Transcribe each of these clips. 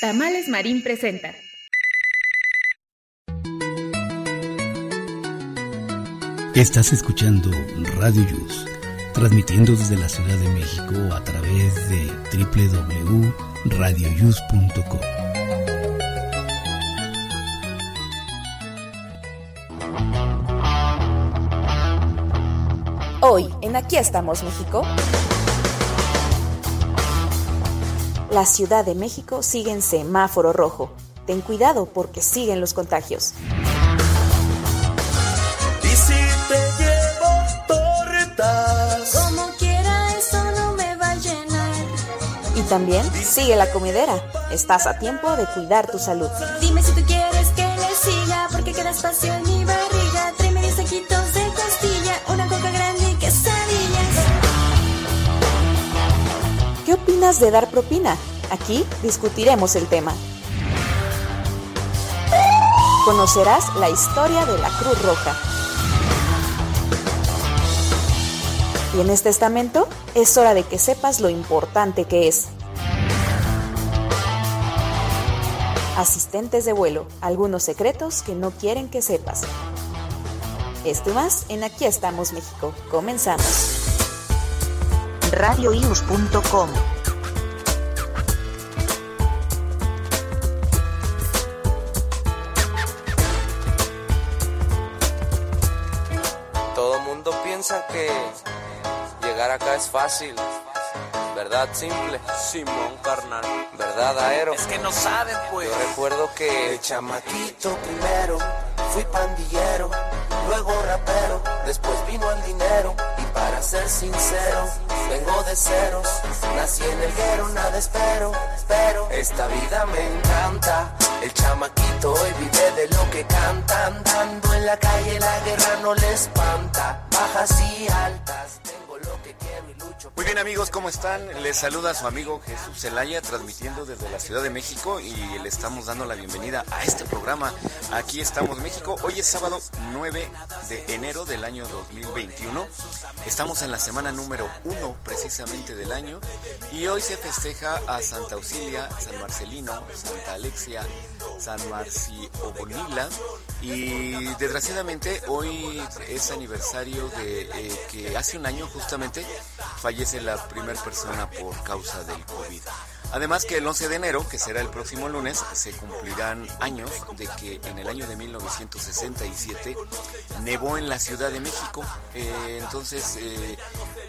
Tamales Marín presenta. Estás escuchando Radio Yus, transmitiendo desde la Ciudad de México a través de www.radioyus.com. Hoy, en Aquí estamos, México. La Ciudad de México sigue en semáforo rojo. Ten cuidado porque siguen los contagios. Y si te llevo tortas, Como quiera, eso no me va a llenar. Y también sigue la comidera. Estás a tiempo de cuidar tu salud. Dime si tú quieres que le siga, porque queda espacio en mi barriga. Tráeme 10 taquitos de costilla, ¿Qué opinas de dar propina? Aquí discutiremos el tema. Conocerás la historia de la Cruz Roja. Y en este estamento es hora de que sepas lo importante que es. Asistentes de vuelo, algunos secretos que no quieren que sepas. Esto más en Aquí estamos México. Comenzamos. radioius.com es fácil. ¿Verdad simple? Simón carnal. ¿Verdad aero? Es que no saben pues. Yo recuerdo que de chamaquito primero fui pandillero, luego rapero, después vino el dinero. Y para ser sincero, vengo de ceros, nací en el guero, nada espero, pero esta vida me encanta. El chamaquito hoy vive de lo que canta, andando en la calle la guerra no le espanta, bajas y altas, Muy bien amigos, ¿cómo están? Les saluda su amigo Jesús Zelaya transmitiendo desde la Ciudad de México y le estamos dando la bienvenida a este programa. Aquí estamos México. Hoy es sábado 9 de enero del año 2021. Estamos en la semana número 1 precisamente del año y hoy se festeja a Santa Auxilia, San Marcelino, Santa Alexia, San Marci Obonila y desgraciadamente hoy es aniversario de eh, que hace un año justamente fallece la primera persona por causa del COVID. Además que el 11 de enero, que será el próximo lunes, se cumplirán años de que en el año de 1967 nevó en la Ciudad de México. Eh, entonces, eh,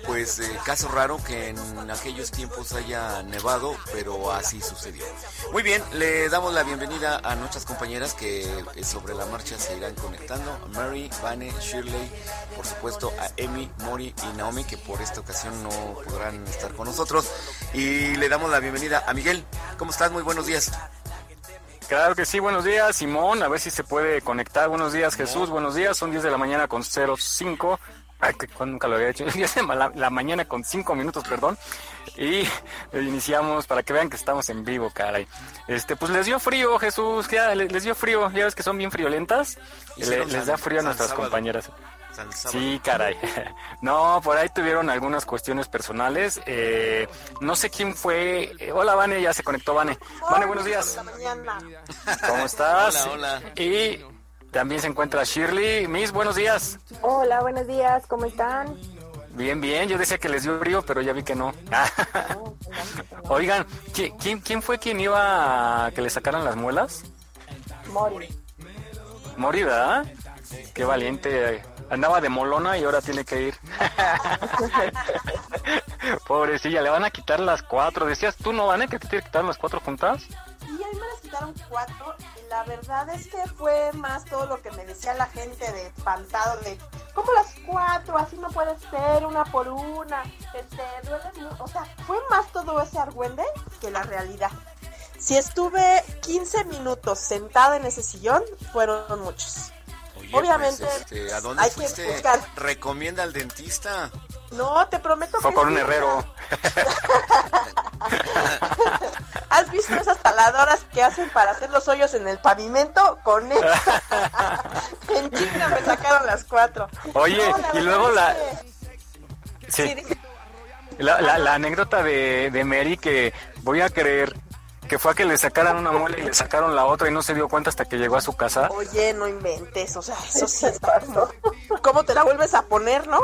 pues eh, caso raro que en aquellos tiempos haya nevado, pero así sucedió. Muy bien, le damos la bienvenida a nuestras compañeras que sobre la marcha se irán conectando. Mary, Vane, Shirley, por supuesto a Emi, Mori y Naomi, que por esta ocasión no podrán estar con nosotros. Y le damos la bienvenida a Miguel. ¿Cómo estás? Muy buenos días. Claro que sí, buenos días, Simón, a ver si se puede conectar. Buenos días, Jesús, buenos días, son 10 de la mañana con 05. Ay, que nunca lo había hecho. 10 de la, la mañana con 5 minutos, perdón. Y eh, iniciamos para que vean que estamos en vivo, caray. Este, pues les dio frío, Jesús, ya les, les dio frío. Ya ves que son bien friolentas. Le- les da frío a nuestras compañeras. Sábado. Sí, caray. No, por ahí tuvieron algunas cuestiones personales. Eh, no sé quién fue. Eh, hola, Vane, ya se conectó Vane. Vane, buenos días. ¿Cómo estás? Hola, hola. Y también se encuentra Shirley. Miss, buenos días. Hola, buenos días, ¿cómo están? Bien, bien. Yo decía que les dio frío, pero ya vi que no. Oigan, ¿qui- ¿quién, quién fue quien iba a que le sacaran las muelas? Mori. Mori, ¿verdad? Qué valiente. Andaba de molona y ahora tiene que ir. Pobrecilla, le van a quitar las cuatro. Decías tú, ¿no, Vane, que te tiene que quitar las cuatro juntas? Y a mí me las quitaron cuatro y la verdad es que fue más todo lo que me decía la gente de espantado de ¿cómo las cuatro? Así no puede ser, una por una, este, duele mu-". o sea, fue más todo ese argüende que la realidad. Si estuve 15 minutos sentada en ese sillón, fueron muchos. Oye, Obviamente, pues, este, ¿a dónde hay que fuiste? buscar. Recomienda al dentista. No, te prometo Fue que con un sí. herrero. ¿Has visto esas taladoras que hacen para hacer los hoyos en el pavimento? Con eso. en China me sacaron las cuatro. Oye, No, y luego la... que- Sí. sí, dije, La, la- la anécdota de, de Mary que voy a creer que fue a que le sacaran una muela y le sacaron la otra y no se dio cuenta hasta que llegó a su casa. Oye, no inventes, o sea, eso sí está como... ¿Cómo te la vuelves a poner, no?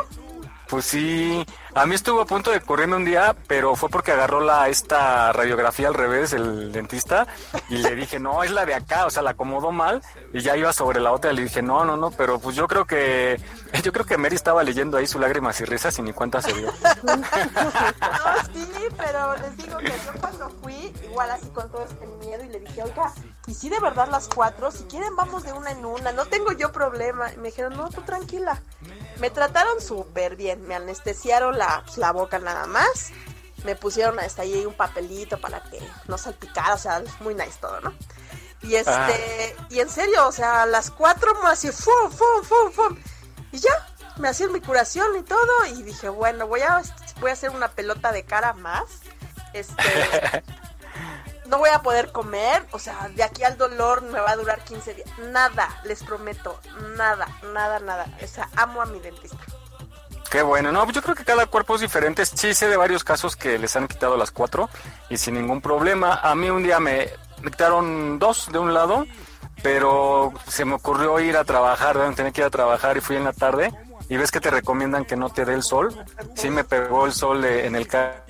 Pues sí, a mí estuvo a punto de correrme un día, pero fue porque agarró la esta radiografía al revés el dentista y le dije, "No, es la de acá", o sea, la acomodó mal y ya iba sobre la otra y le dije, "No, no, no", pero pues yo creo que yo creo que Mary estaba leyendo ahí sus lágrimas y risas y ni cuenta se dio. No, sí, pero les digo que yo cuando fui, igual así con todo este miedo y le dije, oiga, y si de verdad las cuatro, si quieren vamos de una en una, no tengo yo problema. Y me dijeron, no, tú tranquila. Me trataron súper bien, me anestesiaron la, la boca nada más, me pusieron hasta ahí un papelito para que no salpicara, o sea, muy nice todo, ¿no? Y este, y en serio, o sea, las cuatro más así, fum, fum, fum, fum. Y ya, me hacían mi curación y todo, y dije, bueno, voy a, voy a hacer una pelota de cara más. Este, no voy a poder comer, o sea, de aquí al dolor me va a durar 15 días. Nada, les prometo, nada, nada, nada. O sea, amo a mi dentista. Qué bueno, no, yo creo que cada cuerpo es diferente. Sí sé de varios casos que les han quitado las cuatro y sin ningún problema. A mí un día me, quitaron dos de un lado, pero se me ocurrió ir a trabajar, tenía que ir a trabajar y fui en la tarde y ves que te recomiendan que no te dé el sol. Sí me pegó el sol eh, en el carro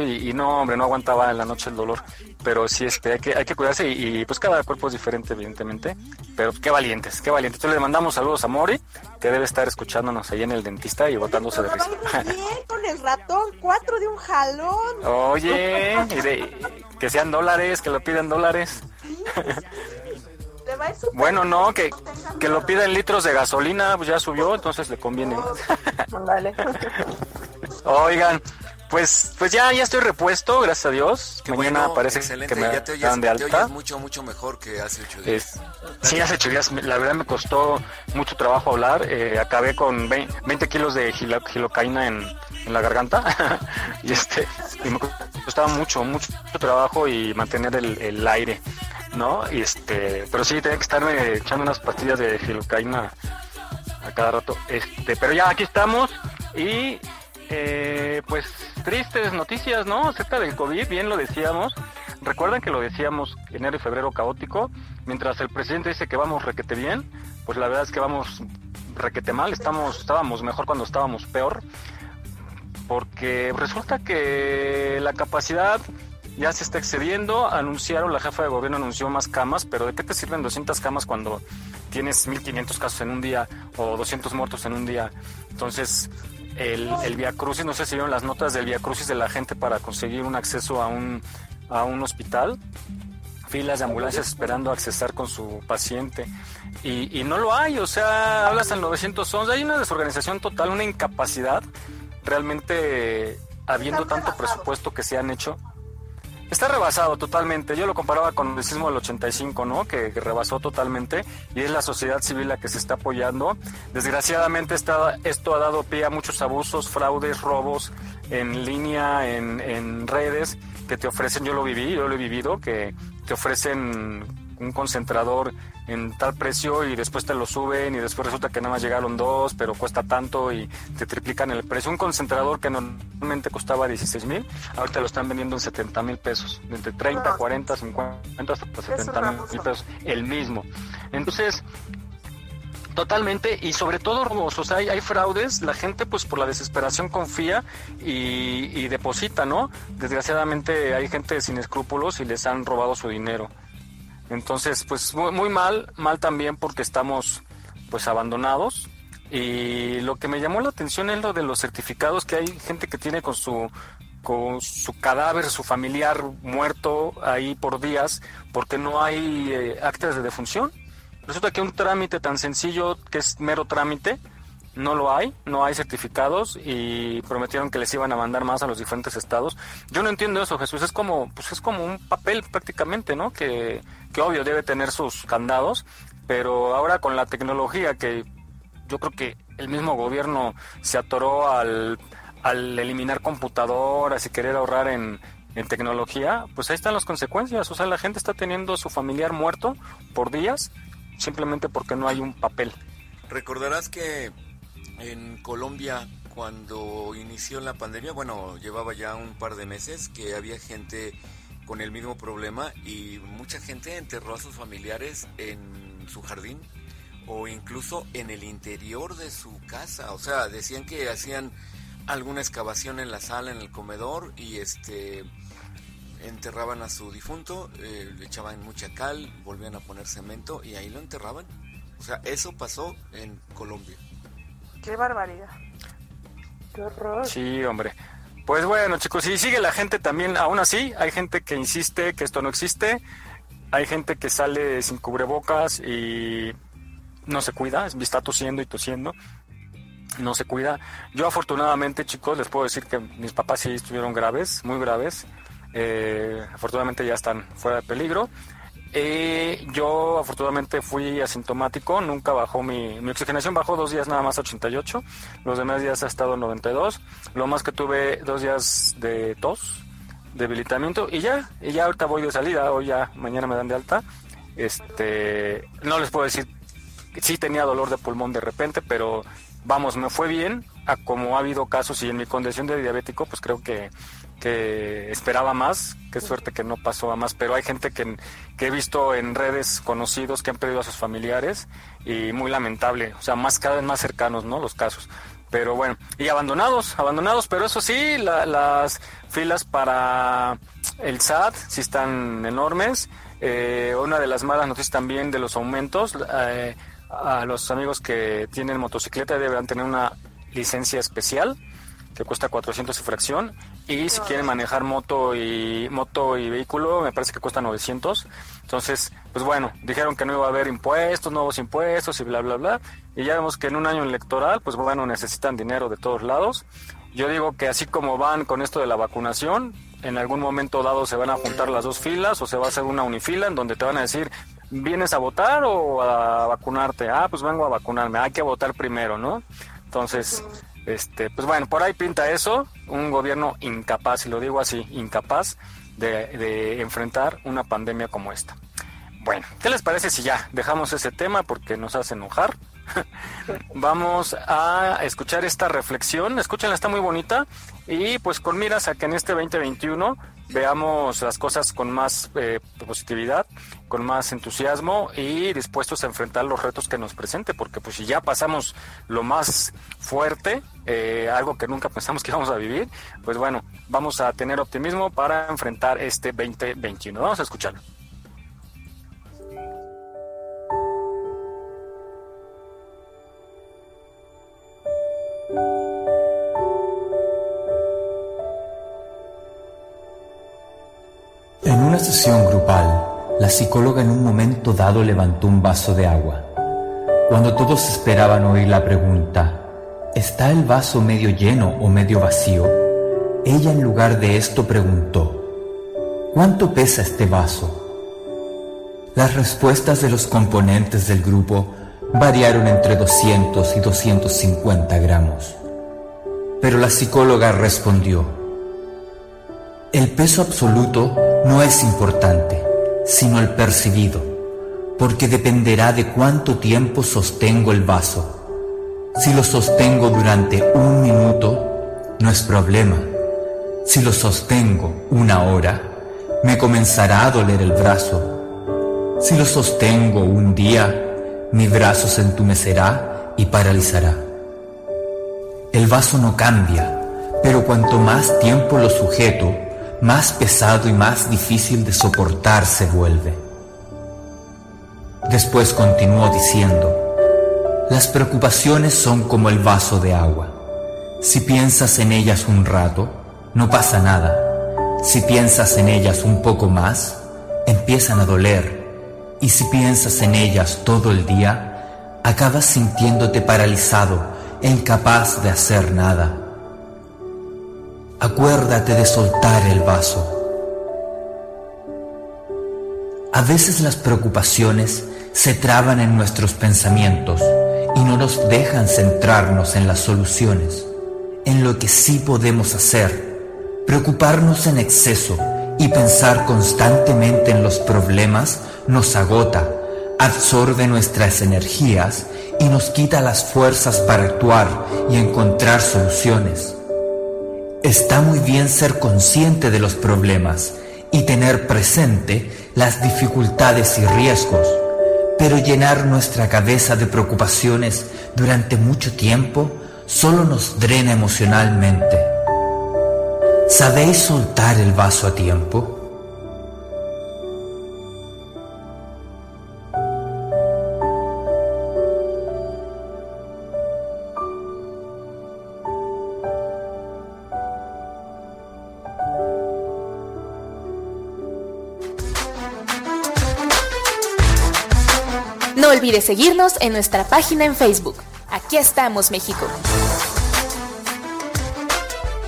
y, y no, hombre, no aguantaba en la noche el dolor. Pero sí, este, hay que, hay que cuidarse y, y, pues cada cuerpo es diferente, evidentemente. Pero qué valientes, qué valientes. Entonces le mandamos saludos a Mori, que debe estar escuchándonos ahí en el dentista y botándose de risa. Bien, con el ratón, cuatro de un jalón. Oye, y de- que sean dólares, que lo piden dólares. Súper Bueno, no, que, que lo pida en litros de gasolina, pues ya subió, entonces le conviene. Oigan, pues pues ya ya estoy repuesto, gracias a Dios. Qué Mañana bueno, parece excelente. que me ya te oyes, dan de te alta. oyes mucho, mucho mejor que hace ocho días. Sí, hace ocho días, la verdad me costó mucho trabajo hablar. eh, acabé con vein- 20 kilos de gilo- gilocaína en, en la garganta. y este y me costaba mucho, mucho trabajo y mantener el, el aire, ¿no? Y este, pero sí, tenía que estarme echando unas pastillas de gilocaína a cada rato. Este, pero ya aquí estamos y eh, pues tristes noticias, ¿no? Acerca del COVID, bien lo decíamos. Recuerdan que lo decíamos enero y febrero caótico, mientras el presidente dice que vamos requete bien, pues la verdad es que vamos requete mal, estamos, estábamos mejor cuando estábamos peor, porque resulta que la capacidad ya se está excediendo, anunciaron, la jefa de gobierno anunció más camas, pero ¿de qué te sirven 200 camas cuando tienes 1500 casos en un día o 200 muertos en un día? Entonces, el, el Via Crucis, no sé si vieron las notas del Via Crucis de la gente para conseguir un acceso a un, a un hospital, filas de ambulancias esperando accesar con su paciente. Y, y no lo hay, o sea, hablas al 911, hay una desorganización total, una incapacidad, realmente habiendo tanto presupuesto que se han hecho. Está rebasado totalmente. Yo lo comparaba con el sismo del 85, ¿no? Que, rebasó totalmente y es la sociedad civil la que se está apoyando. Desgraciadamente está, esto ha dado pie a muchos abusos, fraudes, robos en línea, en redes que te ofrecen, yo lo viví, yo lo he vivido, que te ofrecen un concentrador en tal precio y después te lo suben y después resulta que nada más llegaron dos, pero cuesta tanto y te triplican el precio. Un concentrador que normalmente costaba 16 mil, ahorita lo están vendiendo en 70 mil pesos, entre 30, No. 40, 50, hasta 70 un mil pesos, el mismo. Entonces, Totalmente, y sobre todo robos, o sea, hay, hay fraudes, la gente pues por la desesperación confía y, y deposita, ¿no? Desgraciadamente hay gente sin escrúpulos y les han robado su dinero. Entonces, pues muy, muy mal, mal también porque estamos pues abandonados. Y lo que me llamó la atención es lo de los certificados, que hay gente que tiene con su con su cadáver, su familiar muerto ahí por días, porque no hay eh, actas de defunción. Resulta que un trámite tan sencillo que es mero trámite, no lo hay, no hay certificados y prometieron que les iban a mandar más a los diferentes estados. Yo no entiendo eso, Jesús, es como, pues es como un papel prácticamente, ¿no? Que, que obvio debe tener sus candados, pero ahora con la tecnología que yo creo que el mismo gobierno se atoró al, al eliminar computadoras y querer ahorrar en, tecnología, pues ahí están las consecuencias. O sea, la gente está teniendo a su familiar muerto por días simplemente porque no hay un papel. Recordarás que en Colombia, cuando inició la pandemia, bueno, llevaba ya un par de meses, que había gente con el mismo problema y mucha gente enterró a sus familiares en su jardín o incluso en el interior de su casa. O sea, decían que hacían alguna excavación en la sala, en el comedor y este enterraban a su difunto, eh, le echaban mucha cal, volvían a poner cemento y ahí lo enterraban. O sea, eso pasó en Colombia. Qué barbaridad. Qué horror. Sí, hombre. Pues bueno, chicos, y sigue la gente también, aún así, hay gente que insiste que esto no existe, hay gente que sale sin cubrebocas y no se cuida, está tosiendo y tosiendo, no se cuida. Yo afortunadamente, chicos, les puedo decir que mis papás sí estuvieron graves, muy graves, eh, afortunadamente ya están fuera de peligro. Eh, yo afortunadamente fui asintomático, nunca bajó mi, mi oxigenación, bajó dos días nada más a 88, los demás días ha estado en 92, lo más que tuve dos días de tos, debilitamiento y ya, y ya ahorita voy de salida, hoy ya, mañana me dan de alta. Este, no les puedo decir, sí tenía dolor de pulmón de repente, pero vamos, me fue bien, a como ha habido casos y en mi condición de diabético, pues creo que que esperaba más, qué suerte que no pasó a más, pero hay gente que, que, he visto en redes conocidos que han perdido a sus familiares y muy lamentable, o sea, más cada vez más cercanos, ¿no? Los casos. Pero bueno, y abandonados, abandonados, pero eso sí, las filas para el SAT sí están enormes. Eh, una de las malas noticias también de los aumentos, eh, a los amigos que tienen motocicleta deberán tener una licencia especial que cuesta 400 y fracción y si quieren manejar moto y moto y vehículo me parece que cuesta 900 entonces pues bueno dijeron que no iba a haber impuestos nuevos impuestos y bla bla bla. Y ya vemos que en un año electoral pues bueno necesitan dinero de todos lados. Yo digo que así como van con esto de la vacunación en algún momento dado se van a juntar las dos filas o se va a hacer una unifila en donde te van a decir vienes a votar o a vacunarte ah pues vengo a vacunarme hay que votar primero no entonces este, pues bueno, por ahí pinta eso, un gobierno incapaz, y lo digo así, incapaz de, enfrentar una pandemia como esta. Bueno, ¿qué les parece si ya dejamos ese tema porque nos hace enojar? Vamos a escuchar esta reflexión, escúchenla, está muy bonita y pues con miras a que en este 2021 veamos las cosas con más eh, positividad, con más entusiasmo y dispuestos a enfrentar los retos que nos presente, porque pues si ya pasamos lo más fuerte, eh, algo que nunca pensamos que íbamos a vivir, pues bueno, vamos a tener optimismo para enfrentar este 2021. Vamos a escucharlo. En una sesión grupal, la psicóloga en un momento dado levantó un vaso de agua. Cuando todos esperaban oír la pregunta, ¿está el vaso medio lleno o medio vacío? Ella en lugar de esto preguntó, ¿cuánto pesa este vaso? Las respuestas de los componentes del grupo variaron entre 200 y 250 gramos. Pero la psicóloga respondió, el peso absoluto no es importante, sino el percibido, porque dependerá de cuánto tiempo sostengo el vaso. Si lo sostengo durante un minuto, no es problema. Si lo sostengo una hora, me comenzará a doler el brazo. Si lo sostengo un día, mi brazo se entumecerá y paralizará. El vaso no cambia, pero cuanto más tiempo lo sujeto, más pesado y más difícil de soportar se vuelve. Después continuó diciendo, las preocupaciones son como el vaso de agua. Si piensas en ellas un rato, no pasa nada. Si piensas en ellas un poco más, empiezan a doler. Y si piensas en ellas todo el día, acabas sintiéndote paralizado e incapaz de hacer nada acuérdate de soltar el vaso. A veces las preocupaciones se traban en nuestros pensamientos y no nos dejan centrarnos en las soluciones, en lo que sí podemos hacer. Preocuparnos en exceso y pensar constantemente en los problemas nos agota, absorbe nuestras energías y nos quita las fuerzas para actuar y encontrar soluciones. Está muy bien ser consciente de los problemas y tener presente las dificultades y riesgos, pero llenar nuestra cabeza de preocupaciones durante mucho tiempo solo nos drena emocionalmente. ¿Sabéis soltar el vaso a tiempo? Olvides seguirnos en nuestra página en Facebook. Aquí estamos, México.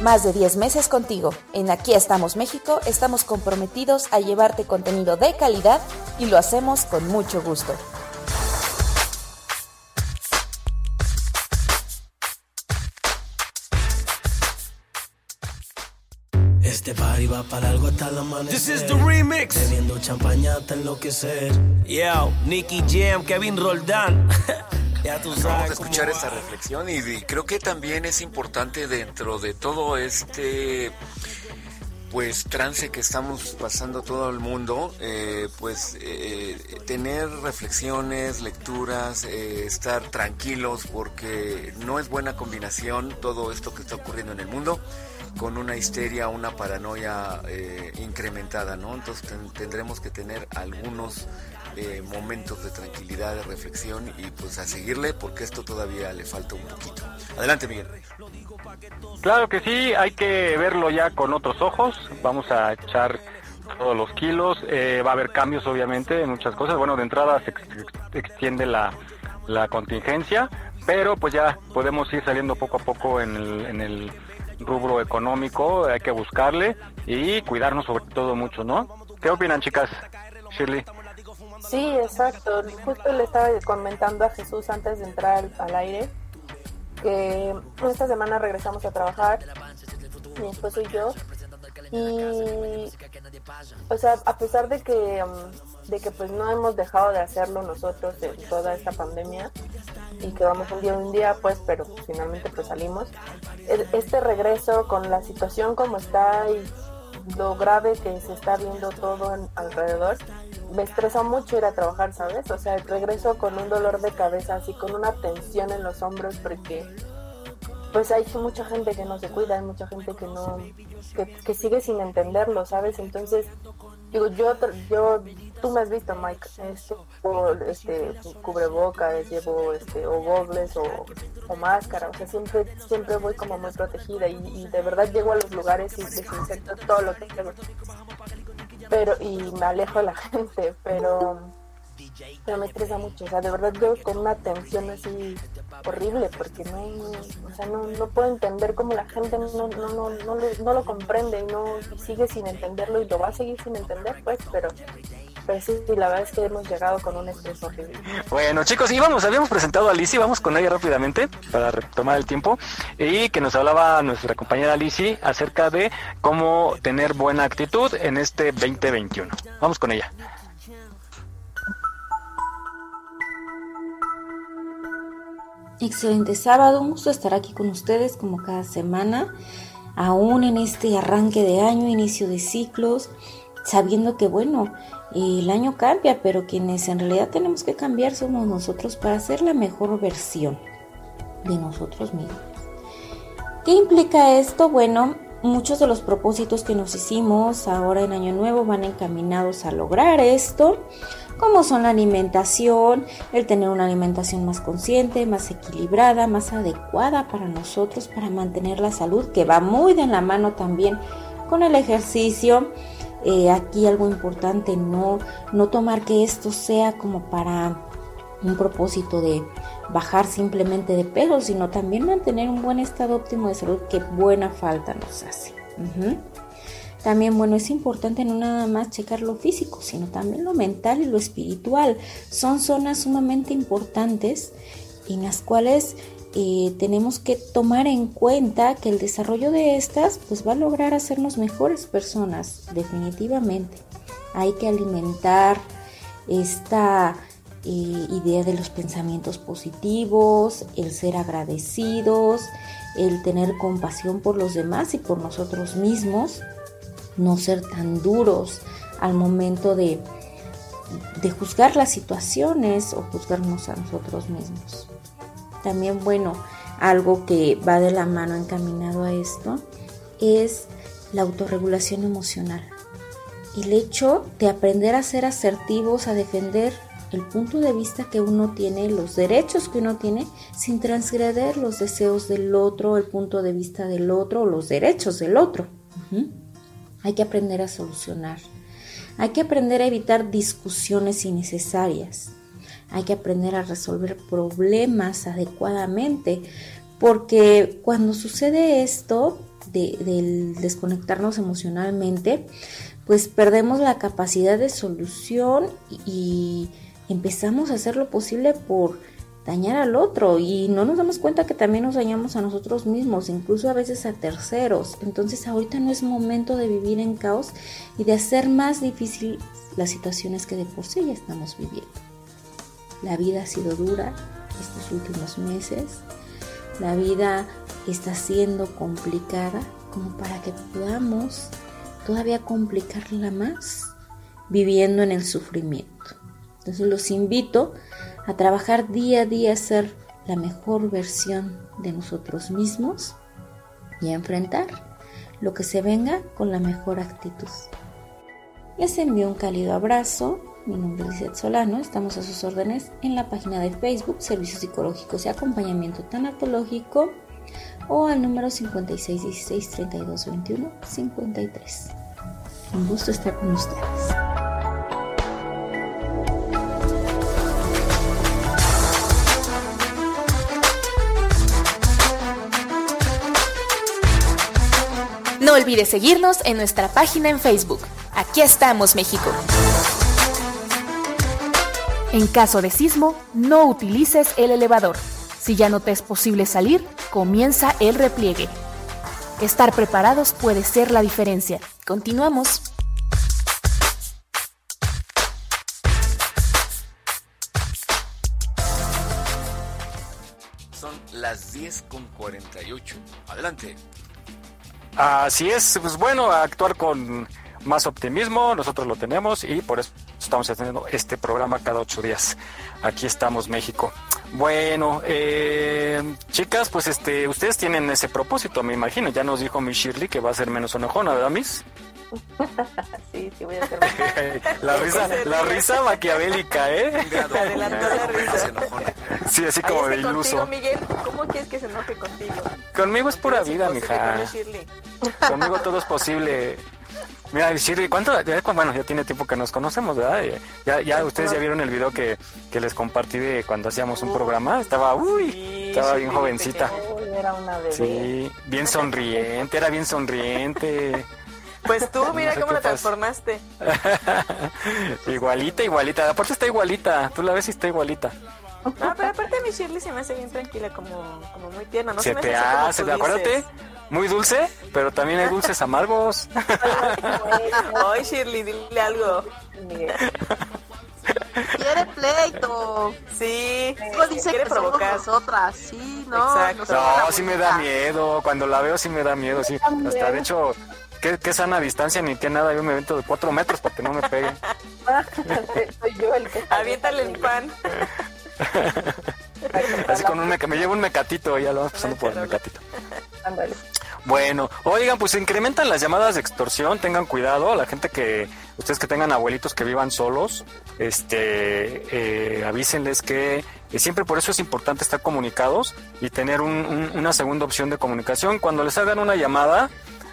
Más de 10 meses contigo. En Aquí estamos, México, estamos comprometidos a llevarte contenido de calidad y lo hacemos con mucho gusto. Para algo hasta el amanecer. This is the remix. Bebiendo champaña hasta enloquecer. Yo, Nicky Jam, Kevin Roldán. ya tú sabes. Vamos a escuchar esta reflexión y, y creo que también es importante dentro de todo este pues trance que estamos pasando todo el mundo, eh, pues eh, tener reflexiones, lecturas, eh, estar tranquilos porque no es buena combinación todo esto que está ocurriendo en el mundo con una histeria, una paranoia eh, incrementada, ¿no? Entonces ten- tendremos que tener algunos eh, momentos de tranquilidad, de reflexión y pues a seguirle porque esto todavía le falta un poquito. Adelante, Miguel. Claro que sí, hay que verlo ya con otros ojos. Vamos a echar todos los kilos. eh, va a haber cambios, obviamente, en muchas cosas. Bueno, de entrada se ex- ex- extiende la, la contingencia, pero pues ya podemos ir saliendo poco a poco en el, en el rubro económico. Hay que buscarle y cuidarnos sobre todo mucho, ¿no? ¿Qué opinan, chicas? Shirley. Sí, exacto. Justo le estaba comentando a Jesús antes de entrar al, aire que esta semana regresamos a trabajar, mi esposo y yo, y o sea, a pesar de que um, de que pues no hemos dejado de hacerlo nosotros en toda esta pandemia y que vamos un día un día pues, pero finalmente pues salimos. e- Este regreso con la situación como está y lo grave que se está viendo todo alrededor, me estresa mucho ir a trabajar, ¿sabes? O sea, regreso con un dolor de cabeza, así con una tensión en los hombros porque pues hay mucha gente que no se cuida, hay mucha gente que no, que, que sigue sin entenderlo, ¿sabes? Entonces, digo, yo, yo, tú me has visto, Mike, este, o, este, cubrebocas, llevo, este, o goggles o, o máscara, o sea, siempre, siempre voy como muy protegida y, de verdad llego a los lugares y desinfecto todo lo que tengo. Pero, y me alejo de la gente, pero, me estresa mucho, o sea, de verdad yo con una tensión así horrible porque no, o sea, no, no puedo entender cómo la gente no, no, no, no, lo, comprende y no sigue sin entenderlo y lo va a seguir sin entender pues pero pero sí, la verdad es que hemos llegado con un estrés horrible Bueno, chicos, íbamos, habíamos presentado a Lizzy, vamos con ella rápidamente para retomar el tiempo y que nos hablaba nuestra compañera Lizzy acerca de cómo tener buena actitud en este 2021. Vamos con ella. Excelente sábado, un gusto estar aquí con ustedes como cada semana, aún en este arranque de año, inicio de ciclos, sabiendo que bueno, el año cambia, pero quienes en realidad tenemos que cambiar somos nosotros para ser la mejor versión de nosotros mismos. ¿Qué implica esto? Bueno, muchos de los propósitos que nos hicimos ahora en Año Nuevo van encaminados a lograr esto, como son la alimentación, el tener una alimentación más consciente, más equilibrada, más adecuada para nosotros, para mantener la salud, que va muy de la mano también con el ejercicio. Eh, aquí algo importante, no, no tomar que esto sea como para un propósito de bajar simplemente de peso, sino también mantener un buen estado óptimo de salud que buena falta nos hace. También, bueno, es importante no nada más checar lo físico, sino también lo mental y lo espiritual. Son zonas sumamente importantes en las cuales eh, tenemos que tomar en cuenta que el desarrollo de estas pues va a lograr hacernos mejores personas, definitivamente. Hay que alimentar esta eh, idea de los pensamientos positivos, el ser agradecidos, el tener compasión por los demás y por nosotros mismos. no ser tan duros al momento de, de juzgar las situaciones o juzgarnos a nosotros mismos. También, bueno, algo que va de la mano encaminado a esto es la autorregulación emocional. El hecho de aprender a ser asertivos, a defender el punto de vista que uno tiene, los derechos que uno tiene, sin transgreder los deseos del otro, el punto de vista del otro los derechos del otro. Hay que aprender a solucionar. Hay que aprender a evitar discusiones innecesarias. Hay que aprender a resolver problemas adecuadamente, porque cuando sucede esto del desconectarnos emocionalmente, pues perdemos la capacidad de solución y empezamos a hacer lo posible por dañar al otro y no nos damos cuenta que también nos dañamos a nosotros mismos, incluso a veces a terceros. Entonces ahorita no es momento de vivir en caos y de hacer más difícil las situaciones que de por sí ya estamos viviendo. La vida ha sido dura estos últimos meses, la vida está siendo complicada como para que podamos todavía complicarla más viviendo en el sufrimiento. Entonces los invito a trabajar día a día a ser la mejor versión de nosotros mismos y a enfrentar lo que se venga con la mejor actitud. Les envío un cálido abrazo. Mi nombre es Lizeth Solano. Estamos a sus órdenes en la página de Facebook Servicios Psicológicos y Acompañamiento Tanatológico o al número 5616 3221 53. Un gusto estar con ustedes. No olvides seguirnos en nuestra página en Facebook. Aquí estamos, México. En caso de sismo, no utilices el elevador. Si ya no te es posible salir, comienza el repliegue. Estar preparados puede ser la diferencia. Continuamos. Son las 10 con 48. Adelante. Así es, pues bueno, actuar con más optimismo, nosotros lo tenemos y por eso estamos haciendo este programa cada ocho días. Aquí estamos, México. Bueno, eh, chicas, pues este, ustedes tienen ese propósito, me imagino. Ya nos dijo mi Shirley que va a ser menos enojona, ¿verdad, Miss? sí, sí, voy a hacer la risa, la risa maquiavélica, ¿eh? Adelantó la risa. Sí, así como Ahí de iluso. contigo, Miguel, ¿cómo quieres que se enoje contigo? Conmigo es pura vida, mija. con. Conmigo todo es posible. Mira, Shirley, ¿cuánto? bueno, ya tiene tiempo que nos conocemos, ¿verdad? Ya, ya ustedes ya vieron el video que, que les compartí de cuando hacíamos un programa. Estaba, uy, Sí, estaba bien jovencita. Era una bebé. Sí, bien sonriente, era bien sonriente. Pues tú, mira No sé cómo la transformaste. igualita, igualita. Aparte está igualita. Tú la ves y está igualita. No, pero aparte mi Shirley se me hace bien tranquila, como, como muy tierna. No Se me te hace como hace, tú acuérdate, dices. Muy dulce, pero también hay dulces amargos. Ay, Shirley, dile algo. Quiere pleito. Sí, Luego dice quiere que provocar. nosotras. Sí, no. Exacto. No, sí me da miedo. Cuando la veo sí me da miedo. Sí. Hasta de hecho, qué, qué sana distancia ni qué nada. Yo me evento de cuatro metros para que no me peguen. Soy yo el que Aviéntale el pan. Así con un meca- me llevo un mecatito y ya lo vamos pasando por el mecatito. Ándale. Bueno, oigan, pues se incrementan las llamadas de extorsión, tengan cuidado, la gente que, ustedes que tengan abuelitos que vivan solos, este, eh, avísenles que eh, siempre por eso es importante estar comunicados y tener un- un- una segunda opción de comunicación. Cuando les hagan una llamada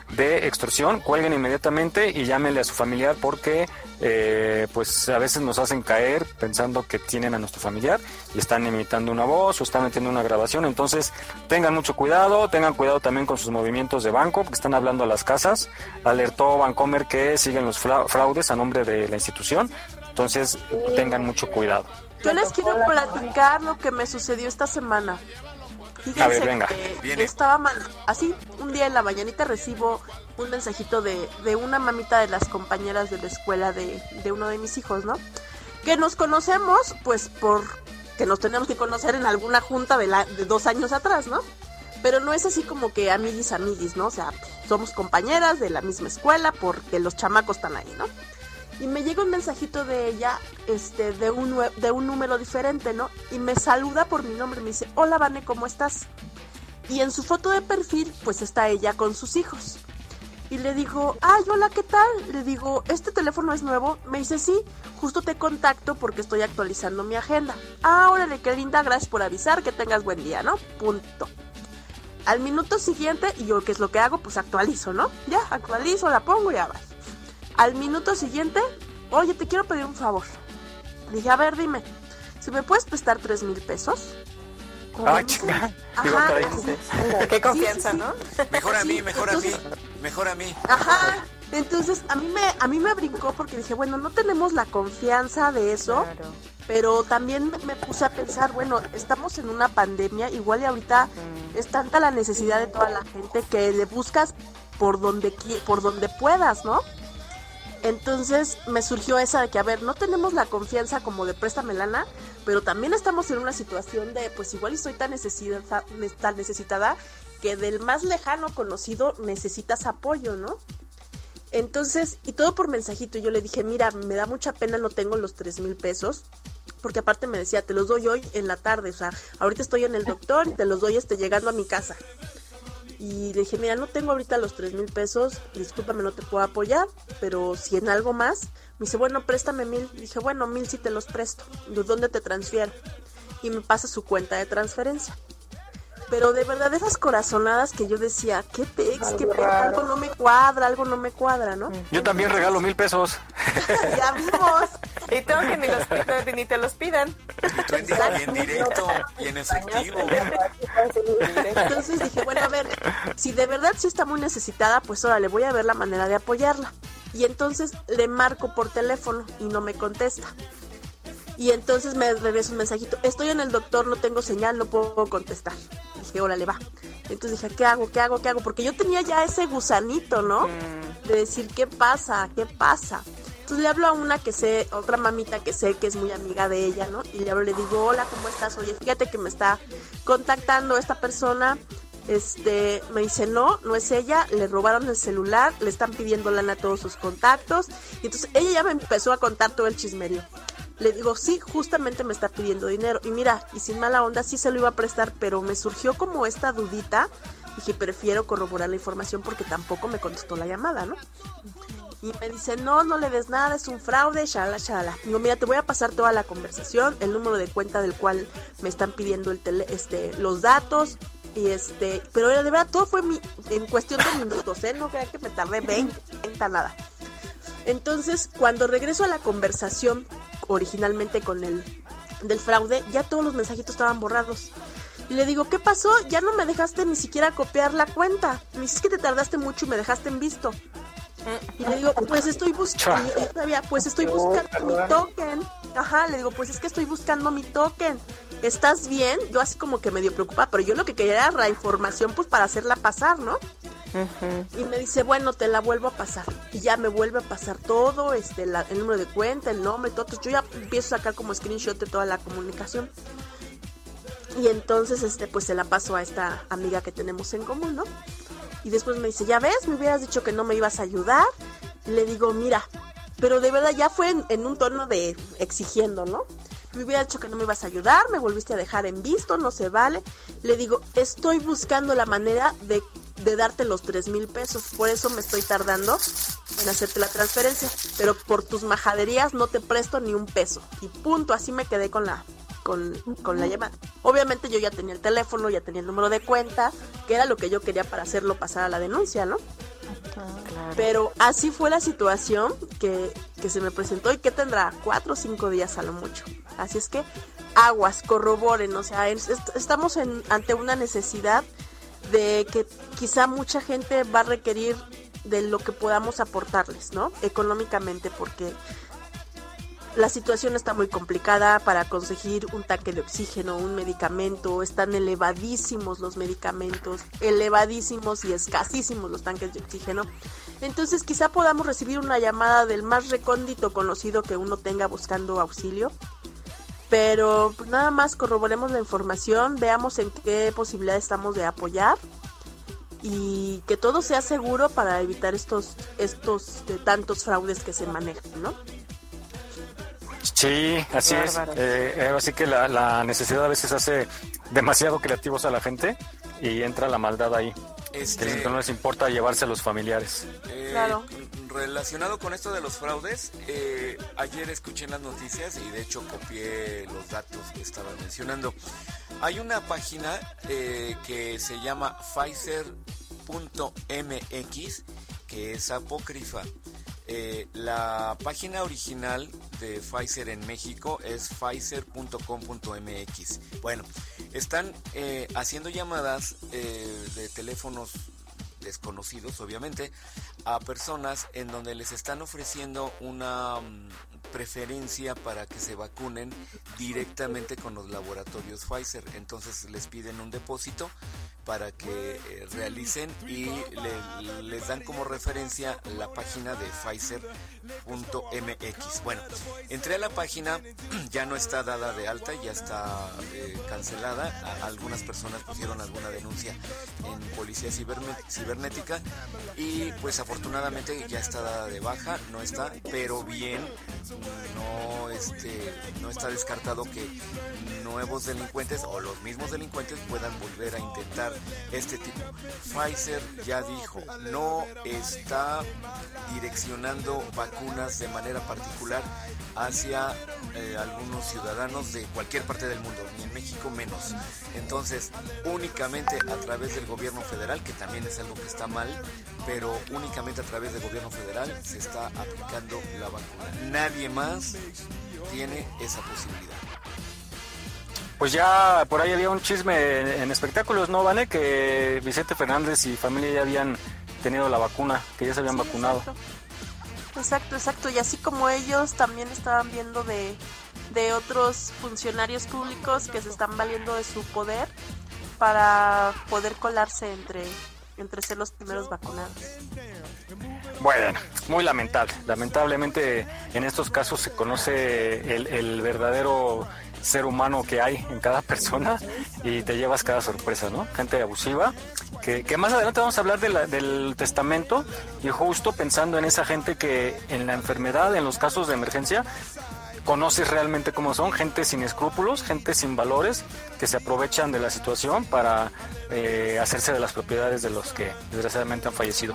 de extorsión, cuelguen inmediatamente y llámenle a su familiar porque eh, pues a veces nos hacen caer pensando que tienen a nuestro familiar y están imitando una voz o están metiendo una grabación. Entonces tengan mucho cuidado, tengan cuidado también con sus movimientos de banco porque están hablando a las casas. Alertó Bancomer que siguen los fra- fraudes a nombre de la institución. Entonces tengan mucho cuidado. Yo les quiero platicar lo que me sucedió esta semana. Fíjense A ver, venga. que Viene. estaba mal. Así, un día en la mañanita recibo un mensajito de, de una mamita de las compañeras de la escuela de, de uno de mis hijos, ¿no? Que nos conocemos, pues, por que nos tenemos que conocer en alguna junta de, la, de dos años atrás, ¿no? pero no es así como que amiguis, amiguis, ¿no? O sea, somos compañeras de la misma escuela porque los chamacos están ahí, ¿no? Y me llega un mensajito de ella, este, de un, de un número diferente, ¿no? Y me saluda por mi nombre, me dice, hola Vane, ¿cómo estás? Y en su foto de perfil, pues está ella con sus hijos. Y le digo, ay, hola, ¿qué tal? Le digo, ¿este teléfono es nuevo? Me dice, sí, justo te contacto porque estoy actualizando mi agenda. Ah, órale, qué linda, gracias por avisar, que tengas buen día, ¿no? Punto. Al minuto siguiente, y yo, ¿qué es lo que hago? Pues actualizo, ¿no? Ya, actualizo, la pongo y ya va. Al minuto siguiente, oye, te quiero pedir un favor. dije, a ver, dime, si me puedes prestar tres mil pesos. Ah, chica. Ajá. Qué confianza, ¿no? Mejor a mí, mejor a mí, mejor a mí. Ajá. Entonces a mí me a mí me brincó porque dije, bueno, no tenemos la confianza de eso. Pero también me puse a pensar, bueno, estamos en una pandemia, igual y ahorita es tanta la necesidad de toda la gente que le buscas por donde por donde puedas, ¿no? Entonces me surgió esa de que, a ver, no tenemos la confianza como de préstame lana, pero también estamos en una situación de, pues igual y soy tan necesitada, tan necesitada que del más lejano conocido necesitas apoyo, ¿no? Entonces, y todo por mensajito, yo le dije, mira, me da mucha pena, no tengo los tres mil pesos, porque aparte me decía, te los doy hoy en la tarde, o sea, ahorita estoy en el doctor y te los doy este, llegando a mi casa. Y le dije, mira, no tengo ahorita los tres mil pesos, discúlpame, no te puedo apoyar, pero si en algo más, me dice, bueno, préstame mil. dije, bueno, mil si te los presto. ¿De dónde te transfiero? Y me pasa su cuenta de transferencia. Pero de verdad, esas corazonadas que yo decía, qué pex, qué pex, algo no me cuadra, algo no me cuadra, ¿no? Yo también regalo mil pesos. ya vimos. Y tengo que ni, los, ni te los pidan. Y en directo y en efectivo. Entonces dije, bueno, a ver, si de verdad sí está muy necesitada, pues ahora le voy a ver la manera de apoyarla. Y entonces le marco por teléfono y no me contesta. Y entonces me regresa un mensajito, estoy en el doctor, no tengo señal, no puedo contestar. Dije, órale, va. Entonces dije, ¿qué hago? ¿Qué hago? ¿Qué hago? Porque yo tenía ya ese gusanito, ¿no? De decir, ¿qué pasa? ¿Qué pasa? Entonces le hablo a una que sé, otra mamita que sé que es muy amiga de ella, ¿no? Y le hablo, le digo, hola, ¿cómo estás? Oye, fíjate que me está contactando esta persona. Este, me dice, no, no es ella, le robaron el celular, le están pidiendo lana a todos sus contactos. Y entonces ella ya me empezó a contar todo el chismerio. Le digo, sí, justamente me está pidiendo dinero. Y mira, y sin mala onda, sí se lo iba a prestar, pero me surgió como esta dudita. Dije, prefiero corroborar la información porque tampoco me contestó la llamada, ¿no? Y me dice, no, no le des nada, es un fraude, shala, shala. Digo, mira, te voy a pasar toda la conversación, el número de cuenta del cual me están pidiendo el tele, este, los datos. Y este, pero de verdad, todo fue mi, en cuestión de minutos, ¿eh? No crean que me tardé 20, 30, nada. Entonces, cuando regreso a la conversación originalmente con el del fraude, ya todos los mensajitos estaban borrados. Y le digo, ¿qué pasó? Ya no me dejaste ni siquiera copiar la cuenta. Me dices que te tardaste mucho y me dejaste en visto. Y le digo, pues estoy buscando, pues estoy buscando mi token. Ajá, le digo, pues es que estoy buscando mi token. ¿Estás bien? Yo así como que medio preocupada, pero yo lo que quería era la información pues para hacerla pasar, ¿no? Y me dice, bueno, te la vuelvo a pasar. Y ya me vuelve a pasar todo, este, el número de cuenta, el nombre, todo. yo ya empiezo a sacar como screenshot de toda la comunicación. Y entonces, este, pues se la paso a esta amiga que tenemos en común, ¿no? Y después me dice, ya ves, me hubieras dicho que no me ibas a ayudar. Le digo, mira, pero de verdad ya fue en, un tono de exigiendo, ¿no? Me hubiera dicho que no me ibas a ayudar, me volviste a dejar en visto, no se vale. Le digo, estoy buscando la manera de de darte los tres mil pesos. Por eso me estoy tardando en hacerte la transferencia. Pero por tus majaderías no te presto ni un peso. Y punto, así me quedé con la, con, con, la llamada. Obviamente yo ya tenía el teléfono, ya tenía el número de cuenta, que era lo que yo quería para hacerlo pasar a la denuncia, ¿no? Pero así fue la situación que, que se me presentó y que tendrá cuatro o cinco días a lo mucho. Así es que aguas, corroboren, o sea, estamos en, ante una necesidad de que quizá mucha gente va a requerir de lo que podamos aportarles, ¿no? Económicamente, porque la situación está muy complicada para conseguir un tanque de oxígeno, un medicamento, están elevadísimos los medicamentos, elevadísimos y escasísimos los tanques de oxígeno. Entonces quizá podamos recibir una llamada del más recóndito conocido que uno tenga buscando auxilio Pero pues, nada más corroboremos la información, veamos en qué posibilidad estamos de apoyar y que todo sea seguro para evitar estos estos de tantos fraudes que se manejan, ¿no? Sí, así es. Eh, eh, así que la, la necesidad a veces hace demasiado creativos a la gente y entra la maldad ahí. Este- Que no les importa llevarse a los familiares. Eh, Claro. Relacionado con esto de los fraudes, eh, ayer escuché en las noticias y de hecho copié los datos que estaban mencionando. Hay una página eh, que se llama Pfizer.mx que es apócrifa. Eh, la página original de Pfizer en México es pfizer.com.mx. Bueno, están eh, haciendo llamadas eh, de teléfonos desconocidos, obviamente, a personas en donde les están ofreciendo una mm, preferencia para que se vacunen directamente con los laboratorios Pfizer. Entonces les piden un depósito para que eh, realicen y le- les dan como referencia la página de Pfizer.mx. Bueno, entré a la página, ya no está dada de alta, ya está eh, cancelada. Algunas personas pusieron alguna denuncia en policía cibernética y pues afortunadamente ya está dada de baja, no está, pero bien, no este no está descartado que nuevos delincuentes o los mismos delincuentes puedan volver a intentar este tipo. Pfizer ya dijo, no está direccionando vacunas de manera particular hacia eh, algunos ciudadanos de cualquier parte del mundo, ni en México menos. Entonces, únicamente a través del gobierno federal, que también es algo que está mal, pero únicamente a través del gobierno federal se está aplicando la vacuna. Nadie más tiene esa posibilidad. Pues ya por ahí había un chisme en, en espectáculos, ¿no, Vane? Que Vicente Fernández y familia ya habían tenido la vacuna, que ya se habían vacunado. Exacto, exacto. Y así como ellos también estaban viendo de, de otros funcionarios públicos que se están valiendo de su poder para poder colarse entre, entre ser los primeros vacunados. Bueno, muy lamentable. Lamentablemente en estos casos se conoce el, el verdadero ser humano que hay en cada persona y te llevas cada sorpresa, ¿no? Gente abusiva, que, que más adelante vamos a hablar de la- del testamento y justo pensando en esa gente que en la enfermedad, en los casos de emergencia, conoces realmente cómo son, gente sin escrúpulos, gente sin valores, que se aprovechan de la situación para eh, hacerse de las propiedades de los que desgraciadamente han fallecido.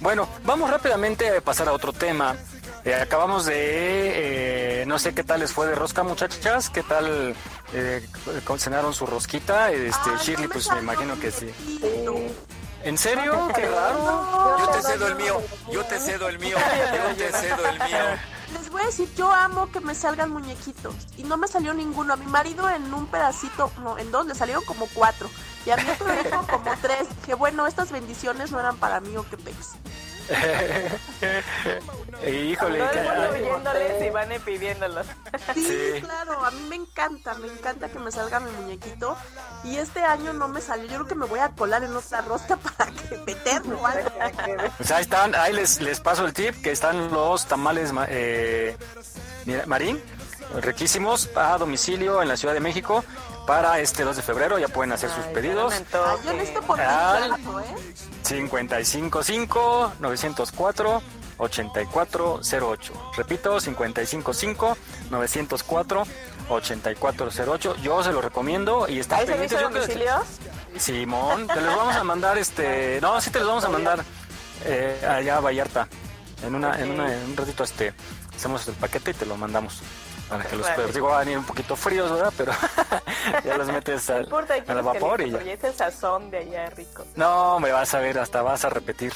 Bueno, vamos rápidamente a pasar a otro tema. Eh, acabamos de, eh, no sé qué tal les fue de rosca muchachas, qué tal eh, cenaron su rosquita, este, Shirley, pues me imagino que sí. ¿En serio? Qué raro. Yo te cedo el mío, yo te cedo el mío, yo te cedo el mío. Les voy a decir, yo amo que me salgan muñequitos. Y no me salió ninguno. A mi marido en un pedacito, no, en dos, le salieron como cuatro. Y a mi otro hijo como tres. Que bueno, estas bendiciones no eran para mí o qué pex. Híjole, huyéndoles y van pidiéndolos. Sí, Sí. claro, a mí me encanta, me encanta que me salga mi muñequito. Y este año no me salió. Yo creo que me voy a colar en otra rosca para que meterlo o algo. Pues ahí están, ahí les, les paso el tip, que están los tamales ma- eh, mira, marín, riquísimos, a domicilio en la Ciudad de México para este 2 de febrero, ya pueden hacer sus pedidos. Ay, yo necesito por Al tanto, ¿eh? 555 904 8408. Repito, 555 904 8408. Yo se lo recomiendo y está ¿Hay servicio a domicilio? Simón, te los vamos a mandar este, no, sí te los vamos a mandar eh, allá a Vallarta. En una, en una, en un ratito este hacemos el paquete y te lo mandamos. Para que los perros, digo, van a venir un poquito fríos, ¿verdad? Pero ya los metes al, importa, al vapor y ya. ese sazón de allá rico. No, me vas a ver, hasta vas a repetir.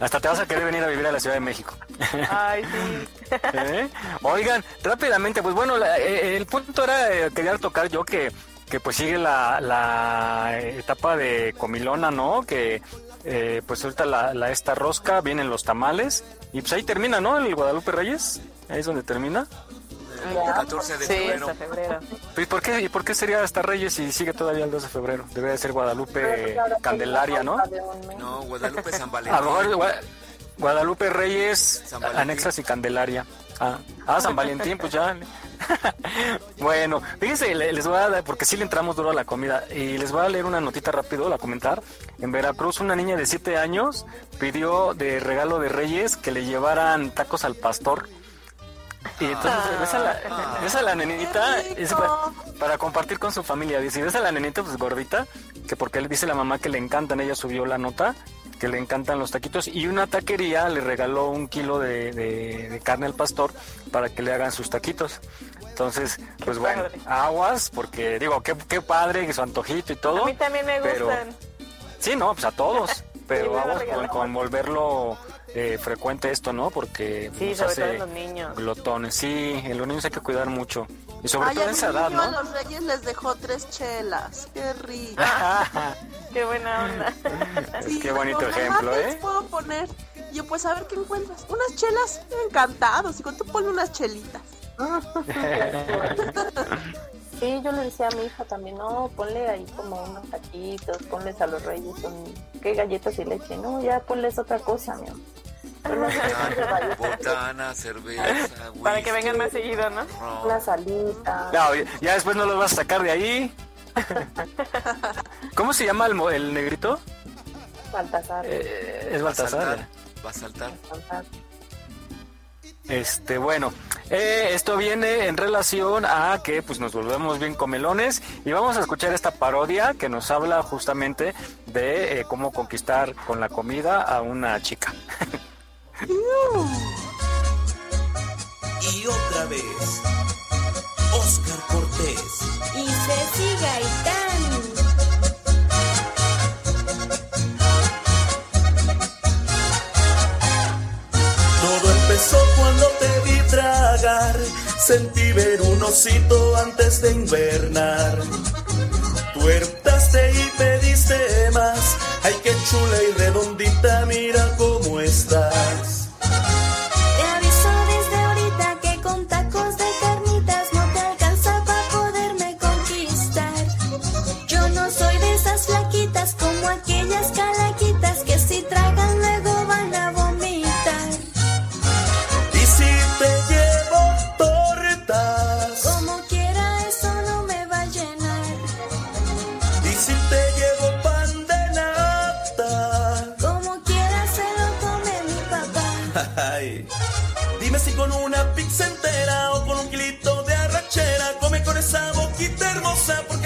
Hasta te vas a querer venir a vivir a la Ciudad de México. Ay, sí. ¿Eh? Oigan, rápidamente, pues bueno, la- eh, el punto era, eh, quería tocar yo que, que pues sigue la, la etapa de comilona, ¿no? Que eh, pues ahorita la, la esta rosca, vienen los tamales y pues ahí termina, ¿no? El Guadalupe Reyes, ahí es donde termina. El 14 de Sí, febrero. febrero. ¿Y por qué, y por qué sería hasta Reyes y sigue todavía el 2 de febrero? Debería de ser Guadalupe Candelaria, ¿no? No, Guadalupe San A lo Valentín. mejor Gua- Guadalupe Reyes, Valentín. anexas y Candelaria. Ah, ah, San Valentín, pues ya. bueno, fíjense, le- les voy a dar, porque sí le entramos duro a la comida, y les voy a leer una notita rápido, a comentar. En Veracruz, una niña de 7 años pidió de regalo de Reyes que le llevaran tacos al pastor. Y entonces ves a la, ves a la nenita es para, para compartir con su familia. Dice, ves a la nenita pues gordita, que porque le dice la mamá que le encantan, ella subió la nota, que le encantan los taquitos. Y una taquería le regaló un kilo de, de- de carne al pastor para que le hagan sus taquitos. Entonces, pues bueno, aguas, porque digo, qué, qué padre, su antojito y todo. A mí también me pero- gustan. Sí, no, pues a todos. Pero con, regalaron. con volverlo eh, frecuente esto, ¿no? Porque Sí, nos sobre hace todo en los niños. glotones. Sí, en los niños hay que cuidar mucho. Y sobre Ay, todo a en esa edad, niño a ¿no? los reyes les dejó tres chelas. Qué rico. Qué buena onda. Sí, Qué bonito ejemplo, "Mamá, ¿qué les ¿eh? puedo poner? Y yo, pues a ver qué encuentras. Unas chelas, encantados. Digo, tú ponle unas chelitas. Sí, yo le decía a mi hija también, no, ponle ahí como unos taquitos, ponles a los reyes, un, ¿qué galletas y leche? No, ya ponles otra cosa, mi amor. Botana, botana, cerveza, Para que vengan más seguido, ¿no? ron. Una salita. No, ya después no los vas a sacar de ahí. ¿Cómo se llama el, mo- el negrito? Baltasar. Eh, es Va a saltar, Baltasar. Va a saltar. Este, bueno, eh, esto viene en relación a que pues nos volvemos bien comelones y vamos a escuchar esta parodia que nos habla justamente de eh, cómo conquistar con la comida a una chica. Y otra vez, Oscar Cortés. Y Ceci Gaitán. Cuando te vi tragar. Sentí ver un osito antes de invernar. Tú eruptaste y pediste más. Ay, qué chula y redondita, mira cómo estás.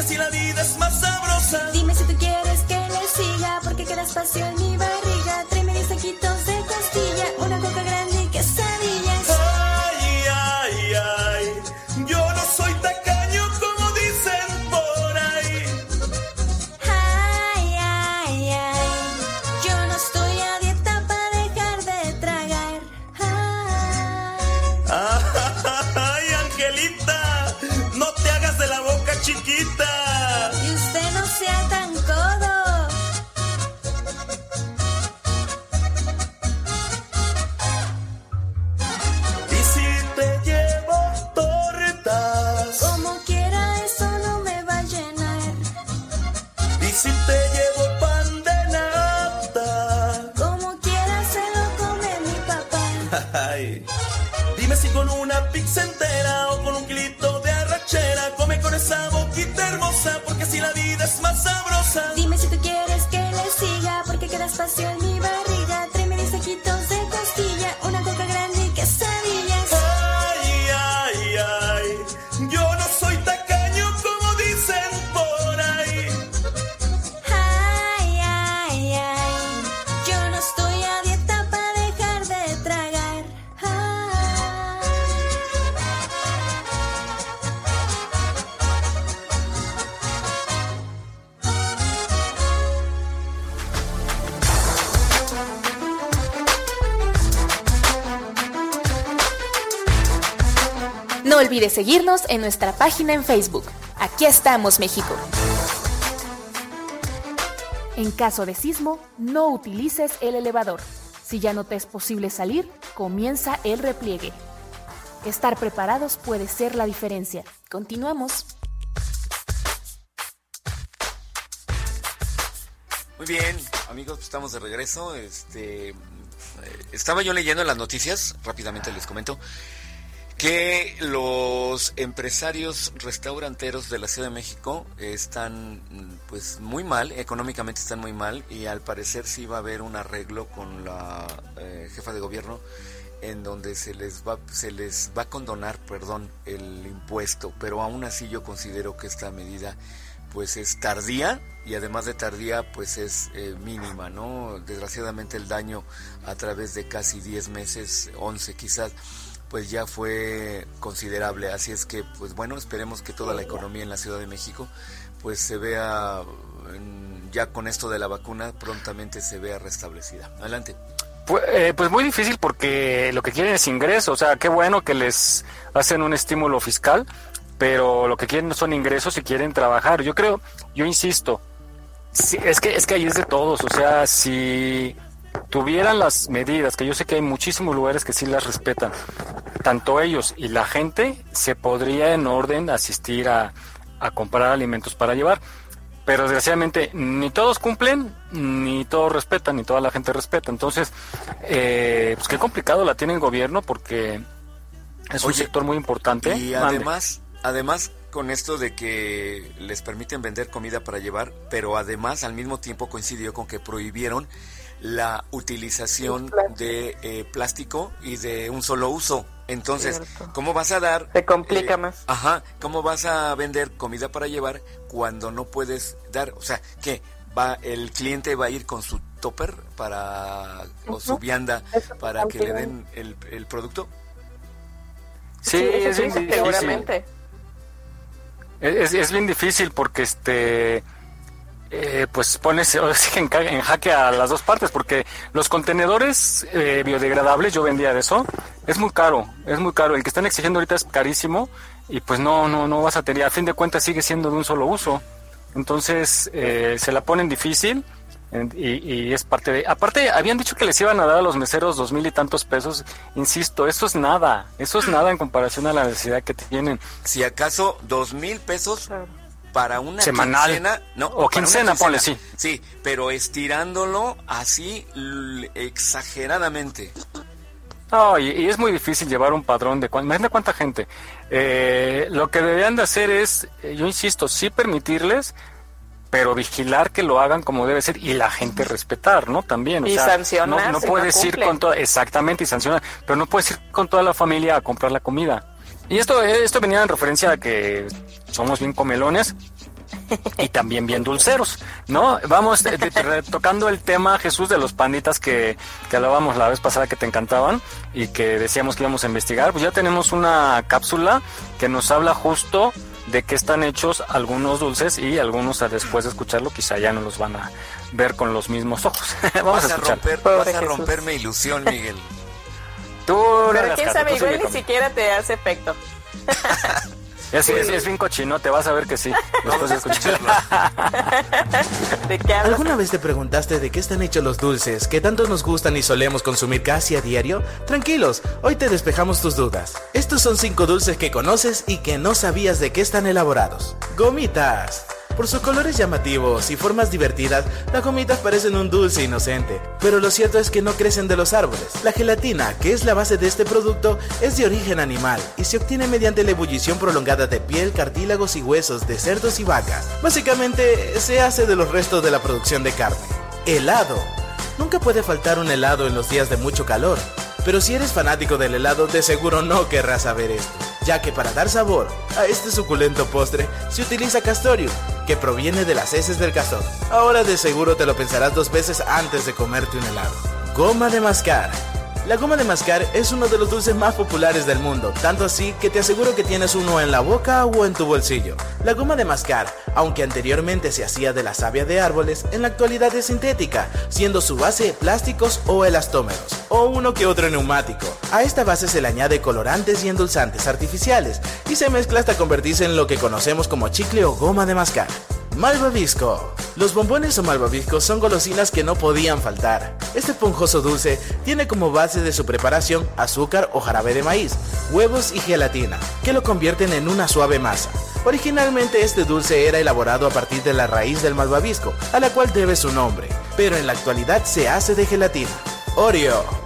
Porque si la vida es más sabrosa. Dime si tú quieres que le siga porque queda espacio seguirnos en nuestra página en Facebook. Aquí estamos, México. En caso de sismo, no utilices el elevador. Si ya no te es posible salir, comienza el repliegue. Estar preparados puede ser la diferencia. Continuamos. Muy bien, amigos, pues estamos de regreso. Este, eh, estaba yo leyendo en las noticias, rápidamente les comento, que los empresarios restauranteros de la Ciudad de México están pues muy mal, económicamente están muy mal y al parecer sí va a haber un arreglo con la eh, jefa de gobierno en donde se les va se les va a condonar, perdón, el impuesto, pero aún así yo considero que esta medida pues es tardía y además de tardía pues es eh, mínima, ¿no? Desgraciadamente el daño a través de casi 10 meses, 11 quizás, pues ya fue considerable, así es que pues bueno, esperemos que toda la economía en la Ciudad de México pues se vea ya con esto de la vacuna prontamente se vea restablecida. Adelante. Pues, eh, pues muy difícil porque lo que quieren es ingresos, o sea, qué bueno que les hacen un estímulo fiscal, pero lo que quieren son ingresos y quieren trabajar. Yo creo, yo insisto, es que es que ahí es de todos, o sea, si tuvieran las medidas, que yo sé que hay muchísimos lugares que sí las respetan, tanto ellos y la gente, se podría en orden asistir a, a comprar alimentos para llevar. Pero desgraciadamente ni todos cumplen, ni todos respetan, ni toda la gente respeta. Entonces, eh, pues qué complicado la tiene el gobierno porque es un sector muy importante. Y además, Además, con esto de que les permiten vender comida para llevar, pero además al mismo tiempo coincidió con que prohibieron la utilización de eh, plástico y de un solo uso. Entonces, ¿cómo vas a dar? Se complica eh, más. Ajá, ¿cómo vas a vender comida para llevar cuando no puedes dar? O sea, que va el cliente va a ir con su topper para o su vianda para que le den el, el producto. Sí, sí, seguramente. Es, es bien difícil porque este eh, pues pones en, en, jaque a las dos partes porque los contenedores eh, biodegradables yo vendía de eso es muy caro es muy caro el que están exigiendo ahorita es carísimo y pues no no no vas a tener a fin de cuentas sigue siendo de un solo uso entonces eh, se la ponen difícil y, es parte de... Aparte, habían dicho que les iban a dar a los meseros dos mil y tantos pesos. Insisto, eso es nada. Eso es nada en comparación a la necesidad que tienen. Si acaso dos mil pesos para una Semanal. quincena... No, o quincena, ponle, sí. Sí, pero estirándolo así exageradamente. No, y, es muy difícil llevar un padrón de... Imagínate cuánta gente. Eh, lo que deberían de hacer es, eh, yo insisto, sí permitirles pero vigilar que lo hagan como debe ser y la gente respetar, ¿no? También. y sancionar. No, puedes ir con toda, exactamente, y sancionar, pero no puedes ir con toda la familia a comprar la comida. Y esto, esto venía en referencia a que somos bien comelones y también bien dulceros, ¿no? Vamos tocando el tema, Jesús, de los panditas que, que hablábamos la vez pasada que te encantaban y que decíamos que íbamos a investigar. Pues ya tenemos una cápsula que nos habla justo de qué están hechos algunos dulces y algunos después de escucharlo quizá ya no los van a ver con los mismos ojos. Vamos a, romper, vas a romper ilusión, Miguel. Tú Pero quién sabe, igual ni siquiera te hace efecto. Es, es, bien cochino, te vas a ver que sí, después de escucharlo. ¿Alguna vez te preguntaste de qué están hechos los dulces que tanto nos gustan y solemos consumir casi a diario? Tranquilos, hoy te despejamos tus dudas. Estos son cinco dulces que conoces y que no sabías de qué están elaborados. Gomitas. Por sus colores llamativos y formas divertidas, las gomitas parecen un dulce inocente, pero lo cierto es que no crecen de los árboles. La gelatina, que es la base de este producto, es de origen animal y se obtiene mediante la ebullición prolongada de piel, cartílagos y huesos de cerdos y vacas. Básicamente, se hace de los restos de la producción de carne. Helado. Nunca puede faltar un helado en los días de mucho calor, pero si eres fanático del helado, de seguro no querrás saber esto, ya que para dar sabor a este suculento postre se utiliza castorio, que proviene de las heces del castor. Ahora de seguro te lo pensarás dos veces antes de comerte un helado. Goma de mascar. La goma de mascar es uno de los dulces más populares del mundo, tanto así que te aseguro que tienes uno en la boca o en tu bolsillo. La goma de mascar, aunque anteriormente se hacía de la savia de árboles, en la actualidad es sintética, siendo su base plásticos o elastómeros, o uno que otro neumático. A esta base se le añade colorantes y endulzantes artificiales, y se mezcla hasta convertirse en lo que conocemos como chicle o goma de mascar. Malvavisco. Los bombones o malvaviscos son golosinas que no podían faltar. Este esponjoso dulce tiene como base de su preparación azúcar o jarabe de maíz, huevos y gelatina, que lo convierten en una suave masa. Originalmente este dulce era elaborado a partir de la raíz del malvavisco, a la cual debe su nombre, pero en la actualidad se hace de gelatina. Oreo.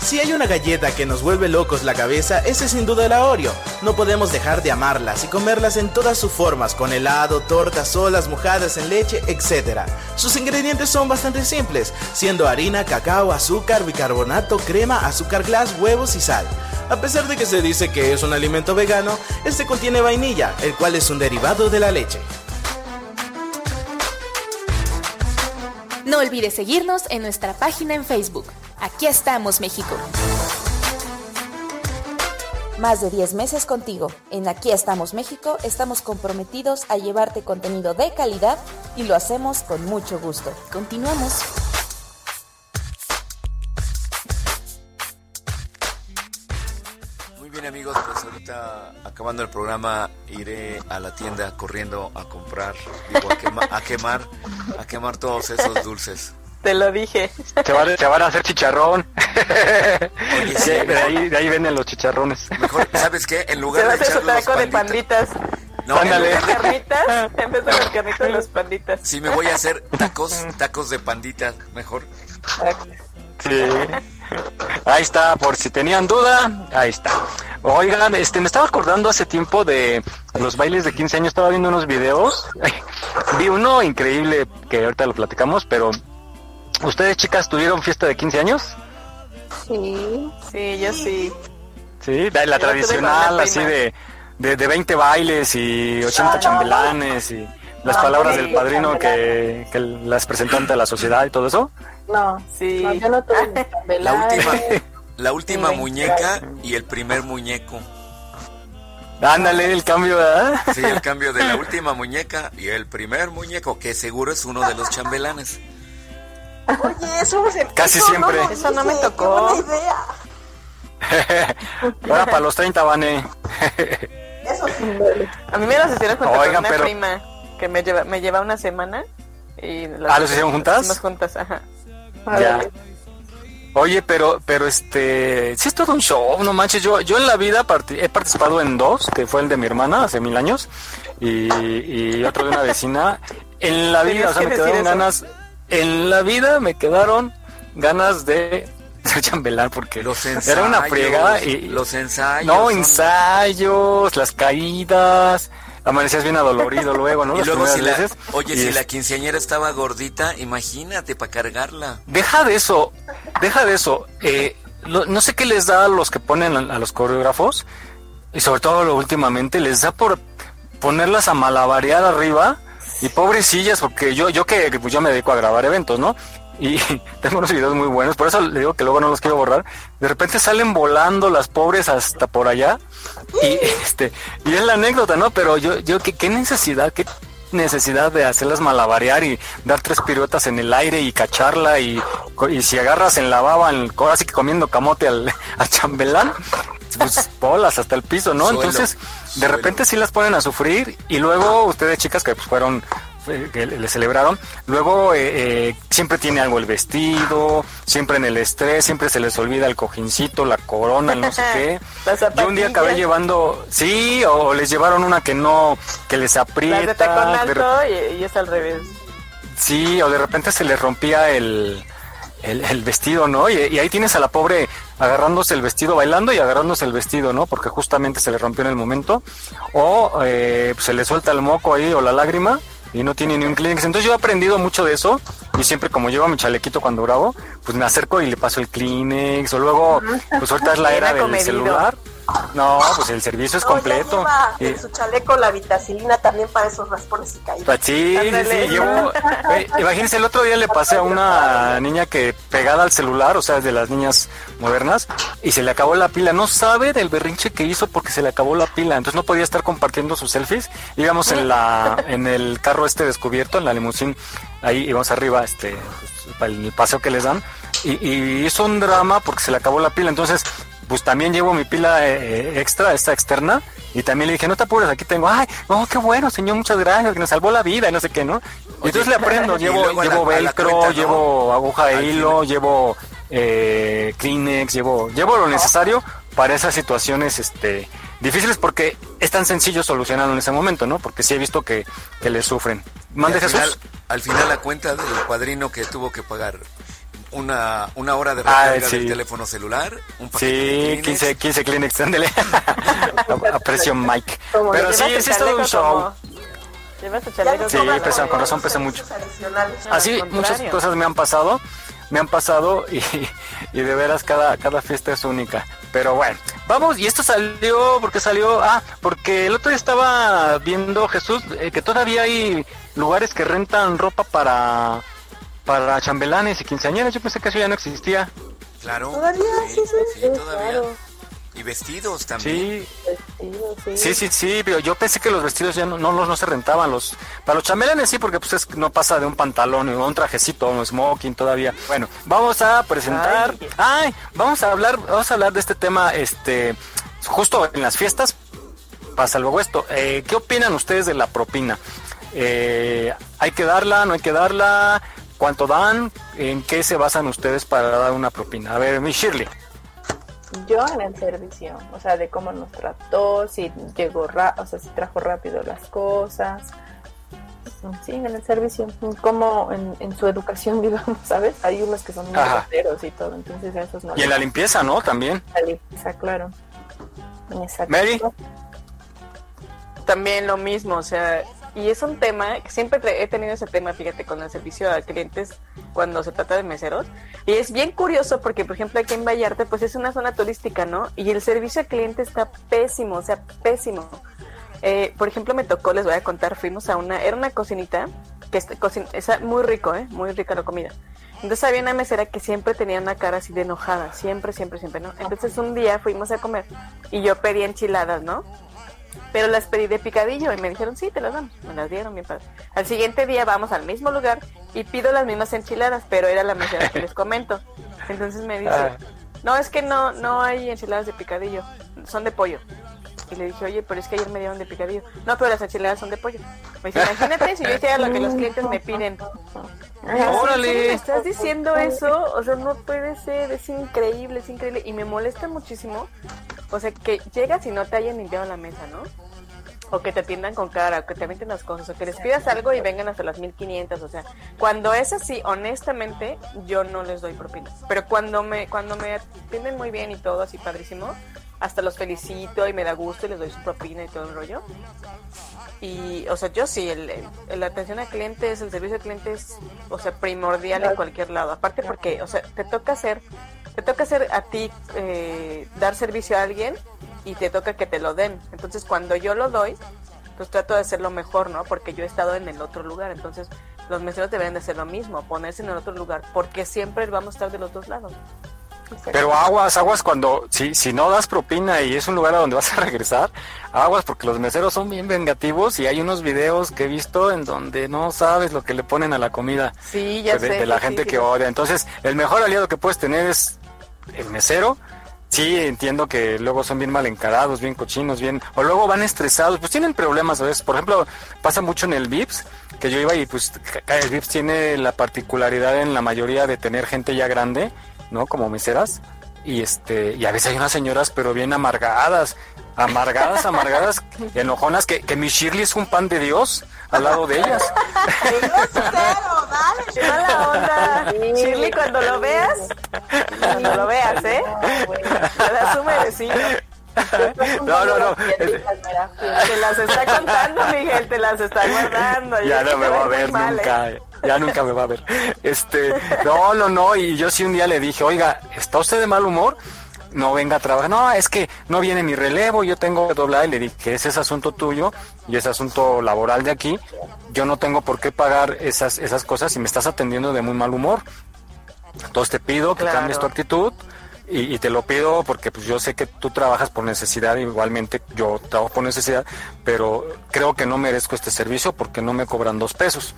Si hay una galleta que nos vuelve locos la cabeza, ese es sin duda la Oreo. No podemos dejar de amarlas y comerlas en todas sus formas, con helado, tortas, solas, mojadas en leche, etc. Sus ingredientes son bastante simples, siendo harina, cacao, azúcar, bicarbonato, crema, azúcar glass, huevos y sal. A pesar de que se dice que es un alimento vegano, este contiene vainilla, el cual es un derivado de la leche. No olvides seguirnos en nuestra página en Facebook. Aquí estamos, México. Más de 10 meses contigo. En Aquí estamos, México, estamos comprometidos a llevarte contenido de calidad y lo hacemos con mucho gusto. Continuamos. Muy bien amigos, pues ahorita acabando el programa iré a la tienda corriendo a comprar, a quemar, a quemar todos esos dulces. Te lo dije. Te van, a hacer chicharrón. Oye, Sí, sí, de, ahí, de ahí venden los chicharrones. Mejor, ¿sabes qué? En lugar va a de hacer su echar los taco de panditas, panditas. no, en lugar de- Carnitas, en vez de las carnitas, las panditas. sí me voy a hacer tacos, tacos de pandita, mejor. Sí. Ahí está, por si tenían duda, ahí está. Oigan, este, me estaba acordando hace tiempo de los bailes de 15 años, estaba viendo unos videos. Vi uno increíble que ahorita lo platicamos, pero ¿ustedes chicas tuvieron fiesta de 15 años? Sí. Sí, yo sí. Sí, la, la tradicional, así de, de, de 20 bailes y 80 Ah, no. chambelanes y las Ah, palabras sí, del padrino que, que las presentó ante la sociedad y todo eso. No, sí. No, yo no tuve La última, la última Sí, muñeca y el primer muñeco. Ándale, el cambio, ¿verdad? Sí, el cambio de la última muñeca y el primer muñeco, que seguro es uno de los chambelanes. Oye, eso se Casi eso siempre. lo Eso no me tocó. qué buena idea. Ahora para los 30 van, eh. Eso sí. A mí me las hicieron junto Oigan, con una pero- prima que me lleva, me lleva una semana. Y las Ah, ¿los hicieron juntas? hicimos juntas, ajá. Ya. Oye, pero, pero este, sí es todo un show, no manches. Yo, yo en la vida parti- he participado en dos, que fue el de mi hermana hace mil años y, y otro de una vecina. En la vida, o sea, me quedaron eso. En la vida me quedaron ganas de ser chambelán porque Los ensayos. era una fregada y Los ensayos. no son- ensayos, las caídas, amanecías bien adolorido luego, ¿no? Y luego si primeras la, veces. oye, Y si es- la quinceañera estaba gordita, imagínate para cargarla. Deja de eso, deja de eso. Eh, lo- no sé qué les da a los que ponen a, a los coreógrafos, y sobre todo lo últimamente, les da por ponerlas a malabarear arriba, y pobrecillas, porque yo, yo que pues, yo me dedico a grabar eventos, ¿no? Y tengo unos videos muy buenos, por eso le digo que luego no los quiero borrar. De repente salen volando las pobres hasta por allá, y este, y es la anécdota, ¿no? Pero yo, yo, ¿qué, qué necesidad, qué necesidad de hacerlas malabarear y dar tres piruetas en el aire y cacharla y, y si agarras en la baba, en, así que comiendo camote al, al chambelán, pues bolas hasta el piso, ¿no? Suelo, Entonces, de repente sí las ponen a sufrir y luego ustedes chicas que pues, fueron eh, que le celebraron, luego eh, eh, siempre tiene algo el vestido, siempre en el estrés, siempre se les olvida el cojincito, la corona, el no sé qué. Yo un día acabé llevando, sí, o les llevaron una que no, que les aprieta. Las de tacón y, y es al revés. Sí, o de repente se le rompía el, el, el vestido, ¿no? Y, y ahí tienes a la pobre agarrándose el vestido, bailando y agarrándose el vestido, ¿no? Porque justamente se le rompió en el momento. O eh, se le suelta el moco ahí o la lágrima y no tiene ni un Kleenex. Entonces yo he aprendido mucho de eso y siempre como llevo mi chalequito cuando grabo, pues me acerco y le paso el Kleenex o luego, pues ahorita es la era del celular. No, pues el servicio es No, completo. lleva en su chaleco la vitacilina también para esos raspones y caídas. pues sí, sí, sí, llevo- eh, imagínense, el otro día le pasé a una niña que pegada al celular, o sea, es de las niñas modernas, y se le acabó la pila. No sabe del berrinche que hizo porque se le acabó la pila. Entonces no podía estar compartiendo sus selfies. Íbamos en la, en el carro este descubierto, en la limusín, ahí íbamos arriba, este, pues, para el paseo que les dan, y, y hizo un drama porque se le acabó la pila. Entonces, pues también llevo mi pila eh, eh, extra, esta externa, y también le dije, no te apures, aquí tengo, ay, oh, qué bueno, señor, muchas gracias, que nos salvó la vida, y no sé qué, ¿no? Y entonces le aprendo, llevo, llevo la velcro, cuenta, ¿no? llevo aguja de hilo, llevo eh, Kleenex, llevo, llevo lo necesario para esas situaciones, este, difíciles porque es tan sencillo solucionarlo en ese momento, ¿no? Porque sí he visto que, que le sufren. Mande al Jesús. final, al final la cuenta del padrino que tuvo que pagar una, una hora de Ah, recarga sí. del teléfono celular, un paquete de Sí, Kleenex. 15, 15 Kleenex, ándale. a, a precio Mike. Como Pero sí, es todo un show. como- Llevas tu chaleco Sí, pesa, con razón pesa mucho. Así muchas cosas me han pasado, me han pasado y, y de veras cada, cada fiesta es única. Pero bueno, vamos, y esto salió, porque salió? Ah, porque el otro día estaba viendo Jesús eh, que todavía hay lugares que rentan ropa para, para chambelanes y quinceañeras. Yo pensé que eso ya no existía. Claro. Todavía, sí, sí, sí, todavía. Y vestidos también. Sí. Sí, sí, sí, pero yo pensé que los vestidos ya no, no, los- no se rentaban. los Para los chambelanes sí, porque pues es- no pasa de un pantalón o un trajecito, un smoking todavía. Bueno, vamos a presentar... Ay, vamos a hablar vamos a hablar de este tema este justo en las fiestas. Pasa algo esto. Eh, ¿Qué opinan ustedes de la propina? Eh, ¿Hay que darla? ¿No hay que darla? ¿Cuánto dan? ¿En qué se basan ustedes para dar una propina? A ver, mi Shirley. Yo en el servicio, o sea, de cómo nos trató, si llegó, ra o sea, si trajo rápido las cosas. Sí, en el servicio, como en, en su educación, digamos, ¿sabes? Hay unos que son muy Ajá. groseros y todo, entonces esos no. Y en la limpieza, ¿no? También. La limpieza, claro. Exacto. Mary. También lo mismo, o sea, y es un tema que siempre he tenido ese tema, fíjate, con el servicio a clientes cuando se trata de meseros. Y es bien curioso porque, por ejemplo, aquí en Vallarta, pues es una zona turística, ¿no? Y el servicio al cliente está pésimo, o sea, pésimo. Eh, por ejemplo, me tocó, les voy a contar, fuimos a una, era una cocinita, que es, cocin- es muy rico, ¿eh? Muy rica la comida. Entonces había una mesera que siempre tenía una cara así de enojada, siempre, siempre, siempre, ¿no? Entonces un día fuimos a comer y yo pedí enchiladas, ¿no? Pero las pedí de picadillo y me dijeron, sí, te las damos. Me las dieron bien padre. Al siguiente día vamos al mismo lugar y pido las mismas enchiladas, pero era la mesera que les comento. Entonces me dice, Ah. no, es que no, no hay enchiladas de picadillo, son de pollo. Y le dije, oye, pero es que ayer me dieron de picadillo. No, pero las enchiladas son de pollo. Me dice, imagínate si yo hiciera lo que los clientes me piden. Ay, Órale. ¿en serio ¿Me estás diciendo eso? O sea, no puede ser, es increíble, es increíble. Y me molesta muchísimo. O sea, que llegas y no te hayan limpiado la mesa, ¿no? O que te atiendan con cara, o que te avienten las cosas, o que les pidas algo y vengan hasta las 1500. O sea, cuando es así, honestamente, yo no les doy propina. Pero cuando me, cuando me atienden muy bien y todo así padrísimo, hasta los felicito y me da gusto y les doy su propina y todo el rollo. Y, o sea, yo sí, el, el- la atención al cliente es, el servicio al cliente es, o sea, primordial en cualquier lado. Aparte porque, o sea, te toca hacer, te toca hacer a ti, eh, dar servicio a alguien y te toca que te lo den. Entonces, cuando yo lo doy, pues trato de hacerlo mejor, ¿no? Porque yo he estado en el otro lugar. Entonces, los meseros deben de hacer lo mismo, ponerse en el otro lugar, porque siempre vamos a estar de los dos lados. Pero aguas, aguas cuando, si, si no das propina y es un lugar a donde vas a regresar, aguas porque los meseros son bien vengativos y hay unos videos que he visto en donde no sabes lo que le ponen a la comida Sí, ya pues, de, sé. de la sí, gente sí, que odia. Entonces, el mejor aliado que puedes tener es el mesero. Sí, entiendo que luego son bien mal encarados, bien cochinos, bien... O luego van estresados, pues tienen problemas a veces. Por ejemplo, pasa mucho en el VIPS, que yo iba y pues el VIPS tiene la particularidad en la mayoría de tener gente ya grande, ¿no? Como meseras. Y este y a veces hay unas señoras, pero bien amargadas, amargadas, amargadas, enojonas, que, que mi Shirley es un pan de Dios al lado de ellas. ¡Qué mala onda! Shirley, cuando lo veas, cuando lo veas, ¿eh? Te das un merecido. No, no, no. Te las está contando, Miguel, te las está guardando. ya no me va a ver mal, ¿eh? Ya nunca me va a ver. Este, no, no, no, y yo sí un día le dije, oiga, ¿está usted de mal humor? No venga a trabajar. No, es que no viene mi relevo, yo tengo que doblar y le dije que ese es asunto tuyo y es asunto laboral de aquí. Yo no tengo por qué pagar esas, esas cosas y me estás atendiendo de muy mal humor. Entonces te pido que Claro. cambies tu actitud y, y te lo pido porque pues yo sé que tú trabajas por necesidad, igualmente yo trabajo por necesidad, pero creo que no merezco este servicio porque no me cobran dos pesos,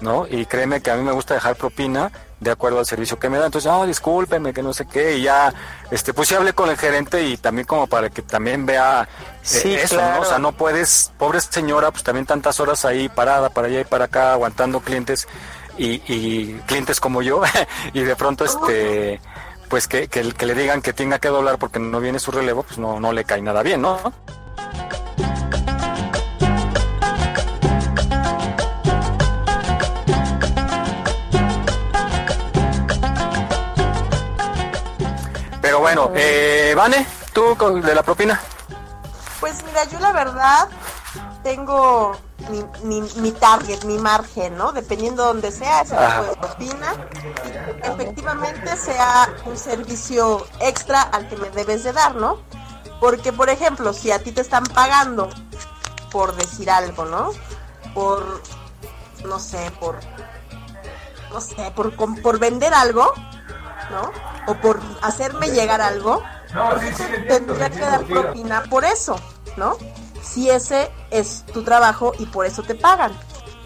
¿no? Y créeme que a mí me gusta dejar propina de acuerdo al servicio que me da. Entonces, no, discúlpeme, que no sé qué, y ya, este, pues sí hablé con el gerente y también como para que también vea eh, Sí, eso, ¿no? claro. O sea, no puedes, pobre señora, pues también tantas horas ahí parada para allá y para acá, aguantando clientes y, y clientes como yo, y de pronto este pues que, que, que le digan que tenga que doblar porque no viene su relevo, pues no, no le cae nada bien, ¿no? Bueno, eh, Vane, tú con, de la propina. Pues mira, yo la verdad tengo mi, mi, mi target, mi margen, ¿no? Dependiendo de donde sea, ese tipo de propina. Efectivamente sea un servicio extra al que me debes de dar, ¿no? Porque, por ejemplo, si a ti te están pagando por decir algo, ¿no? Por, no sé, por, no sé, por, por vender algo, ¿no? O por hacerme llegar algo, tendría que dar propina por eso, ¿no? Si ese es tu trabajo y por eso te pagan.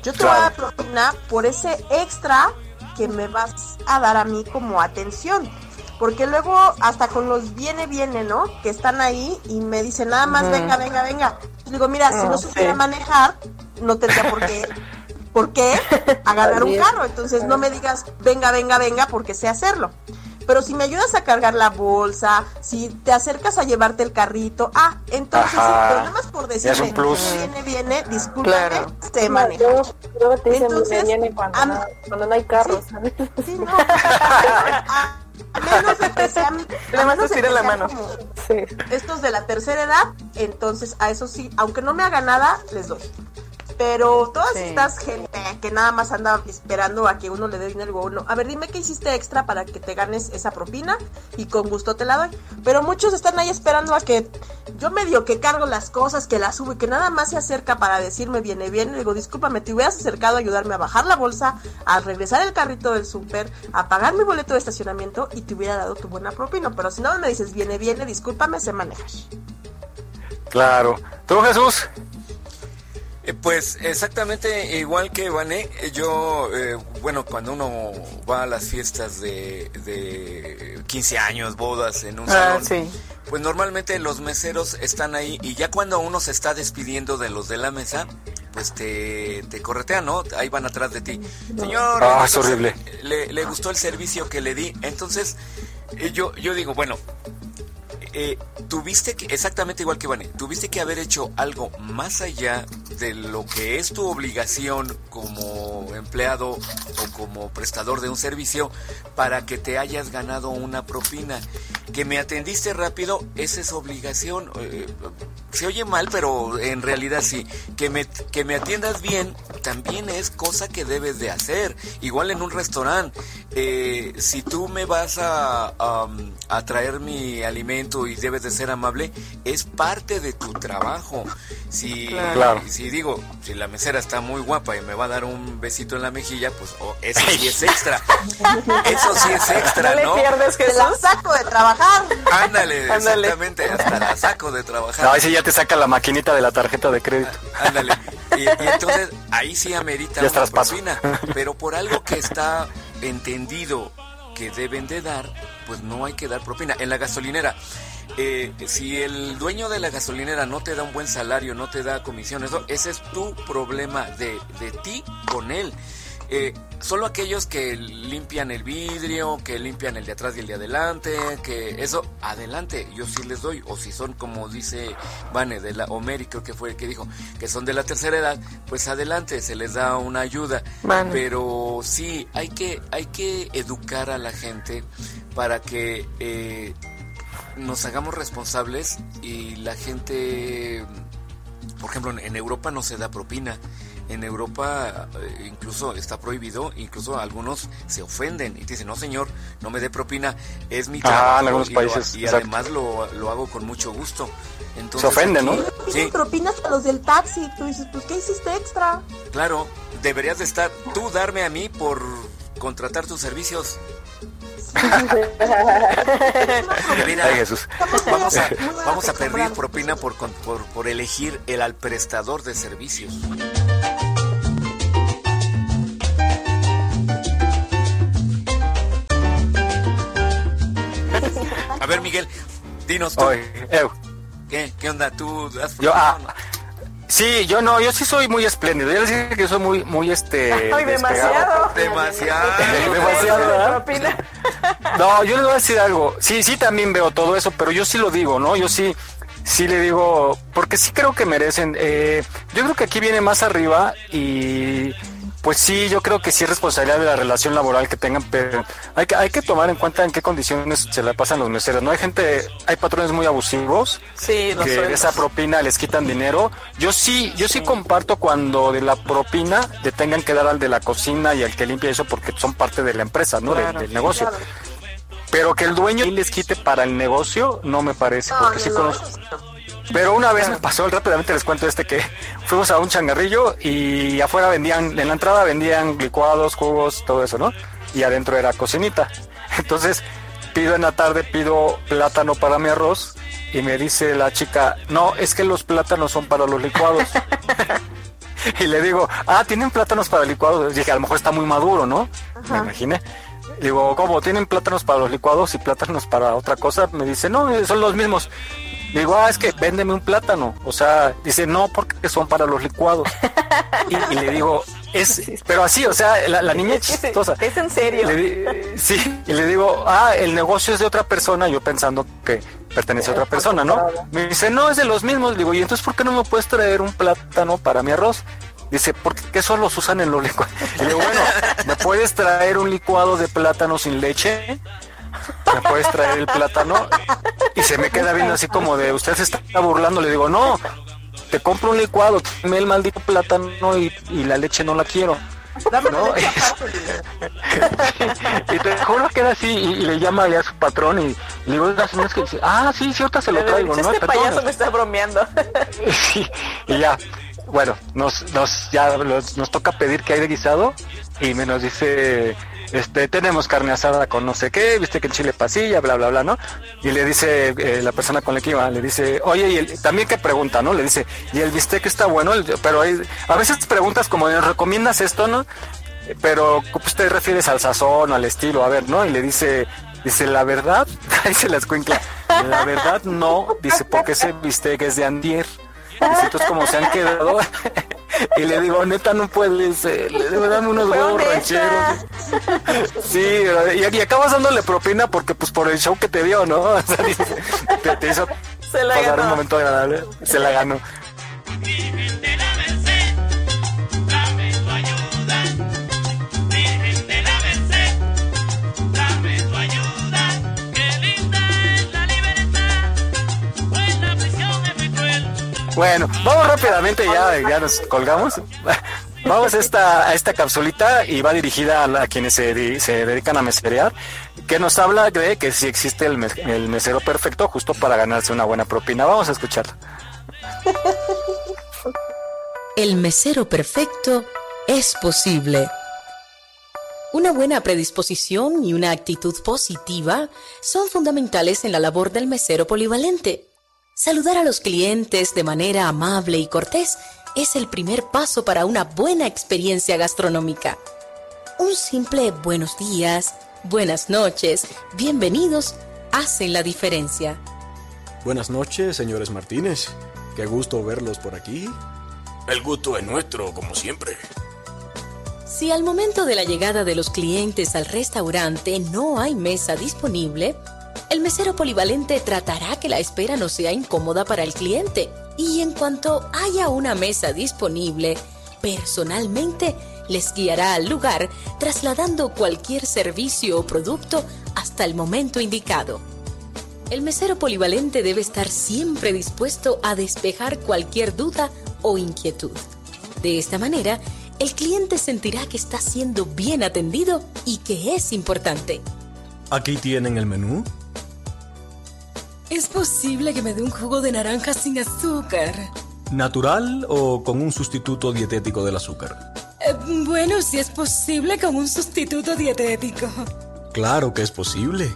Yo te voy a dar propina por ese extra que me vas a dar a mí como atención. Porque luego hasta con los viene, viene, ¿no? Que están ahí y me dicen nada más, venga, venga, venga. Yo digo, mira, si no sí. supiera manejar, no tendría por qué, por qué agarrar un Así es. carro. Entonces no me digas, venga, venga, venga, porque sé hacerlo. Pero si me ayudas a cargar la bolsa, si te acercas a llevarte el carrito, ah, entonces sí, pero nada más por Ya es decirme, un plus. viene, viene, discúlpame, Claro. se maneja. Luego, luego te dicen Entonces, viene cuando, no, cuando no hay carros. Sí, no. A, a menos de que sean, Nada a más menos te de tira que la mano. Sí. estos de la tercera edad, entonces a eso sí, aunque no me haga nada, les doy. Pero todas Sí. estas gente que nada más anda esperando a que uno le dé dinero a uno, a ver, dime qué hiciste extra para que te ganes esa propina y con gusto te la doy. Pero muchos están ahí esperando a que yo medio que cargo las cosas, que las subo y que nada más se acerca para decirme viene bien. Le digo, discúlpame, te hubieras acercado a ayudarme a bajar la bolsa, a regresar el carrito del súper, a pagar mi boleto de estacionamiento y te hubiera dado tu buena propina. Pero si no me dices viene, viene, discúlpame, sé manejar. Claro. ¿Tú, Jesús? Eh, Pues exactamente igual que Vané, eh, yo, eh, bueno, cuando uno va a las fiestas de, de 15 años, bodas en un Ah, salón, sí. pues normalmente los meseros están ahí y ya cuando uno se está despidiendo de los de la mesa, pues te, te corretean, ¿no? Ahí van atrás de ti. Señor, Ah, ¿le es gustó- horrible. Le, le gustó el servicio que le di. Entonces, eh, yo, yo digo, bueno, eh, tuviste que, exactamente igual que Vane, tuviste que haber hecho algo más allá de lo que es tu obligación como empleado o como prestador de un servicio para que te hayas ganado una propina. Que me atendiste rápido, esa es obligación. eh, se oye mal, pero en realidad sí. Que me, que me atiendas bien también es cosa que debes de hacer. Igual en un restaurante, eh, si tú me vas a, a, a traer mi alimento y debes de ser amable, es parte de tu trabajo. Si, Claro. si digo, si la mesera está muy guapa y me va a dar un besito en la mejilla, pues oh, eso sí es extra. Eso sí es extra, No pierdes, Te la Jesús. saco de trabajar. Ándale, Ándale. exactamente, hasta la saco de trabajar. No, ahí sí ya te saca la maquinita de la tarjeta de crédito. Ándale. Y, y entonces ahí sí amerita Ya una propina. Pero por algo que está entendido que deben de dar, pues no hay que dar propina. En la gasolinera, eh, si el dueño de la gasolinera no te da un buen salario, no te da comisión, eso, ese es tu problema de, de ti con él. Eh, solo aquellos que limpian el vidrio, que limpian el de atrás y el de adelante, que eso, adelante, yo sí les doy. O si son como dice Vane, de la Omeri, creo que fue el que dijo, que son de la tercera edad, pues adelante, se les da una ayuda. Pero sí, hay que, hay que educar a la gente para que eh, nos hagamos responsables y la gente, por ejemplo, en Europa no se da propina. En Europa eh, incluso está prohibido, incluso algunos se ofenden y te dicen, no señor, no me dé propina, es mi Ajá, trabajo en algunos y, lo- países, y exacto. además lo, lo hago con mucho gusto. Entonces, Se ofenden, ¿no? Sí, Piden propinas a los del taxi. Tú dices, pues, ¿qué hiciste extra? claro, deberías de estar tú darme a mí por contratar tus servicios. Mira, Ay, Jesús. Vamos a, vamos a pedir acostumbrados. propina por, con- por, por elegir el al prestador de servicios. A ver, Miguel, dinos tú, ¿qué, ¿qué onda? ¿Tú yo, ah, no? sí, yo no, yo sí soy muy espléndido. Yo les dije que soy muy, muy este. Ay, demasiado. Demasiado. Demasiado. No, yo les voy a decir algo. Sí, sí, también veo todo eso, pero yo sí lo digo, ¿no? Yo sí, sí le digo, porque sí creo que merecen. eh, yo creo que aquí viene más arriba y Pues sí, yo creo que sí es responsabilidad de la relación laboral que tengan, pero hay que, hay que tomar en cuenta en qué condiciones se la pasan los meseros. No hay gente, hay patrones muy abusivos Sí, que de esa propina les quitan dinero. Yo sí, yo sí comparto cuando de la propina le tengan que dar al de la cocina y al que limpia eso porque son parte de la empresa, ¿no? Del- negocio. Claro. Pero que el dueño les quite para el negocio, no me parece, porque no, sí no, conozco. Pero una vez me pasó, rápidamente les cuento este que fuimos a un changarrillo y afuera vendían, en la entrada vendían licuados, jugos, todo eso, ¿no? Y adentro era cocinita. Entonces pido en la tarde, pido plátano para mi arroz y me dice la chica, no, es que los plátanos son para los licuados. y le digo, ah, ¿tienen plátanos para licuados? Dije, a lo mejor está muy maduro, ¿no? Me imaginé. Digo, ¿cómo? ¿Tienen plátanos para los licuados y plátanos para otra cosa? Me dice, no, son los mismos. Digo, ah, es que véndeme un plátano. O sea, dice, no, porque son para los licuados. Y, y le digo, es, pero así, o sea, la, la niña es chistosa. Es en serio. Le sí, y le digo, ah, el negocio es de otra persona, yo pensando que pertenece a otra persona, ¿no? Me dice, no, es de los mismos. Digo, ¿y entonces por qué no me puedes traer un plátano para mi arroz? Dice, porque eso los usan en los licuados. Y le digo, bueno, ¿me puedes traer un licuado de plátano sin leche? ¿Me puedes traer el plátano? Y se me queda viendo así como de, usted se está burlando. Le digo, no, te compro un licuado, tráeme el maldito plátano y, y la leche no la quiero. ¿no? y te juro que era así y, y le llama ya a su patrón y, y le digo, es que dice, ah, sí, sí, ahorita se lo traigo, ¿no? Este Perdón". payaso me está bromeando. Sí, y ya, bueno, nos, nos, ya los- nos toca pedir que hay de guisado y me nos dice, este, tenemos carne asada con no sé qué, viste que en chile pasilla, bla, bla, bla, ¿no? Y le dice eh, la persona con la que iba, le dice, oye, y el, también que pregunta, ¿no? Le dice, y el bistec está bueno, El- pero hay, a veces preguntas como, ¿nos recomiendas esto, no? Pero pues, te refieres al sazón, al estilo, a ver, ¿no? Y le dice, dice, la verdad, dice la escuincla, la verdad no, dice, porque ese bistec es de andier. Entonces como se han quedado, y le digo, neta, no puedes, eh, le dame unos huevos rancheros. Sí, y, y acabas dándole propina porque pues por el show que te dio, ¿no? O sea, dice, te, te hizo Se la pasar un momento agradable, se la ganó. Bueno, vamos rápidamente ya, ya nos colgamos. Vamos a esta, a esta capsulita y va dirigida a, la- quienes se, se dedican a meserear, que nos habla de que si existe el, mes- el mesero perfecto justo para ganarse una buena propina. Vamos a escucharla. El mesero perfecto es posible. Una buena predisposición y una actitud positiva son fundamentales en la labor del mesero polivalente. Saludar a los clientes de manera amable y cortés es el primer paso para una buena experiencia gastronómica. Un simple buenos días, buenas noches, bienvenidos hacen la diferencia. Buenas noches, señores Martínez. Qué gusto verlos por aquí. El gusto es nuestro, como siempre. Si al momento de la llegada de los clientes al restaurante no hay mesa disponible, el mesero polivalente tratará que la espera no sea incómoda para el cliente y en cuanto haya una mesa disponible, personalmente les guiará al lugar trasladando cualquier servicio o producto hasta el momento indicado. El mesero polivalente debe estar siempre dispuesto a despejar cualquier duda o inquietud. De esta manera, el cliente sentirá que está siendo bien atendido y que es importante. Aquí tienen el menú. ¿Es posible que me dé un jugo de naranja sin azúcar? ¿Natural o con un sustituto dietético del azúcar? Eh, bueno, si es posible con un sustituto dietético. Claro que es posible.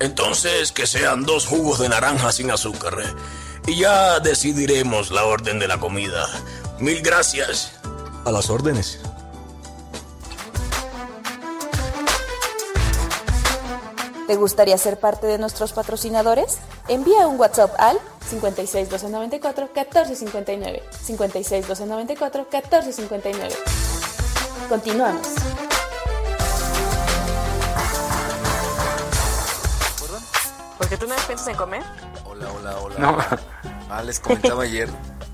Entonces, que sean dos jugos de naranja sin azúcar. Y ya decidiremos la orden de la comida. Mil gracias. A las órdenes. ¿Te gustaría ser parte de nuestros patrocinadores? Envía un WhatsApp al 56 294 1459. 56 294 1459. Continuamos. Porque tú no piensas en comer. Hola, hola, hola. No. Ah, les comentaba ayer,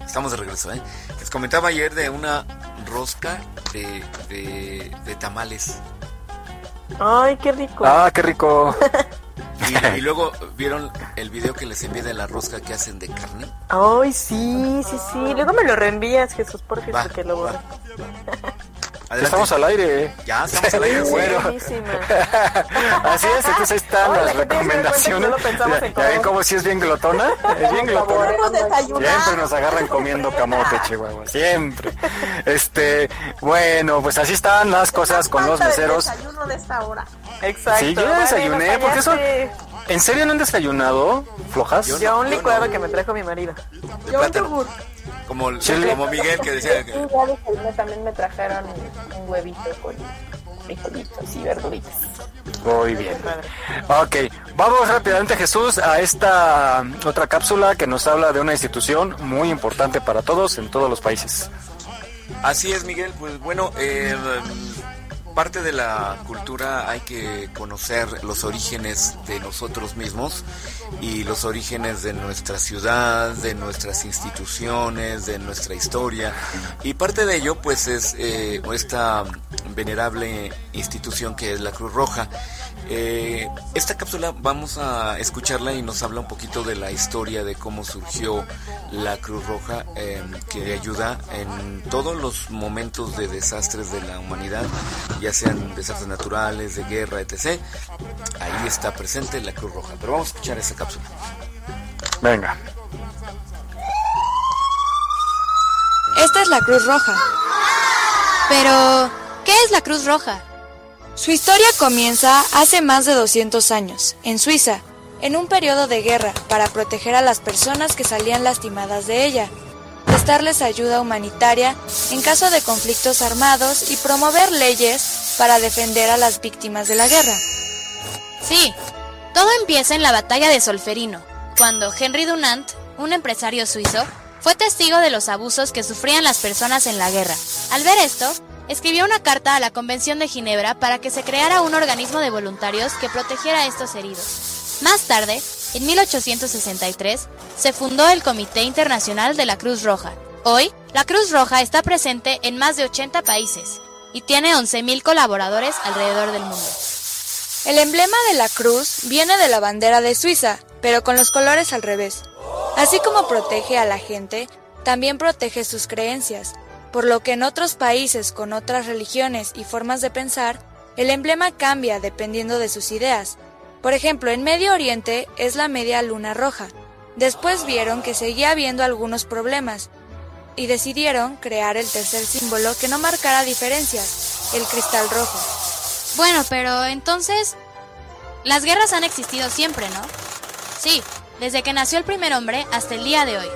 estamos de regreso, ¿eh? Les comentaba ayer de una rosca de, de, de tamales. Ay, qué rico. Ah, qué rico. Y, y luego vieron el video que les envié de la rosca que hacen de carne. Ay, sí, sí, sí. Luego me lo reenvías, Jesús, por favor, Va, porque lo borro. Adelante. Estamos al aire. Ya estamos al aire. Bueno. Así es, entonces ahí están las gente, recomendaciones. Ya- ya ven como si es bien glotona. Es bien glotona. Siempre nos agarran comiendo camote, Chihuahua. Siempre. Este, bueno, pues así están las cosas con los meseros. desayuno de esta hora. Exacto. Sí, yo desayuné, porque eso. ¿En serio no han desayunado? ¿Flojas? Yo, un licuado que me trajo mi marido. De plátano. Como, como Miguel que decía que Sí, también me trajeron un huevito con frijolitos y verduritas. Muy bien. Ok, vamos rápidamente Jesús a esta otra cápsula que nos habla de una institución muy importante para todos en todos los países. Así es, Miguel. Pues bueno, eh, parte de la cultura hay que conocer los orígenes de nosotros mismos y los orígenes de nuestra ciudad, de nuestras instituciones, de nuestra historia. Y parte de ello, pues, es eh, esta venerable institución que es la Cruz Roja. Eh, esta cápsula vamos a escucharla y nos habla un poquito de la historia de cómo surgió la Cruz Roja, eh, que ayuda en todos los momentos de desastres de la humanidad, ya sean desastres naturales, de guerra, etc. Ahí está presente la Cruz Roja. Pero vamos a escuchar esa cápsula. Venga. Esta es la Cruz Roja. Pero, ¿qué es la Cruz Roja? Su historia comienza hace más de 200 años, en Suiza, en un periodo de guerra para proteger a las personas que salían lastimadas de ella, prestarles ayuda humanitaria en caso de conflictos armados y promover leyes para defender a las víctimas de la guerra. Sí, todo empieza en la batalla de Solferino, cuando Henry Dunant, un empresario suizo, fue testigo de los abusos que sufrían las personas en la guerra. Al ver esto, escribió una carta a la Convención de Ginebra para que se creara un organismo de voluntarios que protegiera a estos heridos. Más tarde, en 1863, se fundó el Comité Internacional de la Cruz Roja. Hoy, la Cruz Roja está presente en más de 80 países y tiene 11.000 colaboradores alrededor del mundo. El emblema de la cruz viene de la bandera de Suiza, pero con los colores al revés. Así como protege a la gente, también protege sus creencias, por lo que en otros países con otras religiones y formas de pensar, el emblema cambia dependiendo de sus ideas. Por ejemplo, en Medio Oriente es la media luna roja. Después vieron que seguía habiendo algunos problemas y decidieron crear el tercer símbolo que no marcara diferencias, el cristal rojo. Bueno, pero entonces... Las guerras han existido siempre, ¿no? Sí, desde que nació el primer hombre hasta el día de hoy.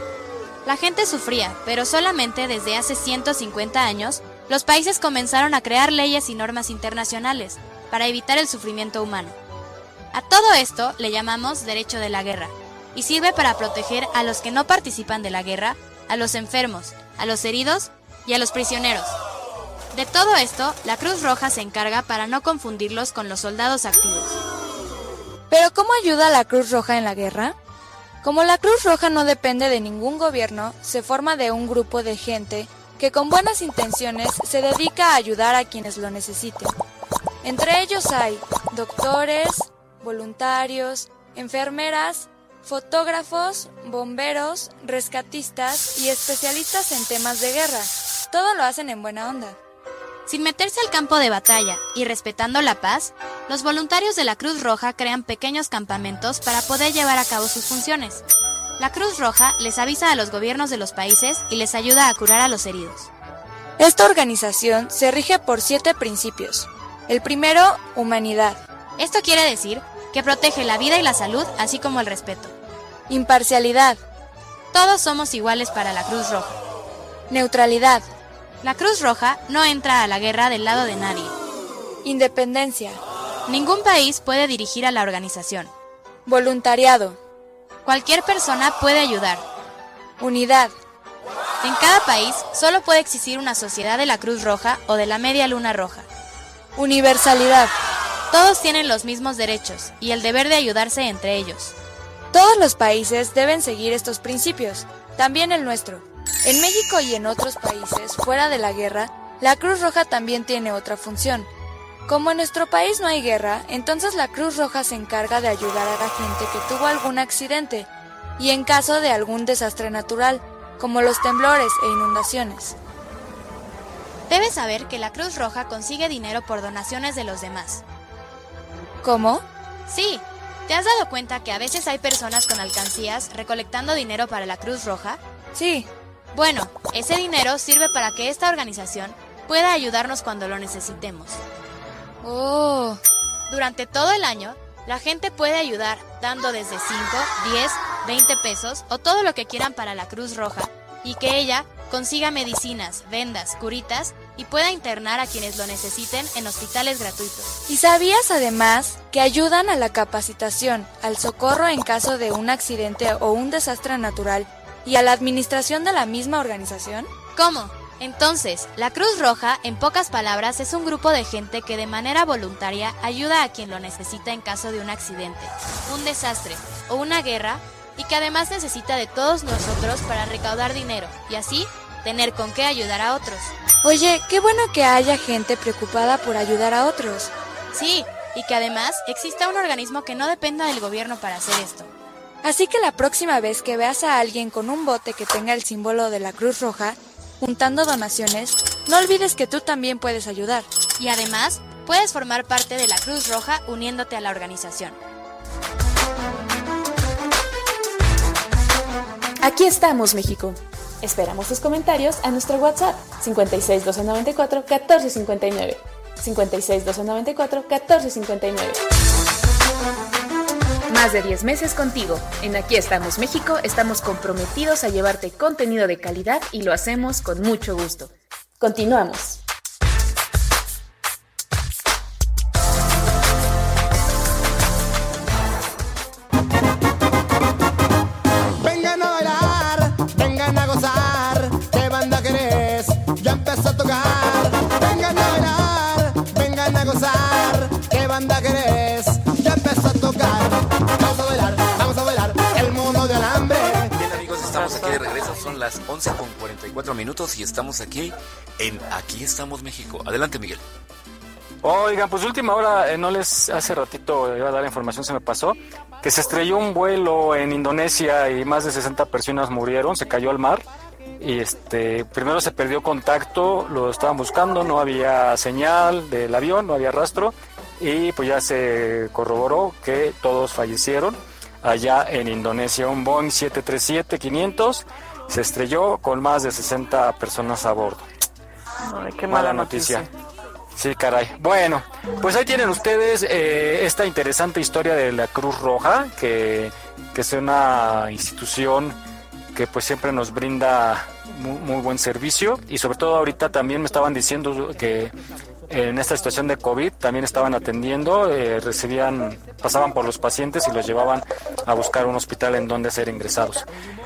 La gente sufría, pero solamente desde hace 150 años, los países comenzaron a crear leyes y normas internacionales para evitar el sufrimiento humano. A todo esto le llamamos derecho de la guerra, y sirve para proteger a los que no participan de la guerra, a los enfermos, a los heridos y a los prisioneros. De todo esto, la Cruz Roja se encarga para no confundirlos con los soldados activos. Pero ¿cómo ayuda la Cruz Roja en la guerra? Como la Cruz Roja no depende de ningún gobierno, se forma de un grupo de gente que con buenas intenciones se dedica a ayudar a quienes lo necesiten. Entre ellos hay doctores, voluntarios, enfermeras, fotógrafos, bomberos, rescatistas y especialistas en temas de guerra. Todo lo hacen en buena onda. Sin meterse al campo de batalla y respetando la paz, los voluntarios de la Cruz Roja crean pequeños campamentos para poder llevar a cabo sus funciones. La Cruz Roja les avisa a los gobiernos de los países y les ayuda a curar a los heridos. Esta organización se rige por siete principios. El primero, humanidad. Esto quiere decir que protege la vida y la salud, así como el respeto. Imparcialidad. Todos somos iguales para la Cruz Roja. Neutralidad. La Cruz Roja no entra a la guerra del lado de nadie. Independencia. Ningún país puede dirigir a la organización. Voluntariado. Cualquier persona puede ayudar. Unidad. En cada país solo puede existir una sociedad de la Cruz Roja o de la Media Luna Roja. Universalidad. Todos tienen los mismos derechos y el deber de ayudarse entre ellos. Todos los países deben seguir estos principios, también el nuestro. En México y en otros países fuera de la guerra La Cruz Roja también tiene otra función. Como en nuestro país no hay guerra, entonces la Cruz Roja se encarga de ayudar a la gente que tuvo algún accidente y en caso de algún desastre natural, como los temblores e inundaciones. Debes saber que la Cruz Roja consigue dinero por donaciones de los demás. ¿Cómo? Sí. ¿Te has dado cuenta que a veces hay personas con alcancías recolectando dinero para la Cruz Roja? Sí. Bueno, ese dinero sirve para que esta organización pueda ayudarnos cuando lo necesitemos. Oh. Durante todo el año, la gente puede ayudar dando desde 5, 10, 20 pesos o todo lo que quieran para la Cruz Roja y que ella consiga medicinas, vendas, curitas y pueda internar a quienes lo necesiten en hospitales gratuitos. ¿Y sabías además que ayudan a la capacitación, al socorro en caso de un accidente o un desastre natural y a la administración de la misma organización? ¿Cómo? Entonces, la Cruz Roja, en pocas palabras, es un grupo de gente que de manera voluntaria ayuda a quien lo necesita en caso de un accidente, un desastre o una guerra y que además necesita de todos nosotros para recaudar dinero y así tener con qué ayudar a otros. Oye, qué bueno que haya gente preocupada por ayudar a otros. Sí, y que además exista un organismo que no dependa del gobierno para hacer esto. Así que la próxima vez que veas a alguien con un bote que tenga el símbolo de la Cruz Roja, juntando donaciones, no olvides que tú también puedes ayudar. Y además, puedes formar parte de la Cruz Roja uniéndote a la organización. Aquí estamos, México. Esperamos tus comentarios a nuestro WhatsApp 56 294 1459. 56 294 1459. Más de 10 meses contigo. En Aquí estamos México estamos comprometidos a llevarte contenido de calidad y lo hacemos con mucho gusto. Continuamos. 44 minutos y estamos aquí en Aquí estamos México. Adelante Miguel. Oigan, pues última hora, eh, no les hace ratito iba a dar información, se me pasó, que se estrelló un vuelo en Indonesia y más de 60 personas murieron, se cayó al mar y este primero se perdió contacto, lo estaban buscando, no había señal del avión, no había rastro y pues ya se corroboró que todos fallecieron allá en Indonesia. Un Boeing 737-500 se estrelló con más de 60 personas a bordo. Ay, qué mala, noticia. Sí, caray. Bueno, pues ahí tienen ustedes eh, esta interesante historia de la Cruz Roja, que, que es una institución que pues siempre nos brinda muy, muy buen servicio y sobre todo ahorita también me estaban diciendo que en esta situación de COVID también estaban atendiendo, eh, recibían, pasaban por los pacientes y los llevaban a buscar un hospital en donde ser ingresados.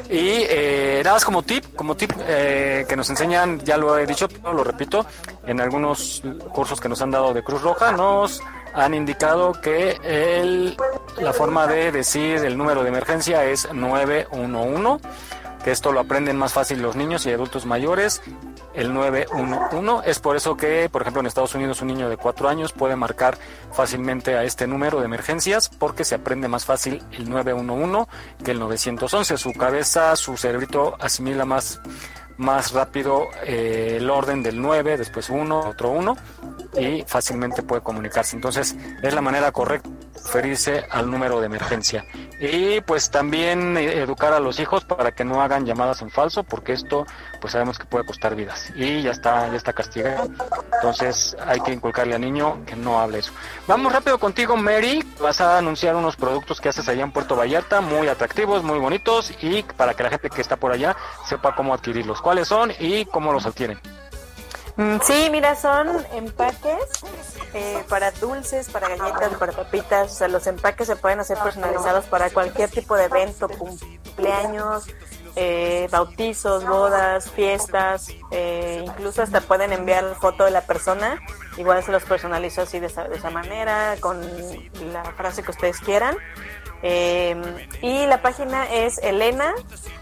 Y eh, nada más como tip, como tip eh, que nos enseñan, ya lo he dicho, lo repito, en algunos cursos que nos han dado de Cruz Roja, nos han indicado que el, la forma de decir el número de emergencia es 911 que esto lo aprenden más fácil los niños y adultos mayores, el 911. Es por eso que, por ejemplo, en Estados Unidos un niño de 4 años puede marcar fácilmente a este número de emergencias porque se aprende más fácil el 911 que el 911. Su cabeza, su cerebrito asimila más, más rápido eh, el orden del 9, después 1, otro 1 y fácilmente puede comunicarse. Entonces es la manera correcta de referirse al número de emergencia. Y pues también eh, educar a los hijos para que no hagan llamadas en falso porque esto pues sabemos que puede costar vidas y ya está, ya está castigado. Entonces hay que inculcarle al niño que no hable eso. Vamos rápido contigo Mary, vas a anunciar unos productos que haces allá en Puerto Vallarta, muy atractivos, muy bonitos y para que la gente que está por allá sepa cómo adquirirlos, cuáles son y cómo los adquieren. Mm, Sí, mira, son empaques eh, para dulces, para galletas, para papitas. O sea, los empaques se pueden hacer personalizados para cualquier tipo de evento, cumpleaños, eh, bautizos, bodas, fiestas. eh, incluso hasta pueden enviar foto de la persona. Igual se los personalizo así de esa, de esa manera, con la frase que ustedes quieran. Eh, y la página es Elena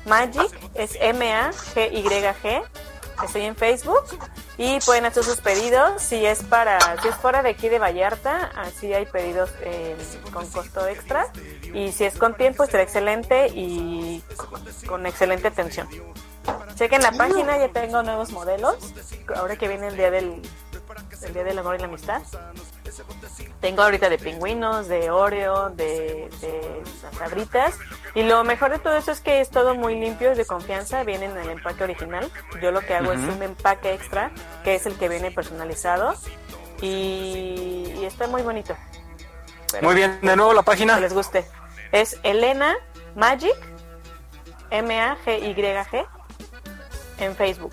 Magic, es M-A-G-Y-G. Estoy en Facebook. y pueden hacer sus pedidos. Si es para si es fuera de aquí de Vallarta así hay pedidos eh, con costo extra. Y si es con tiempo estará excelente y con excelente atención. Chequen la página ya tengo nuevos modelos. Ahora que viene el día del el día del amor y la amistad tengo ahorita de pingüinos, de Oreo, de, de sabritas. Y lo mejor de todo eso es que es todo muy limpio de confianza. Viene en el empaque original. Yo lo que hago es un empaque extra, que es el que viene personalizado. Y, y está muy bonito. Muy bien, de nuevo la página. Que les guste. Es Elena Magic, M-A-G-Y-G, en Facebook.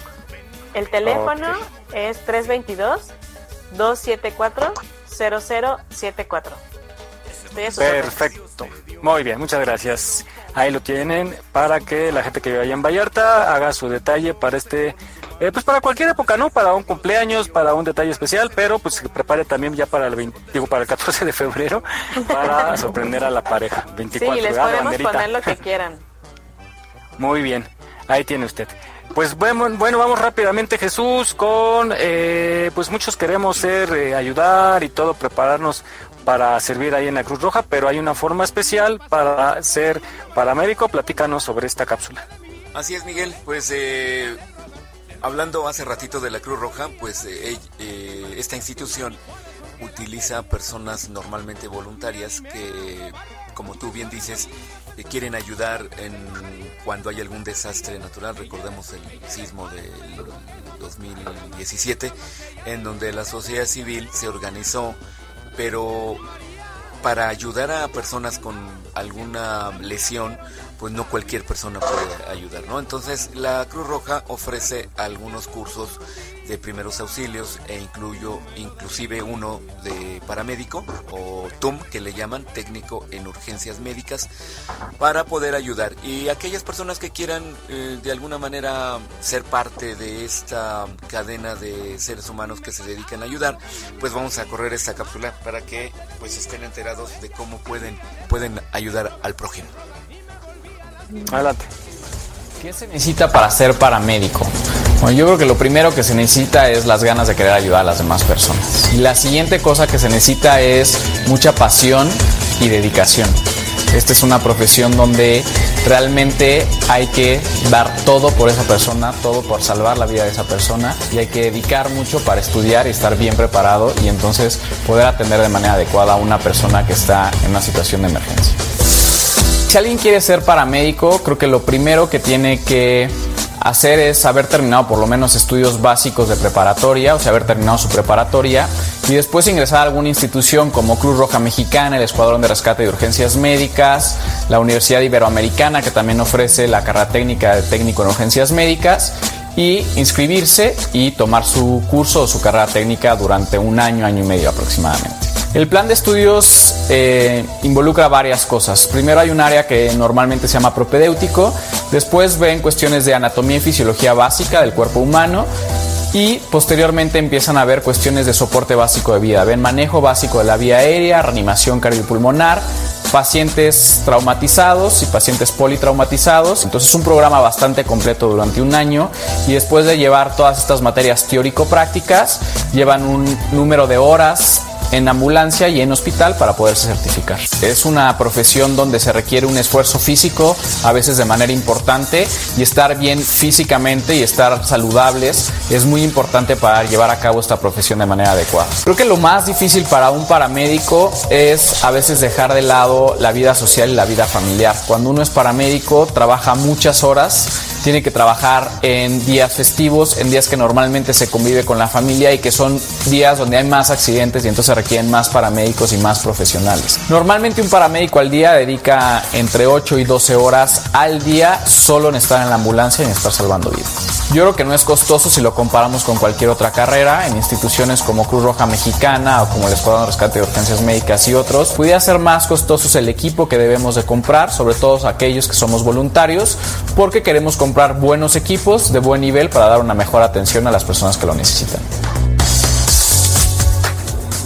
El teléfono es 322-274-0074. Estoy a sus órdenes. Perfecto. Muy bien, muchas gracias. Ahí lo tienen para que la gente que vive allá en Vallarta haga su detalle para este, eh, pues para cualquier época, ¿no? Para un cumpleaños, para un detalle especial, pero pues se prepare también ya para el 20 digo, para el 14 de febrero para sorprender a la pareja. 24 Sí, les ¿verdad? podemos Banderita. poner lo que quieran. Muy bien, ahí tiene usted. Pues bueno, bueno vamos rápidamente Jesús con, eh, pues muchos queremos ser, eh, ayudar y todo, prepararnos para servir ahí en la Cruz Roja, pero hay una forma especial para ser paramédico. Platícanos sobre esta cápsula. Así es, Miguel. Pues eh, hablando hace ratito de la Cruz Roja, pues eh, eh, esta institución utiliza personas normalmente voluntarias que, como tú bien dices, eh, quieren ayudar en cuando hay algún desastre natural. Recordemos el sismo del 2017, en donde la sociedad civil se organizó, pero para ayudar a personas con alguna lesión, pues no cualquier persona puede ayudar, ¿no? Entonces la Cruz Roja ofrece algunos cursos de primeros auxilios e incluyo inclusive uno de paramédico o TUM que le llaman técnico en urgencias médicas para poder ayudar y aquellas personas que quieran eh, de alguna manera ser parte de esta cadena de seres humanos que se dedican a ayudar pues vamos a correr esta cápsula para que pues estén enterados de cómo pueden pueden ayudar al prójimo Adelante. ¿Qué se necesita para ser paramédico? Bueno, yo creo que lo primero que se necesita es las ganas de querer ayudar a las demás personas. Y la siguiente cosa que se necesita es mucha pasión y dedicación. Esta es una profesión donde realmente hay que dar todo por esa persona, todo por salvar la vida de esa persona y hay que dedicar mucho para estudiar y estar bien preparado y entonces poder atender de manera adecuada a una persona que está en una situación de emergencia. Si alguien quiere ser paramédico, creo que lo primero que tiene que hacer es haber terminado por lo menos estudios básicos de preparatoria, o sea, haber terminado su preparatoria y después ingresar a alguna institución como Cruz Roja Mexicana, el Escuadrón de Rescate de Urgencias Médicas, la Universidad Iberoamericana que también ofrece la carrera técnica de técnico en urgencias médicas y inscribirse y tomar su curso o su carrera técnica durante un año, año y medio aproximadamente. El plan de estudios eh, involucra varias cosas. Primero hay un área que normalmente se llama propedéutico, después ven cuestiones de anatomía y fisiología básica del cuerpo humano y posteriormente empiezan a ver cuestiones de soporte básico de vida. Ven manejo básico de la vía aérea, reanimación cardiopulmonar, pacientes traumatizados y pacientes politraumatizados. Entonces es un programa bastante completo durante un año y después de llevar todas estas materias teórico-prácticas, llevan un número de horas en ambulancia y en hospital para poderse certificar. Es una profesión donde se requiere un esfuerzo físico, a veces de manera importante, y estar bien físicamente y estar saludables es muy importante para llevar a cabo esta profesión de manera adecuada. Creo que lo más difícil para un paramédico es a veces dejar de lado la vida social y la vida familiar. Cuando uno es paramédico, trabaja muchas horas tiene que trabajar en días festivos, en días que normalmente se convive con la familia y que son días donde hay más accidentes y entonces requieren más paramédicos y más profesionales. Normalmente un paramédico al día dedica entre 8 y 12 horas al día solo en estar en la ambulancia y en estar salvando vidas. Yo creo que no es costoso si lo comparamos con cualquier otra carrera en instituciones como Cruz Roja Mexicana o como el Escuadrón de Rescate de Urgencias Médicas y otros. Pudiera ser más costoso el equipo que debemos de comprar, sobre todo aquellos que somos voluntarios, porque queremos comprar buenos equipos de buen nivel para dar una mejor atención a las personas que lo necesitan.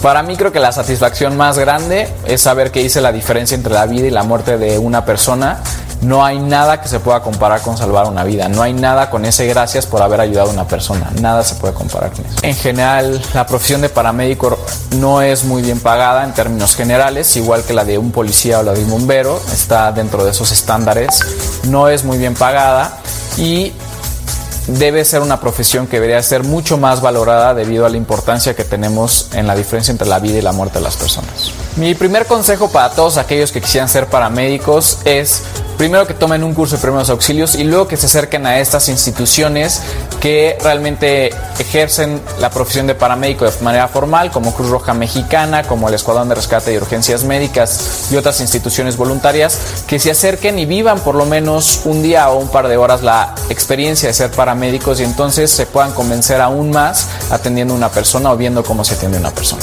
Para mí creo que la satisfacción más grande es saber que hice la diferencia entre la vida y la muerte de una persona. No hay nada que se pueda comparar con salvar una vida, no hay nada con ese gracias por haber ayudado a una persona, nada se puede comparar con eso. En general, la profesión de paramédico no es muy bien pagada en términos generales, igual que la de un policía o la de un bombero, está dentro de esos estándares, no es muy bien pagada y debe ser una profesión que debería ser mucho más valorada debido a la importancia que tenemos en la diferencia entre la vida y la muerte de las personas. Mi primer consejo para todos aquellos que quisieran ser paramédicos es primero que tomen un curso de primeros auxilios y luego que se acerquen a estas instituciones que realmente ejercen la profesión de paramédico de manera formal, como Cruz Roja Mexicana, como el Escuadrón de Rescate y Urgencias Médicas y otras instituciones voluntarias, que se acerquen y vivan por lo menos un día o un par de horas la experiencia de ser paramédicos y entonces se puedan convencer aún más atendiendo a una persona o viendo cómo se atiende una persona.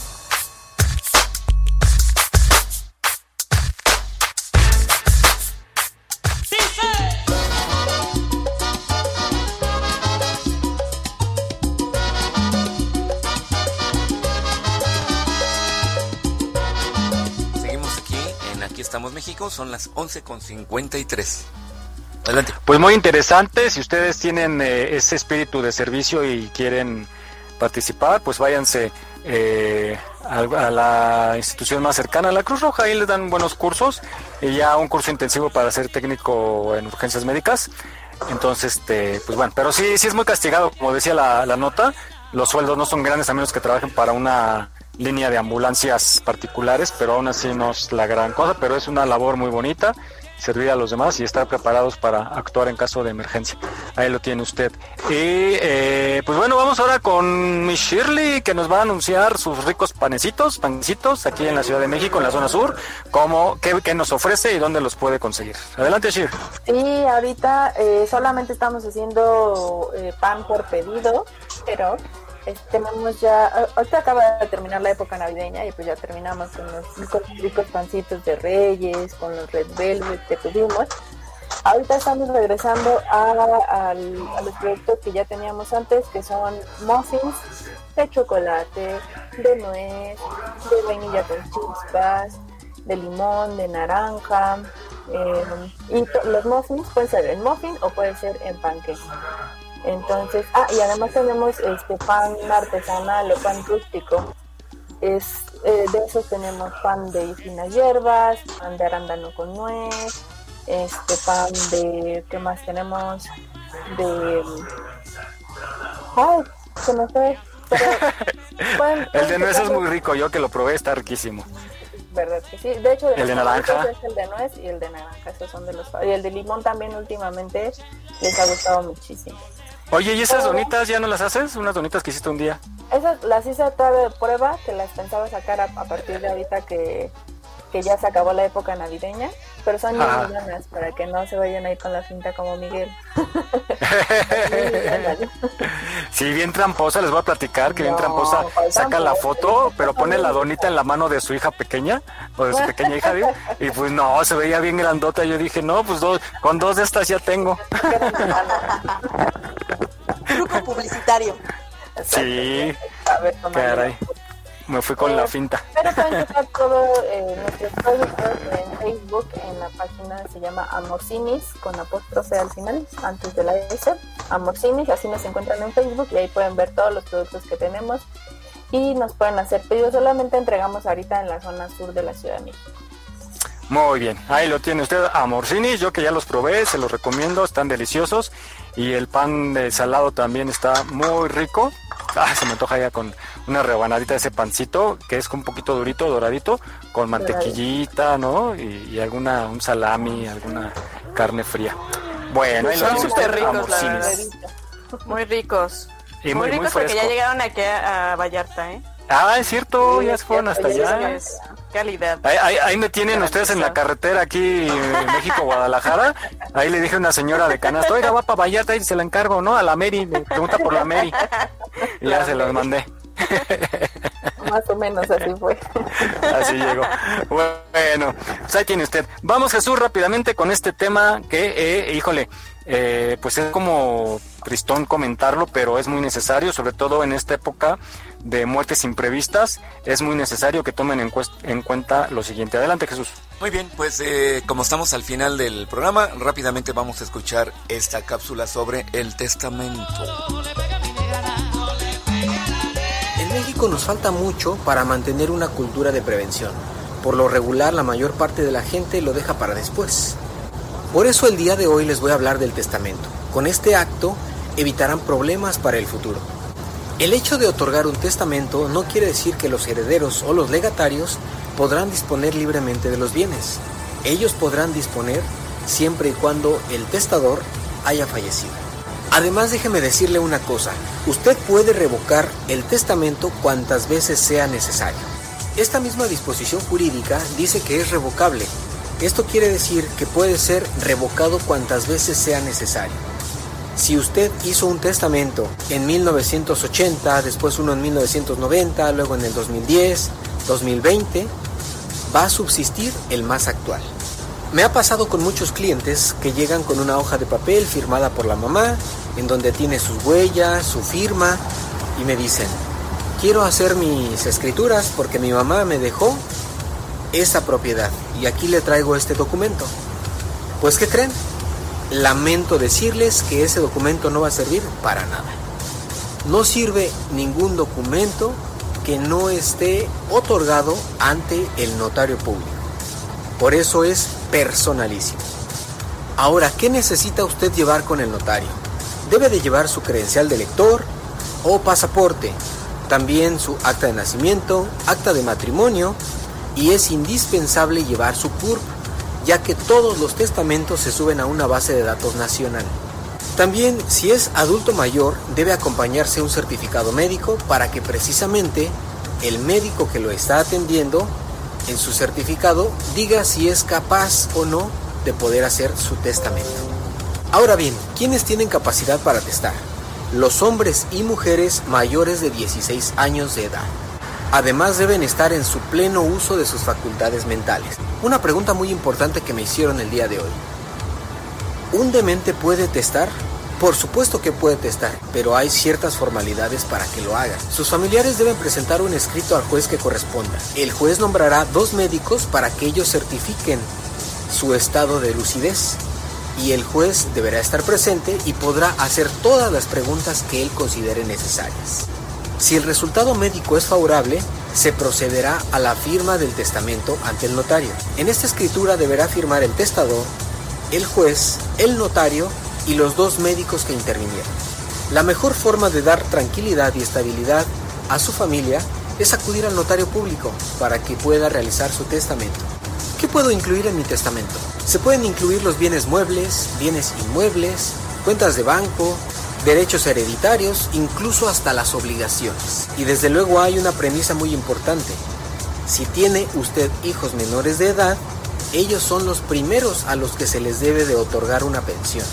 Son las 11.53. Adelante. Pues muy interesante, si ustedes tienen eh, ese espíritu de servicio y quieren participar, pues váyanse eh, a, a la institución más cercana, a la Cruz Roja, ahí les dan buenos cursos y ya un curso intensivo para ser técnico en urgencias médicas. Entonces, este, pues bueno, pero sí, sí es muy castigado, como decía la, la nota, los sueldos no son grandes a menos que trabajen para una línea de ambulancias particulares, pero aún así no es la gran cosa, pero es una labor muy bonita servir a los demás y estar preparados para actuar en caso de emergencia. Ahí lo tiene usted. Y eh, pues bueno, vamos ahora con Miss Shirley que nos va a anunciar sus ricos panecitos, panecitos aquí en la Ciudad de México, en la zona sur, cómo, qué, qué nos ofrece y dónde los puede conseguir. Adelante, Shir. Sí, ahorita eh, solamente estamos haciendo eh, pan por pedido, pero tenemos ya, a- ahorita acaba de terminar la época navideña y pues ya terminamos con los ricos, pancitos de Reyes, con los Red Velvet que tuvimos. Ahorita estamos regresando a, los productos que ya teníamos antes, que son muffins de chocolate, de nuez, de vainilla con chispas, de limón, de naranja. eh, y los muffins pueden ser en muffin o puede ser en panque. Entonces, ah, y además tenemos este pan artesanal o pan rústico. Es, eh, de esos tenemos pan de finas hierbas, pan de arándano con nuez, este pan de, ¿qué más tenemos? De, ay, se me fue. Pero, pueden- El de nuez es muy rico, yo que lo probé está riquísimo. ¿Verdad que sí? De hecho, El de naranja. Es el de nuez y el de naranja, esos son de los Y el de limón también últimamente les ha gustado muchísimo. Oye, ¿y esas donitas ya no las haces? Unas donitas que hiciste un día. Esas las hice todavía de prueba, que las pensaba sacar a, a partir de ahorita que, que ya se acabó la época navideña, pero son buenas para que no se vayan a ir con la cinta como Miguel. Sí, bien tramposa, les voy a platicar que bien tramposa ¿cuál saca la foto, pero pone la donita en la mano de su hija pequeña, o de su pequeña hija, digo, y pues no, se veía bien grandota. Yo dije, no, pues dos, con dos de estas ya tengo. Truco publicitario. Sí, A ver, caray, me fui con la finta. Pero pueden checar todo eh, nuestros productos en Facebook, en la página se llama Amorcinis, con apóstrofe al final, antes de la S. Amorcinis, así nos encuentran en Facebook y ahí pueden ver todos los productos que tenemos y nos pueden hacer pedidos. Solamente entregamos ahorita en la zona sur de la Ciudad de México. Muy bien, ahí lo tiene usted, amorcinis, yo que ya los probé, se los recomiendo, están deliciosos. Y el pan de salado también está muy rico. Ah, se me antoja ya con una rebanadita de ese pancito, que es un poquito durito, doradito, con mantequillita, ¿no? Y, y alguna, un salami, alguna carne fría. Bueno, lo Son súper ricos, la verdad. Muy ricos. Y muy- muy, muy ricos porque ya llegaron aquí a, a Vallarta, ¿eh? Ah, es cierto, ya se fueron hasta allá. Calidad. Ahí, ahí- ahí me tienen ustedes en la carretera aquí en México, Guadalajara. Ahí le dije a una señora de canasto, oiga, va para Vallarta y se la encargo, ¿no? A la Mary, me pregunta por la Mary. Y ya se los mandé. Más o menos así fue. Así llegó. Bueno, pues ahí tiene usted. Vamos Jesús rápidamente con este tema que, eh, híjole, eh, pues es como tristón comentarlo, pero es muy necesario, sobre todo en esta época de muertes imprevistas, es muy necesario que tomen en, cuenta lo siguiente. Adelante Jesús. Muy bien, pues eh, como estamos al final del programa, rápidamente vamos a escuchar esta cápsula sobre el testamento. En México nos falta mucho para mantener una cultura de prevención. Por lo regular, la mayor parte de la gente lo deja para después. Por eso el día de hoy les voy a hablar del testamento. Con este acto evitarán problemas para el futuro. El hecho de otorgar un testamento no quiere decir que los herederos o los legatarios podrán disponer libremente de los bienes. Ellos podrán disponer siempre y cuando el testador haya fallecido. Además, déjeme decirle una cosa, usted puede revocar el testamento cuantas veces sea necesario. Esta misma disposición jurídica dice que es revocable. Esto quiere decir que puede ser revocado cuantas veces sea necesario. Si usted hizo un testamento en 1980, después uno en 1990, luego en el 2010, 2020, va a subsistir el más actual. Me ha pasado con muchos clientes que llegan con una hoja de papel firmada por la mamá, en donde tiene sus huellas, su firma, y me dicen, quiero hacer mis escrituras porque mi mamá me dejó esa propiedad y aquí le traigo este documento. Pues ¿qué creen? Lamento decirles que ese documento no va a servir para nada. No sirve ningún documento que no esté otorgado ante el notario público. Por eso es personalísimo. Ahora, ¿qué necesita usted llevar con el notario? Debe de llevar su credencial de lector o pasaporte, también su acta de nacimiento, acta de matrimonio y es indispensable llevar su CURP, ya que todos los testamentos se suben a una base de datos nacional. También, si es adulto mayor, debe acompañarse un certificado médico para que precisamente el médico que lo está atendiendo en su certificado diga si es capaz o no de poder hacer su testamento. Ahora bien, ¿quiénes tienen capacidad para testar? Los hombres y mujeres mayores de 16 años de edad. Además deben estar en su pleno uso de sus facultades mentales. Una pregunta muy importante que me hicieron el día de hoy. ¿Un demente puede testar? Por supuesto que puede testar, pero hay ciertas formalidades para que lo haga. Sus familiares deben presentar un escrito al juez que corresponda. El juez nombrará dos médicos para que ellos certifiquen su estado de lucidez y el juez deberá estar presente y podrá hacer todas las preguntas que él considere necesarias. Si el resultado médico es favorable, se procederá a la firma del testamento ante el notario. En esta escritura deberá firmar el testador, el juez, el notario y los dos médicos que intervinieron. La mejor forma de dar tranquilidad y estabilidad a su familia es acudir al notario público para que pueda realizar su testamento. ¿Qué puedo incluir en mi testamento? Se pueden incluir los bienes muebles, bienes inmuebles, cuentas de banco, derechos hereditarios, incluso hasta las obligaciones. Y desde luego hay una premisa muy importante. Si tiene usted hijos menores de edad, ellos son los primeros a los que se les debe de otorgar una pensión.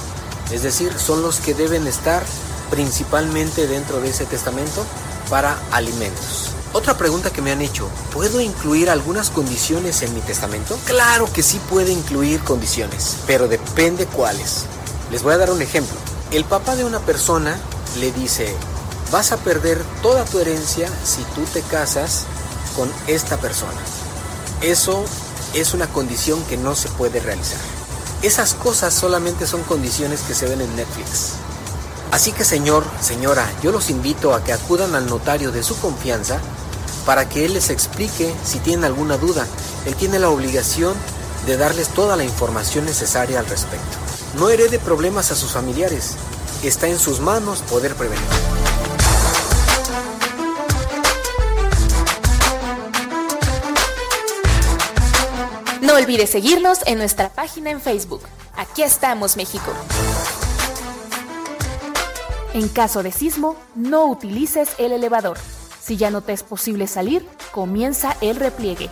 Es decir, son los que deben estar principalmente dentro de ese testamento para alimentos. Otra pregunta que me han hecho, ¿puedo incluir algunas condiciones en mi testamento? Claro que sí puede incluir condiciones, pero depende cuáles. Les voy a dar un ejemplo. El papá de una persona le dice, vas a perder toda tu herencia si tú te casas con esta persona. Eso es una condición que no se puede realizar. Esas cosas solamente son condiciones que se ven en Netflix. Así que señor, señora, yo los invito a que acudan al notario de su confianza para que él les explique si tienen alguna duda. Él tiene la obligación de darles toda la información necesaria al respecto. No herede problemas a sus familiares. Está en sus manos poder prevenir. No olvides seguirnos en nuestra página en Facebook. Aquí estamos, México. En caso de sismo, no utilices el elevador. Si ya no te es posible salir, comienza el repliegue.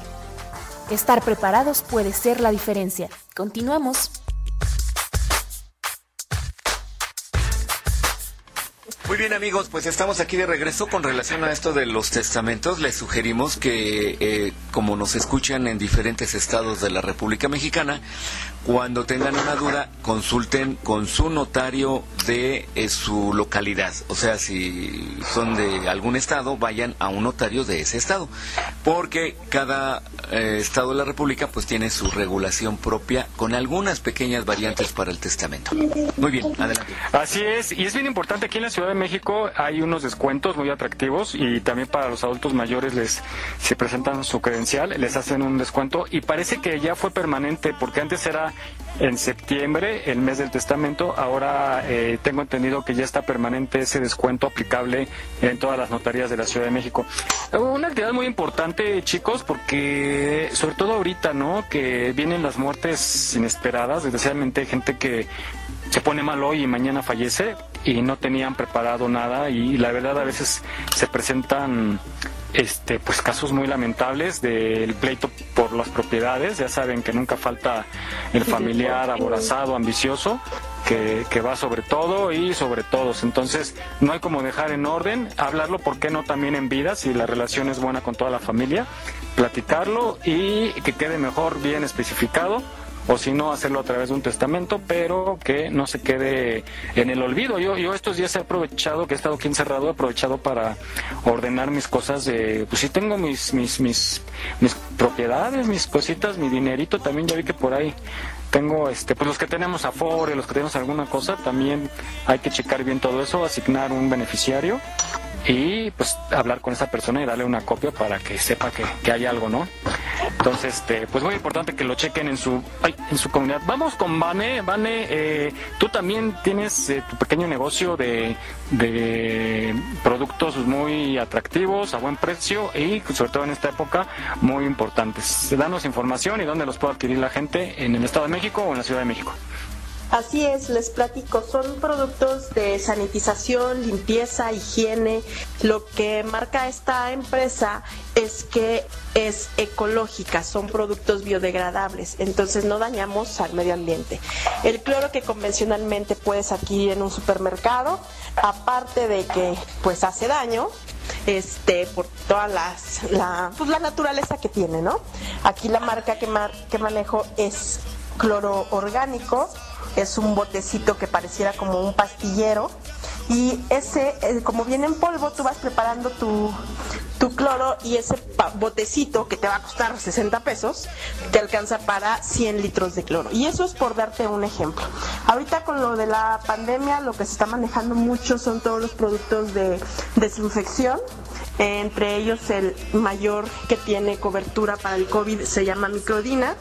Estar preparados puede ser la diferencia. Continuamos. Muy bien amigos, pues estamos aquí de regreso con relación a esto de los testamentos. Les sugerimos que, eh, como nos escuchan en diferentes estados de la República Mexicana, cuando tengan una duda, consulten con su notario de eh, su localidad. O sea, si son de algún estado, vayan a un notario de ese estado. Porque cada eh, estado de la República pues tiene su regulación propia con algunas pequeñas variantes para el testamento. Muy bien, adelante. Así es, y es bien importante aquí en la Ciudad de México hay unos descuentos muy atractivos y también para los adultos mayores les si presentan su credencial les hacen un descuento y parece que ya fue permanente porque antes era en septiembre, el mes del testamento. Ahora eh, tengo entendido que ya está permanente ese descuento aplicable en todas las notarías de la Ciudad de México. Una actividad muy importante, chicos, porque sobre todo ahorita, ¿no? Que vienen las muertes inesperadas, desgraciadamente gente que se pone mal hoy y mañana fallece y no tenían preparado nada y la verdad a veces se presentan este pues casos muy lamentables del pleito por las propiedades. Ya saben que nunca falta el familiar aborazado ambicioso que, que, va sobre todo y sobre todos. Entonces no hay como dejar en orden hablarlo por qué no también en vida si la relación es buena con toda la familia platicarlo y que quede mejor bien especificado o si no hacerlo a través de un testamento, pero que no se quede en el olvido. Yo, yo estos días he aprovechado, que he estado aquí encerrado, he aprovechado para ordenar mis cosas de, pues si tengo mis, mis, mis, mis propiedades, mis cositas, mi dinerito, también ya vi que por ahí tengo este pues los que tenemos afore, los que tenemos alguna cosa, también hay que checar bien todo eso, asignar un beneficiario y pues hablar con esa persona y darle una copia para que sepa que, que hay algo, ¿no? Entonces, este, pues muy importante que lo chequen en su, ay, en su comunidad. Vamos con Vane. Vane, eh, tú también tienes eh, tu pequeño negocio de, de productos muy atractivos, a buen precio y sobre todo en esta época muy importantes. Danos información y dónde los puede adquirir la gente en el Estado de México o en la Ciudad de México. Así es, les platico, son productos de sanitización, limpieza, higiene. Lo que marca esta empresa es que es ecológica, son productos biodegradables, entonces no dañamos al medio ambiente. El cloro que convencionalmente puedes adquirir en un supermercado, aparte de que pues hace daño, este por todas las la, pues, la naturaleza que tiene, ¿no? Aquí la marca que, mar, que manejo es cloro orgánico es un botecito que pareciera como un pastillero y ese, eh, como viene en polvo, tú vas preparando tu, tu cloro y ese botecito que te va a costar 60 pesos te alcanza para 100 litros de cloro. Y eso es por darte un ejemplo. Ahorita con lo de la pandemia lo que se está manejando mucho son todos los productos de desinfección. Entre ellos el mayor que tiene cobertura para el COVID se llama Microdina.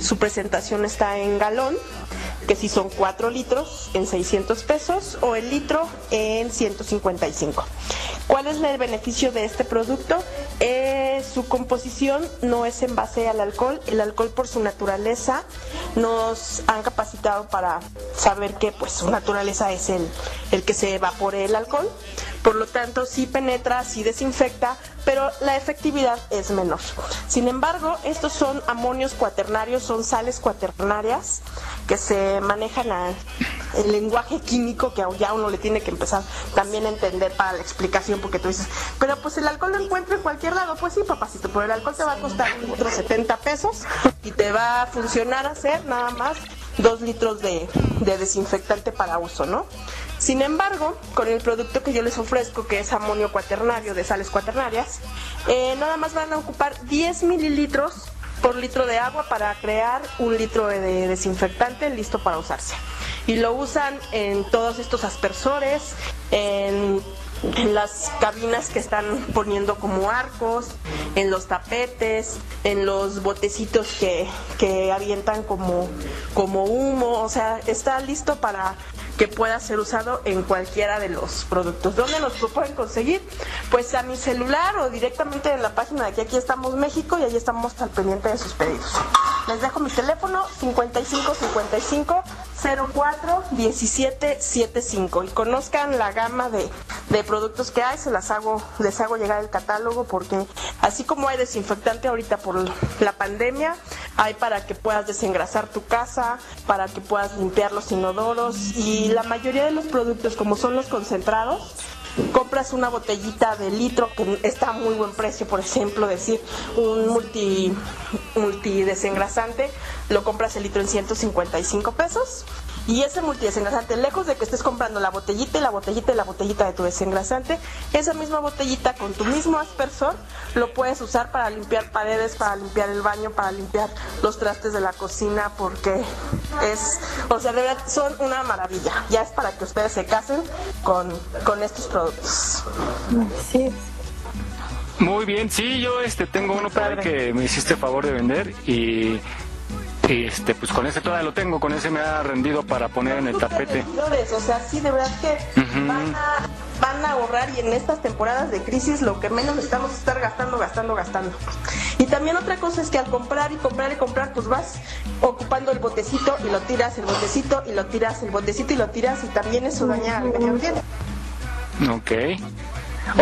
Su presentación está en galón que si son 4 litros en 600 pesos o el litro en 155. ¿Cuál es el beneficio de este producto? Eh, su composición no es en base al alcohol. El alcohol por su naturaleza nos han capacitado para saber que pues su naturaleza es el, el que se evapore el alcohol. Por lo tanto, sí penetra, sí desinfecta, pero la efectividad es menor. Sin embargo, estos son amonios cuaternarios, son sales cuaternarias que se manejan a el lenguaje químico que ya uno le tiene que empezar también a entender para la explicación, porque tú dices, pero pues el alcohol lo encuentro en cualquier lado. Pues sí, papacito, pero el alcohol te va a costar otros 70 pesos y te va a funcionar hacer nada más dos litros de desinfectante para uso, ¿no? Sin embargo, con el producto que yo les ofrezco, que es amonio cuaternario de sales cuaternarias, eh, nada más van a ocupar 10 mililitros por litro de agua para crear un litro de desinfectante listo para usarse. Y lo usan en todos estos aspersores, en, en las cabinas que están poniendo como arcos, en los tapetes, en los botecitos que, que avientan como, como humo, o sea, está listo para que pueda ser usado en cualquiera de los productos. ¿Dónde nos lo pueden conseguir? Pues a mi celular o directamente en la página de aquí, aquí estamos México y ahí estamos al pendiente de sus pedidos. Les dejo mi teléfono 55 55 04 17 75 y conozcan la gama de, de productos que hay, se las hago, les hago llegar el catálogo porque así como hay desinfectante ahorita por la pandemia, hay para que puedas desengrasar tu casa, para que puedas limpiar los inodoros y la mayoría de los productos como son los concentrados, compras una botellita de litro que está a muy buen precio, por ejemplo, decir un multi, multi desengrasante, lo compras el litro en 155 pesos. Y ese multidesengrasante, lejos de que estés comprando la botellita y la botellita y la botellita de tu desengrasante, esa misma botellita con tu mismo aspersor lo puedes usar para limpiar paredes, para limpiar el baño, para limpiar los trastes de la cocina, porque es, o sea, de verdad son una maravilla. Ya es para que ustedes se casen con, con estos productos. Sí. Muy bien, sí, yo este tengo uno para que me hiciste favor de vender y, y, este pues con ese todavía lo tengo, con ese me ha rendido para poner en el tapete. O sea, sí, de verdad que van, a, van a ahorrar y en estas temporadas de crisis lo que menos necesitamos es estar gastando, gastando, gastando. Y también otra cosa es que al comprar y comprar y comprar, pues vas ocupando el botecito y lo tiras, el botecito y lo tiras, el botecito y lo tiras y también eso daña al medio ambiente. Ok.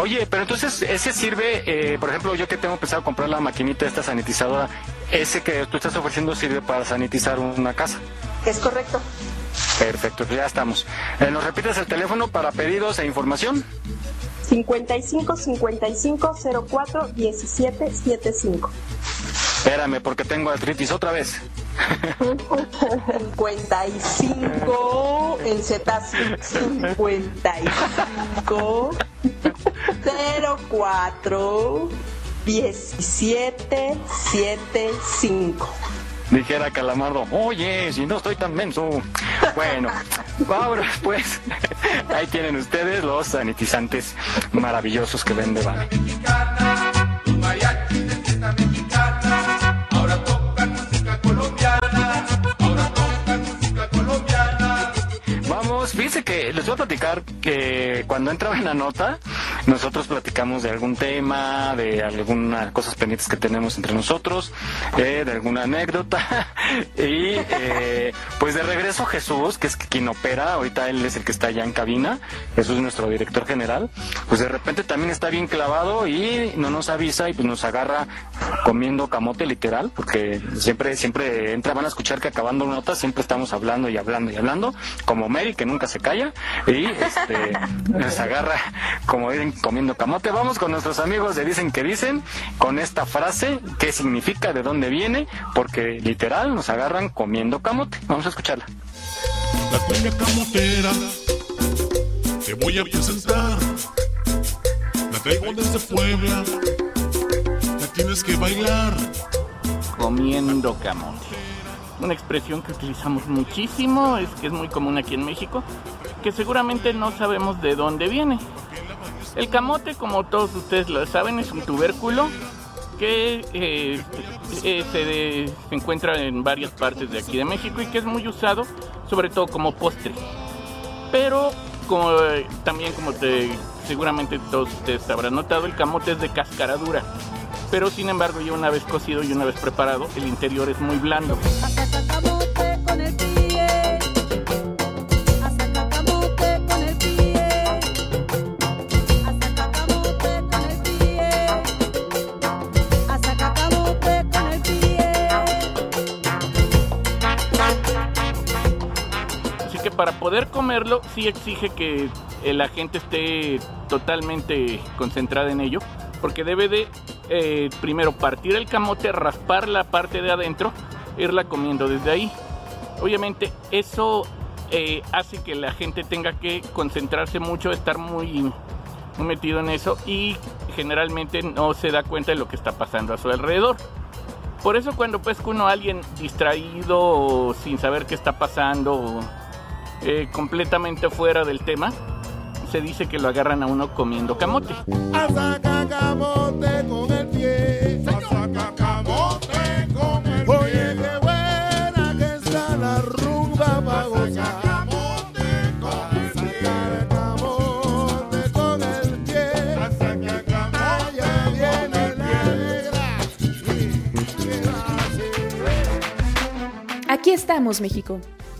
Oye, pero entonces ese sirve, eh, por ejemplo, yo que tengo pensado comprar la maquinita esta sanitizadora, ese que tú estás ofreciendo sirve para sanitizar una casa. Es correcto. Perfecto, pues ya estamos. Eh, ¿Nos repites el teléfono para pedidos e información? 55 55 04 17 75. Espérame, porque tengo artritis otra vez. 55 en cetáceo 55 04 17 75 Dijera Calamardo, oye, si no estoy tan menso. Bueno, ahora pues, ahí tienen ustedes los sanitizantes maravillosos que vende Vale. Vamos, fíjense que les voy a platicar que cuando entraba en la nota, nosotros platicamos de algún tema, de algunas cosas pendientes que tenemos entre nosotros, eh, de alguna anécdota. y eh, pues de regreso Jesús, que es quien opera, ahorita él es el que está allá en cabina, Jesús es nuestro director general, pues de repente también está bien clavado y no nos avisa y pues nos agarra comiendo camote literal, porque siempre, siempre entra, van a escuchar que acabando notas siempre estamos hablando y hablando y hablando, como Mary que nunca se calla, y este nos agarra como dicen comiendo camote. Vamos con nuestros amigos de Dicen que Dicen, con esta frase, qué significa, de dónde viene, porque literal nos agarran comiendo camote. Vamos a escucharla. La cumbia camotera te voy a presentar. La traigo desde Puebla, la tienes que bailar. comiendo camote. Una expresión que utilizamos muchísimo, es que es muy común aquí en México, que seguramente no sabemos de dónde viene. El camote, como todos ustedes lo saben, es un tubérculo que eh, eh, se, encuentra en varias partes de aquí de México y que es muy usado, sobre todo como postre. Pero eh, también como te, seguramente todos ustedes habrán notado, el camote es de cáscara dura. Pero sin embargo, ya una vez cocido y una vez preparado, el interior es muy blando. Así que para poder comerlo, sí exige que la gente esté totalmente concentrada en ello, porque debe de eh, primero partir el camote, raspar la parte de adentro, irla comiendo desde ahí. Obviamente eso eh, hace que la gente tenga que concentrarse mucho, estar muy, metido en eso y generalmente no se da cuenta de lo que está pasando a su alrededor. Por eso cuando pesca uno a alguien distraído o sin saber qué está pasando o eh, completamente fuera del tema, se dice que lo agarran a uno comiendo camote. Hasta cacamote con el pie. Hasta cacamote con el pie. Oye, qué buena que está la rumba pa' gozar. Hasta cacamote con el pie. Hasta cacamote viene la negra. Aquí estamos, México.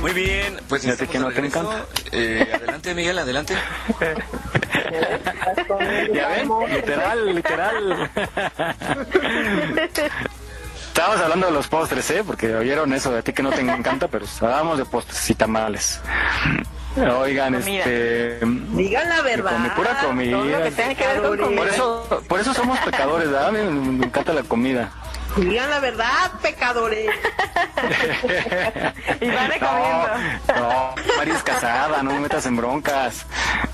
Muy bien, pues Fíjate que no te encanta. adelante, Miguel, adelante. Ya ven, literal, literal. Estábamos hablando de los postres, ¿eh? Porque oyeron eso de a ti que no te encanta, pero hablábamos de postres y tamales. Oigan, Comida. este... Digan la verdad. Come pura comida. Todo lo que tenga que ver con comida. Por eso, por eso somos pecadores, ¿verdad? A mí me, me encanta la comida. Digan la verdad, pecadores. y van comiendo. No, Mari es casada, no me metas en broncas.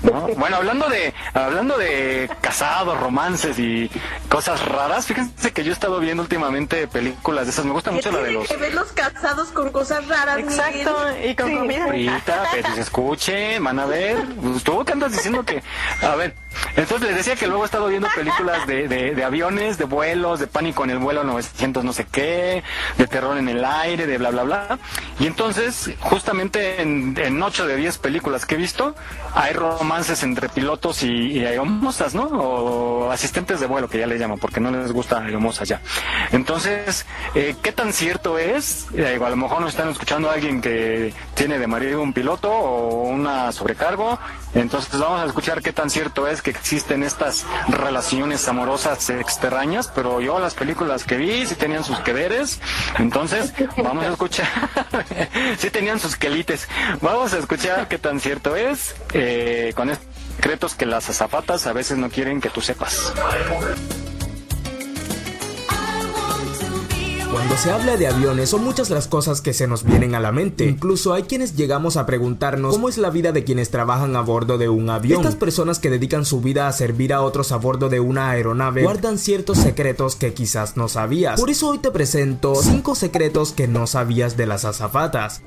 ¿no? Bueno, hablando de hablando de casados, romances y cosas raras, fíjense que yo he estado viendo últimamente películas de esas. Me gusta ¿Qué mucho la de los que ver los casados con cosas raras, Exacto, Miguel? y con comida. Ahorita, se escuchen, van a ver. Pues, ¿Tú qué andas diciendo que.? A ver, entonces les decía que luego he estado viendo películas de, de, de aviones, de vuelos, de pánico en el vuelo 900 no sé qué, de terror en el aire, de bla, bla, bla. Y entonces, justamente en, en 8 de 10 películas que he visto, hay romances entre pilotos y, y aeromosas, ¿no? O asistentes de vuelo, que ya le llaman, porque no les gusta aeromosas ya. Entonces, eh, ¿qué tan cierto es? Eh, a lo mejor nos están escuchando alguien que tiene de marido un piloto o una sobrecargo. Entonces vamos a escuchar qué tan cierto es que existen estas relaciones amorosas extrañas, pero yo las películas que vi sí tenían sus quederes, entonces vamos a escuchar, sí tenían sus quelites, vamos a escuchar qué tan cierto es eh, con estos secretos que las azafatas a veces no quieren que tú sepas. Cuando se habla de aviones son muchas las cosas que se nos vienen a la mente. Incluso hay quienes llegamos a preguntarnos cómo es la vida de quienes trabajan a bordo de un avión. Estas personas que dedican su vida a servir a otros a bordo de una aeronave guardan ciertos secretos que quizás no sabías. Por eso hoy te presento 5 secretos que no sabías de las azafatas.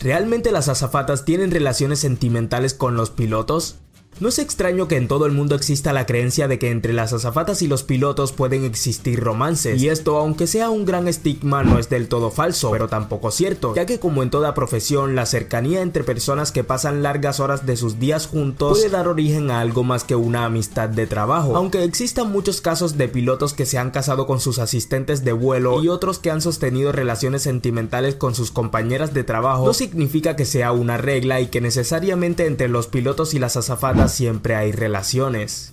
¿Realmente las azafatas tienen relaciones sentimentales con los pilotos? No es extraño que en todo el mundo exista la creencia de que entre las azafatas y los pilotos pueden existir romances, y esto aunque sea un gran estigma no es del todo falso, pero tampoco cierto, ya que como en toda profesión, la cercanía entre personas que pasan largas horas de sus días juntos puede dar origen a algo más que una amistad de trabajo, aunque existan muchos casos de pilotos que se han casado con sus asistentes de vuelo y otros que han sostenido relaciones sentimentales con sus compañeras de trabajo, no significa que sea una regla y que necesariamente entre los pilotos y las azafatas siempre hay relaciones.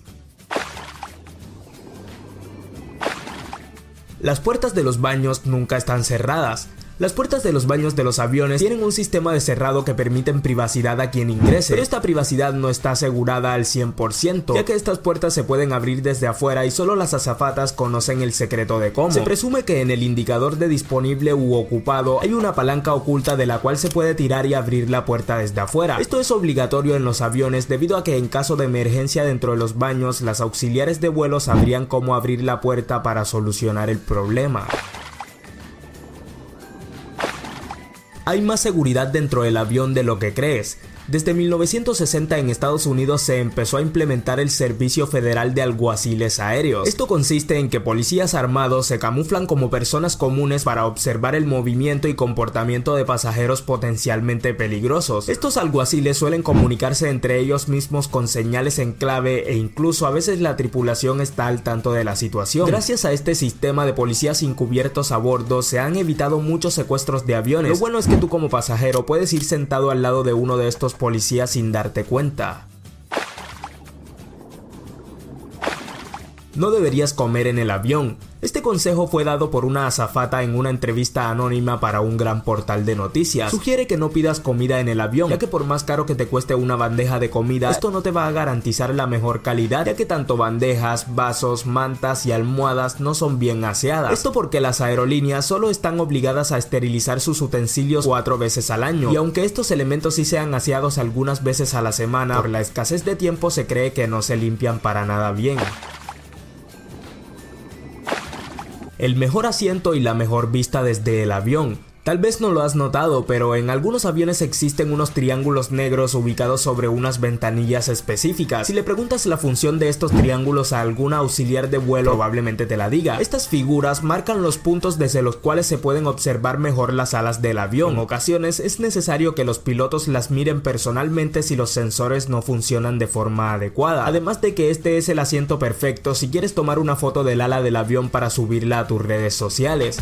Las puertas de los baños nunca están cerradas. Las puertas de los baños de los aviones tienen un sistema de cerrado que permiten privacidad a quien ingrese, pero esta privacidad no está asegurada al 100%, ya que estas puertas se pueden abrir desde afuera y solo las azafatas conocen el secreto de cómo. Se presume que en el indicador de disponible u ocupado hay una palanca oculta de la cual se puede tirar y abrir la puerta desde afuera. Esto es obligatorio en los aviones debido a que en caso de emergencia dentro de los baños, las auxiliares de vuelo sabrían cómo abrir la puerta para solucionar el problema. Hay más seguridad dentro del avión de lo que crees. Desde 1960 en Estados Unidos se empezó a implementar el Servicio Federal de Alguaciles Aéreos. Esto consiste en que policías armados se camuflan como personas comunes para observar el movimiento y comportamiento de pasajeros potencialmente peligrosos. Estos alguaciles suelen comunicarse entre ellos mismos con señales en clave e incluso a veces la tripulación está al tanto de la situación. Gracias a este sistema de policías encubiertos a bordo se han evitado muchos secuestros de aviones. Lo bueno es que tú como pasajero puedes ir sentado al lado de uno de estos policías sin darte cuenta. No deberías comer en el avión. Este consejo fue dado por una azafata en una entrevista anónima para un gran portal de noticias. Sugiere que no pidas comida en el avión, ya que por más caro que te cueste una bandeja de comida, esto no te va a garantizar la mejor calidad, ya que tanto bandejas, vasos, mantas y almohadas no son bien aseadas. Esto porque las aerolíneas solo están obligadas a esterilizar sus utensilios cuatro veces al año, y aunque estos elementos sí sean aseados algunas veces a la semana, por la escasez de tiempo se cree que no se limpian para nada bien. El mejor asiento y la mejor vista desde el avión. Tal vez no lo has notado, pero en algunos aviones existen unos triángulos negros ubicados sobre unas ventanillas específicas. Si le preguntas la función de estos triángulos a algún auxiliar de vuelo, probablemente te la diga. Estas figuras marcan los puntos desde los cuales se pueden observar mejor las alas del avión. En ocasiones es necesario que los pilotos las miren personalmente si los sensores no funcionan de forma adecuada. Además de que este es el asiento perfecto si quieres tomar una foto del ala del avión para subirla a tus redes sociales.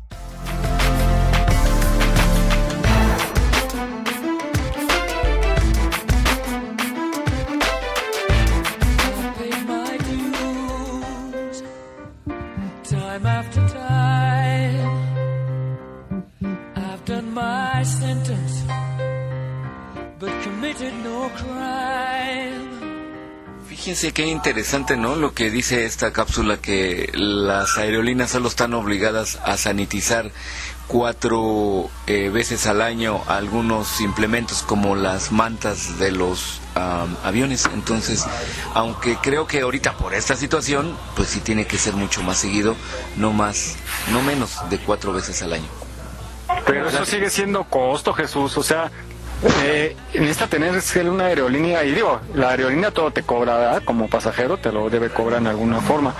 Fíjense qué interesante, ¿no? Lo que dice esta cápsula que las aerolíneas solo están obligadas a sanitizar cuatro eh, veces al año algunos implementos como las mantas de los aviones. Entonces, aunque creo que ahorita por esta situación, pues sí tiene que ser mucho más seguido, no más, no menos de cuatro veces al año. Pero eso sigue siendo costo, Jesús. O sea, eh, necesita tener una aerolínea, y digo, la aerolínea todo te cobra, ¿verdad? como pasajero, te lo debe cobrar en alguna forma.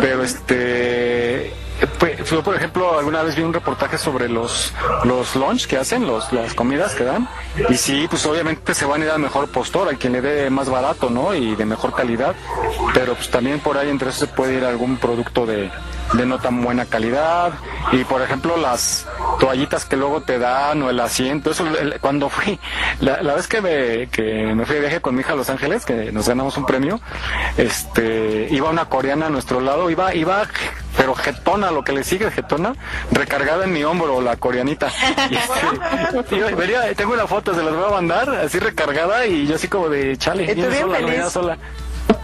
Pero este. Pues, yo, por ejemplo, alguna vez vi un reportaje sobre los los lunch que hacen, los, las comidas que dan. Y sí, pues obviamente se van a ir al mejor postor, al quien le dé más barato, ¿no? Y de mejor calidad. Pero pues también por ahí entre eso se puede ir algún producto de, de no tan buena calidad. Y por ejemplo, las toallitas que luego te dan o el asiento. Eso, el- cuando fui, la, la vez que me, que me fui de viaje con mi hija a Los Ángeles, que nos ganamos un premio, este, iba una coreana a nuestro lado, iba, iba, pero jetona, lo que le sigue jetona, recargada en mi hombro, la coreanita. Y, este, tengo una foto, se las voy a mandar, así recargada, y yo así como de chale, ¿Y tú viene bien sola, sola.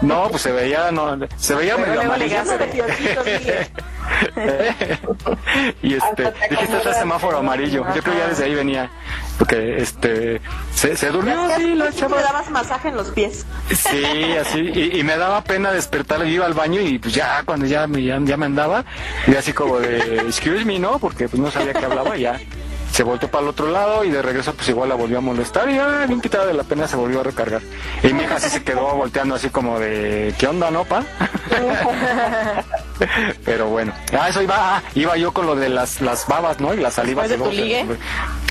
No, pues se veía, no, se veía medio amarilla, y este, dije, este es el semáforo amarillo. Yo creo que ya desde ahí venía. Porque este, se, se durmió así la chava. Le dabas masaje en los pies. Sí, así, y, y me daba pena despertarle, yo iba al baño y pues ya cuando ya ya, ya me andaba, y así como de, excuse me, ¿no? Porque pues no sabía que hablaba, y ya se volteó para el otro lado y de regreso pues igual la volvió a molestar y ya bien quitada de la pena se volvió a recargar. Y mi hija así se quedó volteando así como de, ¿qué onda, no, pa? Pero bueno, ah, eso iba, ah, iba yo con lo de las, las babas, ¿no? Y las salivas. ¿Después de ligue?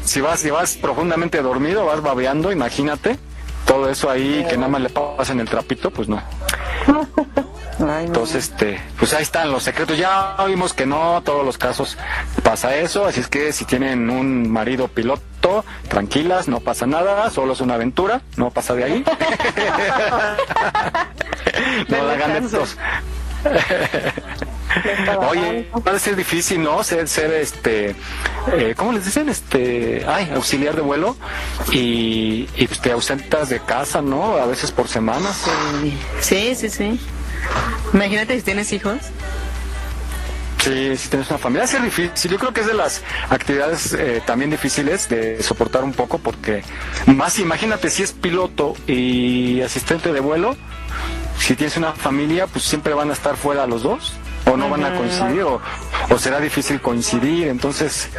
Si vas, si vas profundamente dormido, vas babeando, imagínate, todo eso ahí que nada más le pasan el trapito, pues no. Entonces, este, pues ahí están los secretos. Ya vimos que no todos los casos pasa eso, así es que si tienen un marido piloto, tranquilas, no pasa nada, solo es una aventura, no pasa de ahí. no la hagan estos. Oye, puede ser difícil, ¿no? Ser, ser este, eh, ¿cómo les dicen? Este, ay, auxiliar de vuelo y, y te ausentas de casa, ¿no? A veces por semanas. Sí, sí, sí. Imagínate si tienes hijos. Sí, si tienes una familia, es difícil. Yo creo que es de las actividades eh, también difíciles de soportar un poco porque más imagínate si es piloto y asistente de vuelo, si tienes una familia, pues siempre van a estar fuera los dos o no van a coincidir o, o será difícil coincidir. Entonces,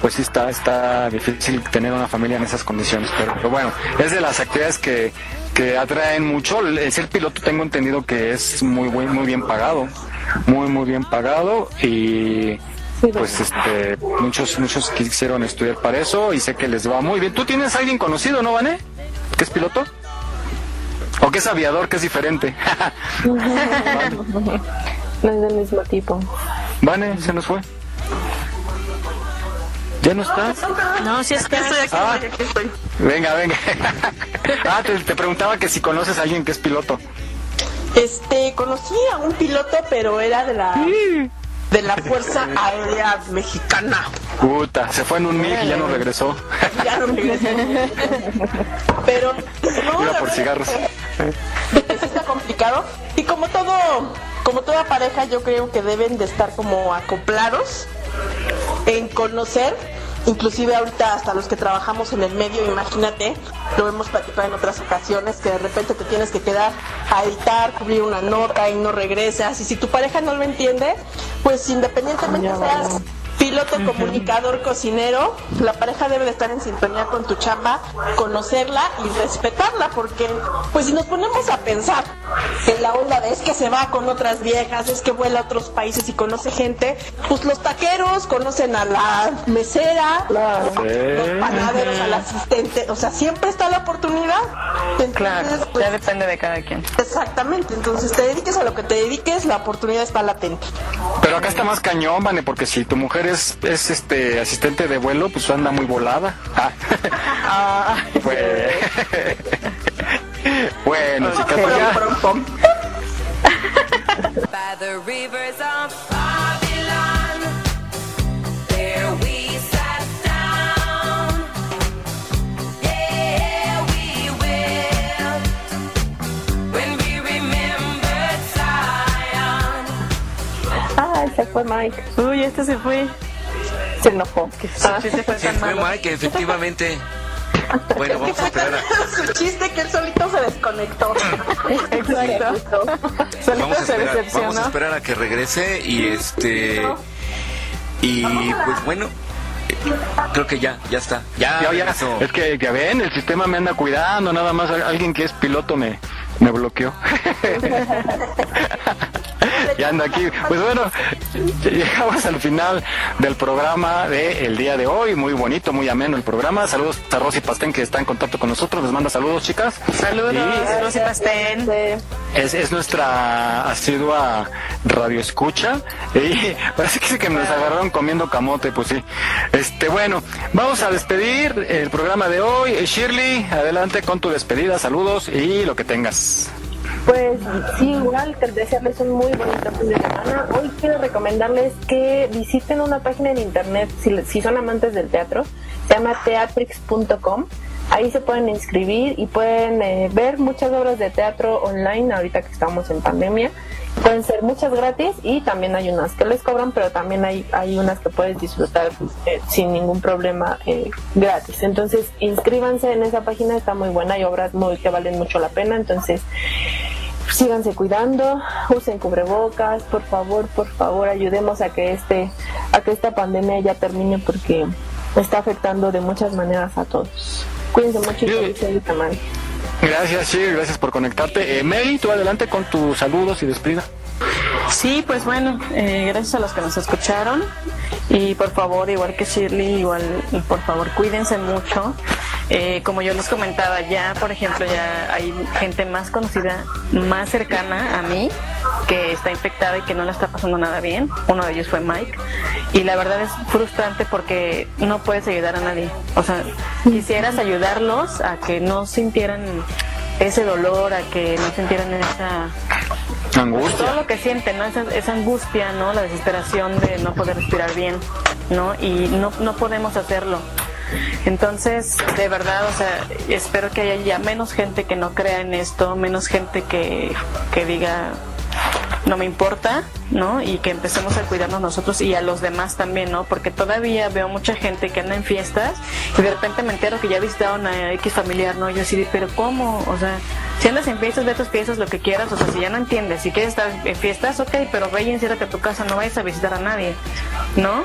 pues sí está, está difícil tener una familia en esas condiciones. Pero, pero bueno, es de las actividades que, que atraen mucho. El ser piloto tengo entendido que es muy, buen- muy bien pagado muy muy bien pagado y pues este muchos muchos quisieron estudiar para eso y sé que les va muy bien. ¿Tú tienes a alguien conocido, no, Vané? ¿Que es piloto? ¿O que es aviador, que es diferente? No es del mismo tipo. Vane, se nos fue. ¿Ya no estás? No, sí está. Estoy aquí, Ah. aquí estoy. Venga, venga. ah, te, te preguntaba que si conoces a alguien que es piloto. Este, conocí a un piloto, pero era de la de la Fuerza Aérea Mexicana. Puta, se fue en un MIG y ya no regresó. Ya no regresé. Pero no, Iba por cigarros. es que sí está complicado. Y como todo, como toda pareja, yo creo que deben de estar como acoplados en conocer. Inclusive ahorita hasta los que trabajamos en el medio, imagínate, lo hemos platicado en otras ocasiones, que de repente te tienes que quedar a editar, cubrir una nota y no regresas. Y si tu pareja no lo entiende, pues independientemente seas piloto, comunicador, cocinero, la pareja debe de estar en sintonía con tu chamba, conocerla y respetarla, porque pues si nos ponemos a pensar en la onda de es que se va con otras viejas, es que vuela a otros países y conoce gente, pues los taqueros conocen a la mesera, los panaderos, al asistente, o sea, siempre está la oportunidad. Claro, pues, ya depende de cada quien. Exactamente, entonces te dediques a lo que te dediques, la oportunidad está latente. Pero acá está más cañón, Vane, porque si tu mujer es, es este asistente de vuelo, pues anda muy volada. Ah. Pues- bueno, chicas, pues ya. Se fue Mike. Uy, este se fue. Se enojó. Ah, sí se fue Se fue. Mike, efectivamente. Bueno, vamos a esperar a, Su chiste que él solito se desconectó. Exacto. Solito vamos a se esperar, vamos a esperar a que regrese y este y pues bueno, creo que ya, ya está. Ya, Ya, es que ya ven, el sistema me anda cuidando, nada más alguien que es piloto me, me bloqueó. ya ando aquí. Pues bueno, llegamos al final del programa del día de hoy. Muy bonito, muy ameno el programa. Saludos a Rosy Pastén que está en contacto con nosotros. Les manda saludos, chicas. Saludos, Y Rosy Pastén. es, es nuestra asidua radio escucha. Y parece que sí que nos agarraron comiendo camote, pues sí. Este, bueno, vamos a despedir el programa de hoy. Shirley, adelante con tu despedida, saludos y lo que tengas. Pues sí, igual que desearles un muy bonito fin de semana. Hoy quiero recomendarles que visiten una página en internet, si, son amantes del teatro, se llama teatrix.com. Ahí se pueden inscribir y pueden eh, ver muchas obras de teatro online ahorita que estamos en pandemia. Pueden ser muchas gratis y también hay unas que les cobran, pero también hay, hay unas que puedes disfrutar eh, sin ningún problema eh, gratis. Entonces, inscríbanse en esa página, está muy buena, hay obras muy que valen mucho la pena. Entonces, síganse cuidando, usen cubrebocas, por favor, por favor, ayudemos a que este, a que esta pandemia ya termine porque está afectando de muchas maneras a todos. Cuídense mucho y feliz semana. Gracias, Shirley, gracias por conectarte. Eh, Mary, tú adelante con tus saludos y despedida. Sí, pues bueno, eh, gracias a los que nos escucharon y por favor, igual que Shirley, igual por favor cuídense mucho. Eh, como yo les comentaba, ya por ejemplo ya hay gente más conocida, más cercana a mí que está infectada y que no le está pasando nada bien. Uno de ellos fue Mike y la verdad es frustrante porque no puedes ayudar a nadie. O sea, quisieras ayudarlos a que no sintieran ese dolor, a que no sintieran esa Angustia. todo lo que sienten, ¿no? Esa, esa angustia, ¿no? La desesperación de no poder respirar bien, ¿no? Y no, no podemos hacerlo. Entonces, de verdad, o sea, espero que haya ya menos gente que no crea en esto, menos gente que, que diga no me importa, ¿no? Y que empecemos a cuidarnos nosotros y a los demás también, ¿no? Porque todavía veo mucha gente que anda en fiestas y de repente me entero que ya visitaron a X familiar, ¿no? Yo así, pero ¿cómo? O sea, si andas en fiestas, ve a tus fiestas lo que quieras, o sea, si ya no entiendes, si quieres estar en fiestas, ok, pero ve y enciérrate a tu casa, no vayas a visitar a nadie, ¿no?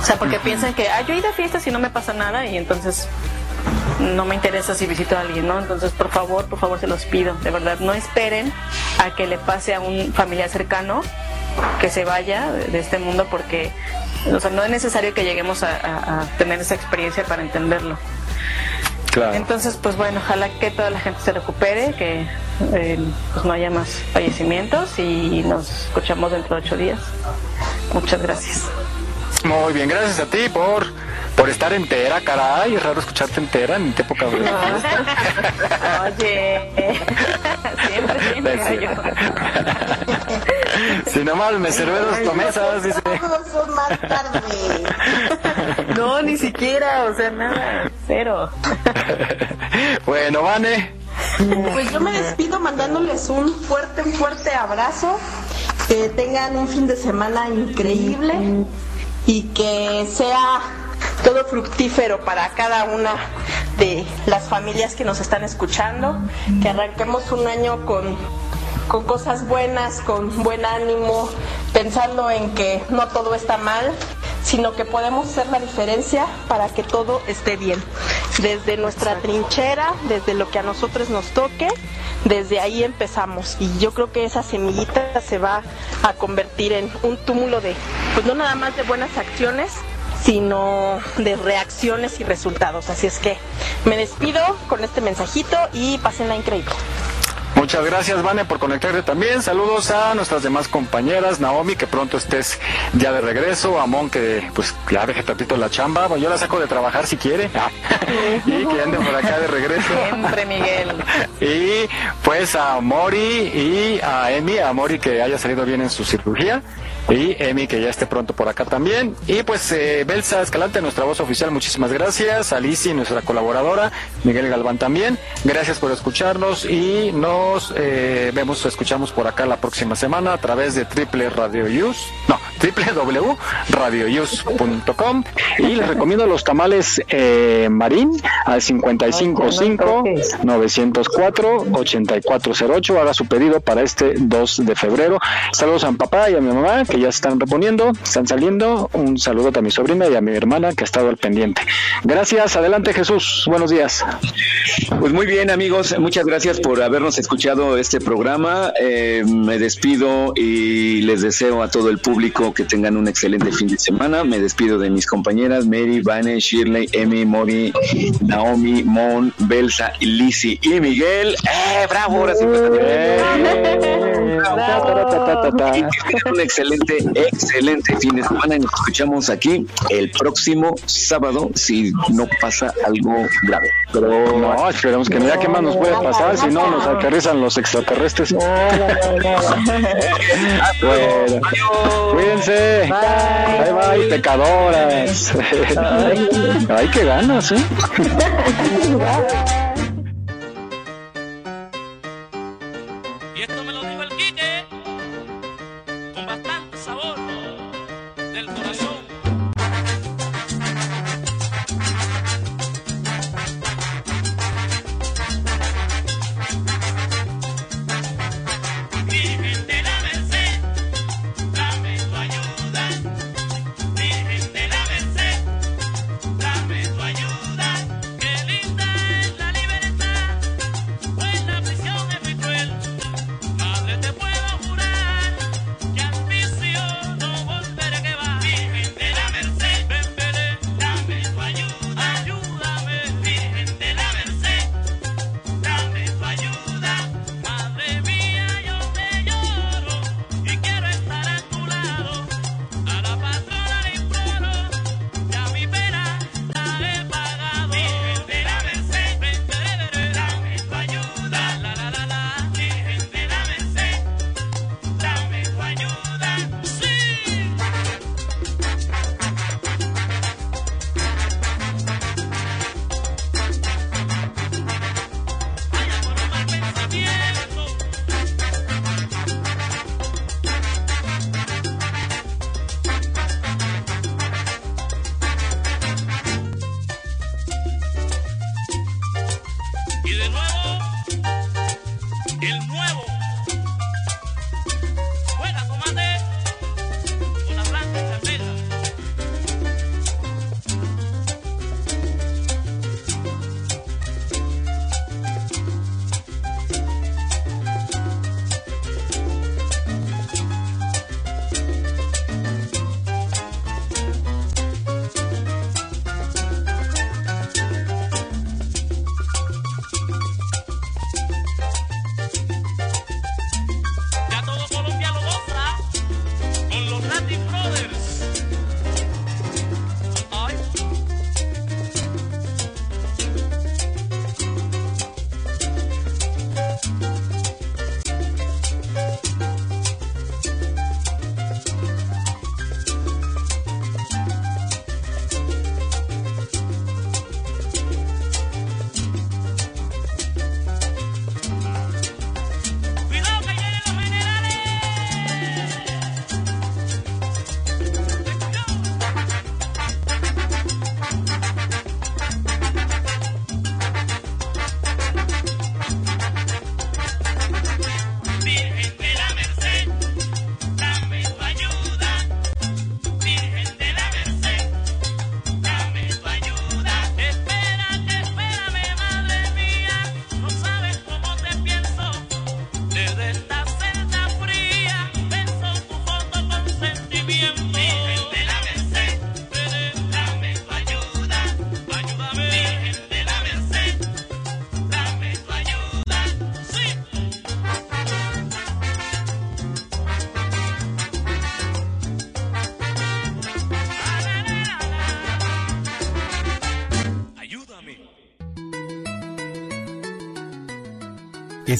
O sea, porque piensan que, ah, yo he ido a fiestas y no me pasa nada y entonces no me interesa si visito a alguien, ¿no? Entonces, por favor, por favor, se los pido, de verdad, no esperen a que le pase a un familiar cercano que se vaya de de este mundo porque, o sea, no es necesario que lleguemos a, a- a tener esa experiencia para entenderlo. Claro. Entonces, pues bueno, ojalá que toda la gente se recupere, que eh, pues no haya más fallecimientos y nos escuchamos dentro de ocho días. Muchas gracias. Muy bien, gracias a ti por, por estar entera, caray. Es raro escucharte entera en tu época. güey. Oye, siempre, siempre. Sí. yo. Si nomás me servé dos dice. Todos más tarde. No, ni siquiera, o sea, nada, cero. Bueno, Vane. Pues yo me despido mandándoles un fuerte, un fuerte abrazo. Que tengan un fin de semana increíble y que sea todo fructífero para cada una de las familias que nos están escuchando. Que arranquemos un año con, con cosas buenas, con buen ánimo, pensando en que no todo está mal, sino que podemos hacer la diferencia para que todo esté bien. Desde nuestra trinchera, desde lo que a nosotros nos toque, desde ahí empezamos. Y yo creo que esa semillita se va a convertir en un túmulo de, pues no nada más de buenas acciones, sino de reacciones y resultados. Así es que me despido con este mensajito y pásenla increíble. Muchas gracias, Vane, por conectarte también. Saludos a nuestras demás compañeras, Naomi, que pronto estés ya de regreso, a Mon, que pues ya deje tantito la chamba. Bueno, yo la saco de trabajar si quiere. y que ande por acá de regreso. Siempre, Miguel. Y pues a Mori y a Emi, a Mori que haya salido bien en su cirugía. Y Emi que ya esté pronto por acá también. Y pues eh, Belsa Escalante, nuestra voz oficial, muchísimas gracias. Alicia, nuestra colaboradora. Miguel Galván también. Gracias por escucharnos y nos eh, vemos o escuchamos por acá la próxima semana a través de Triple Radio Use. No, www.radioyus.com y les recomiendo los tamales eh, Marín al 555 904 8408 haga su pedido para este 2 de febrero. Saludos a mi papá y a mi mamá que ya están reponiendo están saliendo. Un saludo a mi sobrina y a mi hermana que ha estado al pendiente. Gracias. Adelante Jesús. Buenos días. Pues muy bien amigos, muchas gracias por habernos escuchado este programa. Eh, me despido y les deseo a todo el público que tengan un excelente fin de semana. Me despido de mis compañeras Mary, Vane, Shirley, Emi, Mori, Naomi, Mon, Belsa, Lizzy y Miguel. ¡Eh, bravo! Ahora sí me está Y que tengan un excelente, excelente fin de semana y nos escuchamos aquí el próximo sábado si no pasa algo grave. Pero no esperemos que no ya qué más nos puede pasar si no nos aterrizan los extraterrestres. Bueno, cuídense. Bye. Bye, pecadoras. Ay qué ganas eh Y esto me lo dijo el Quique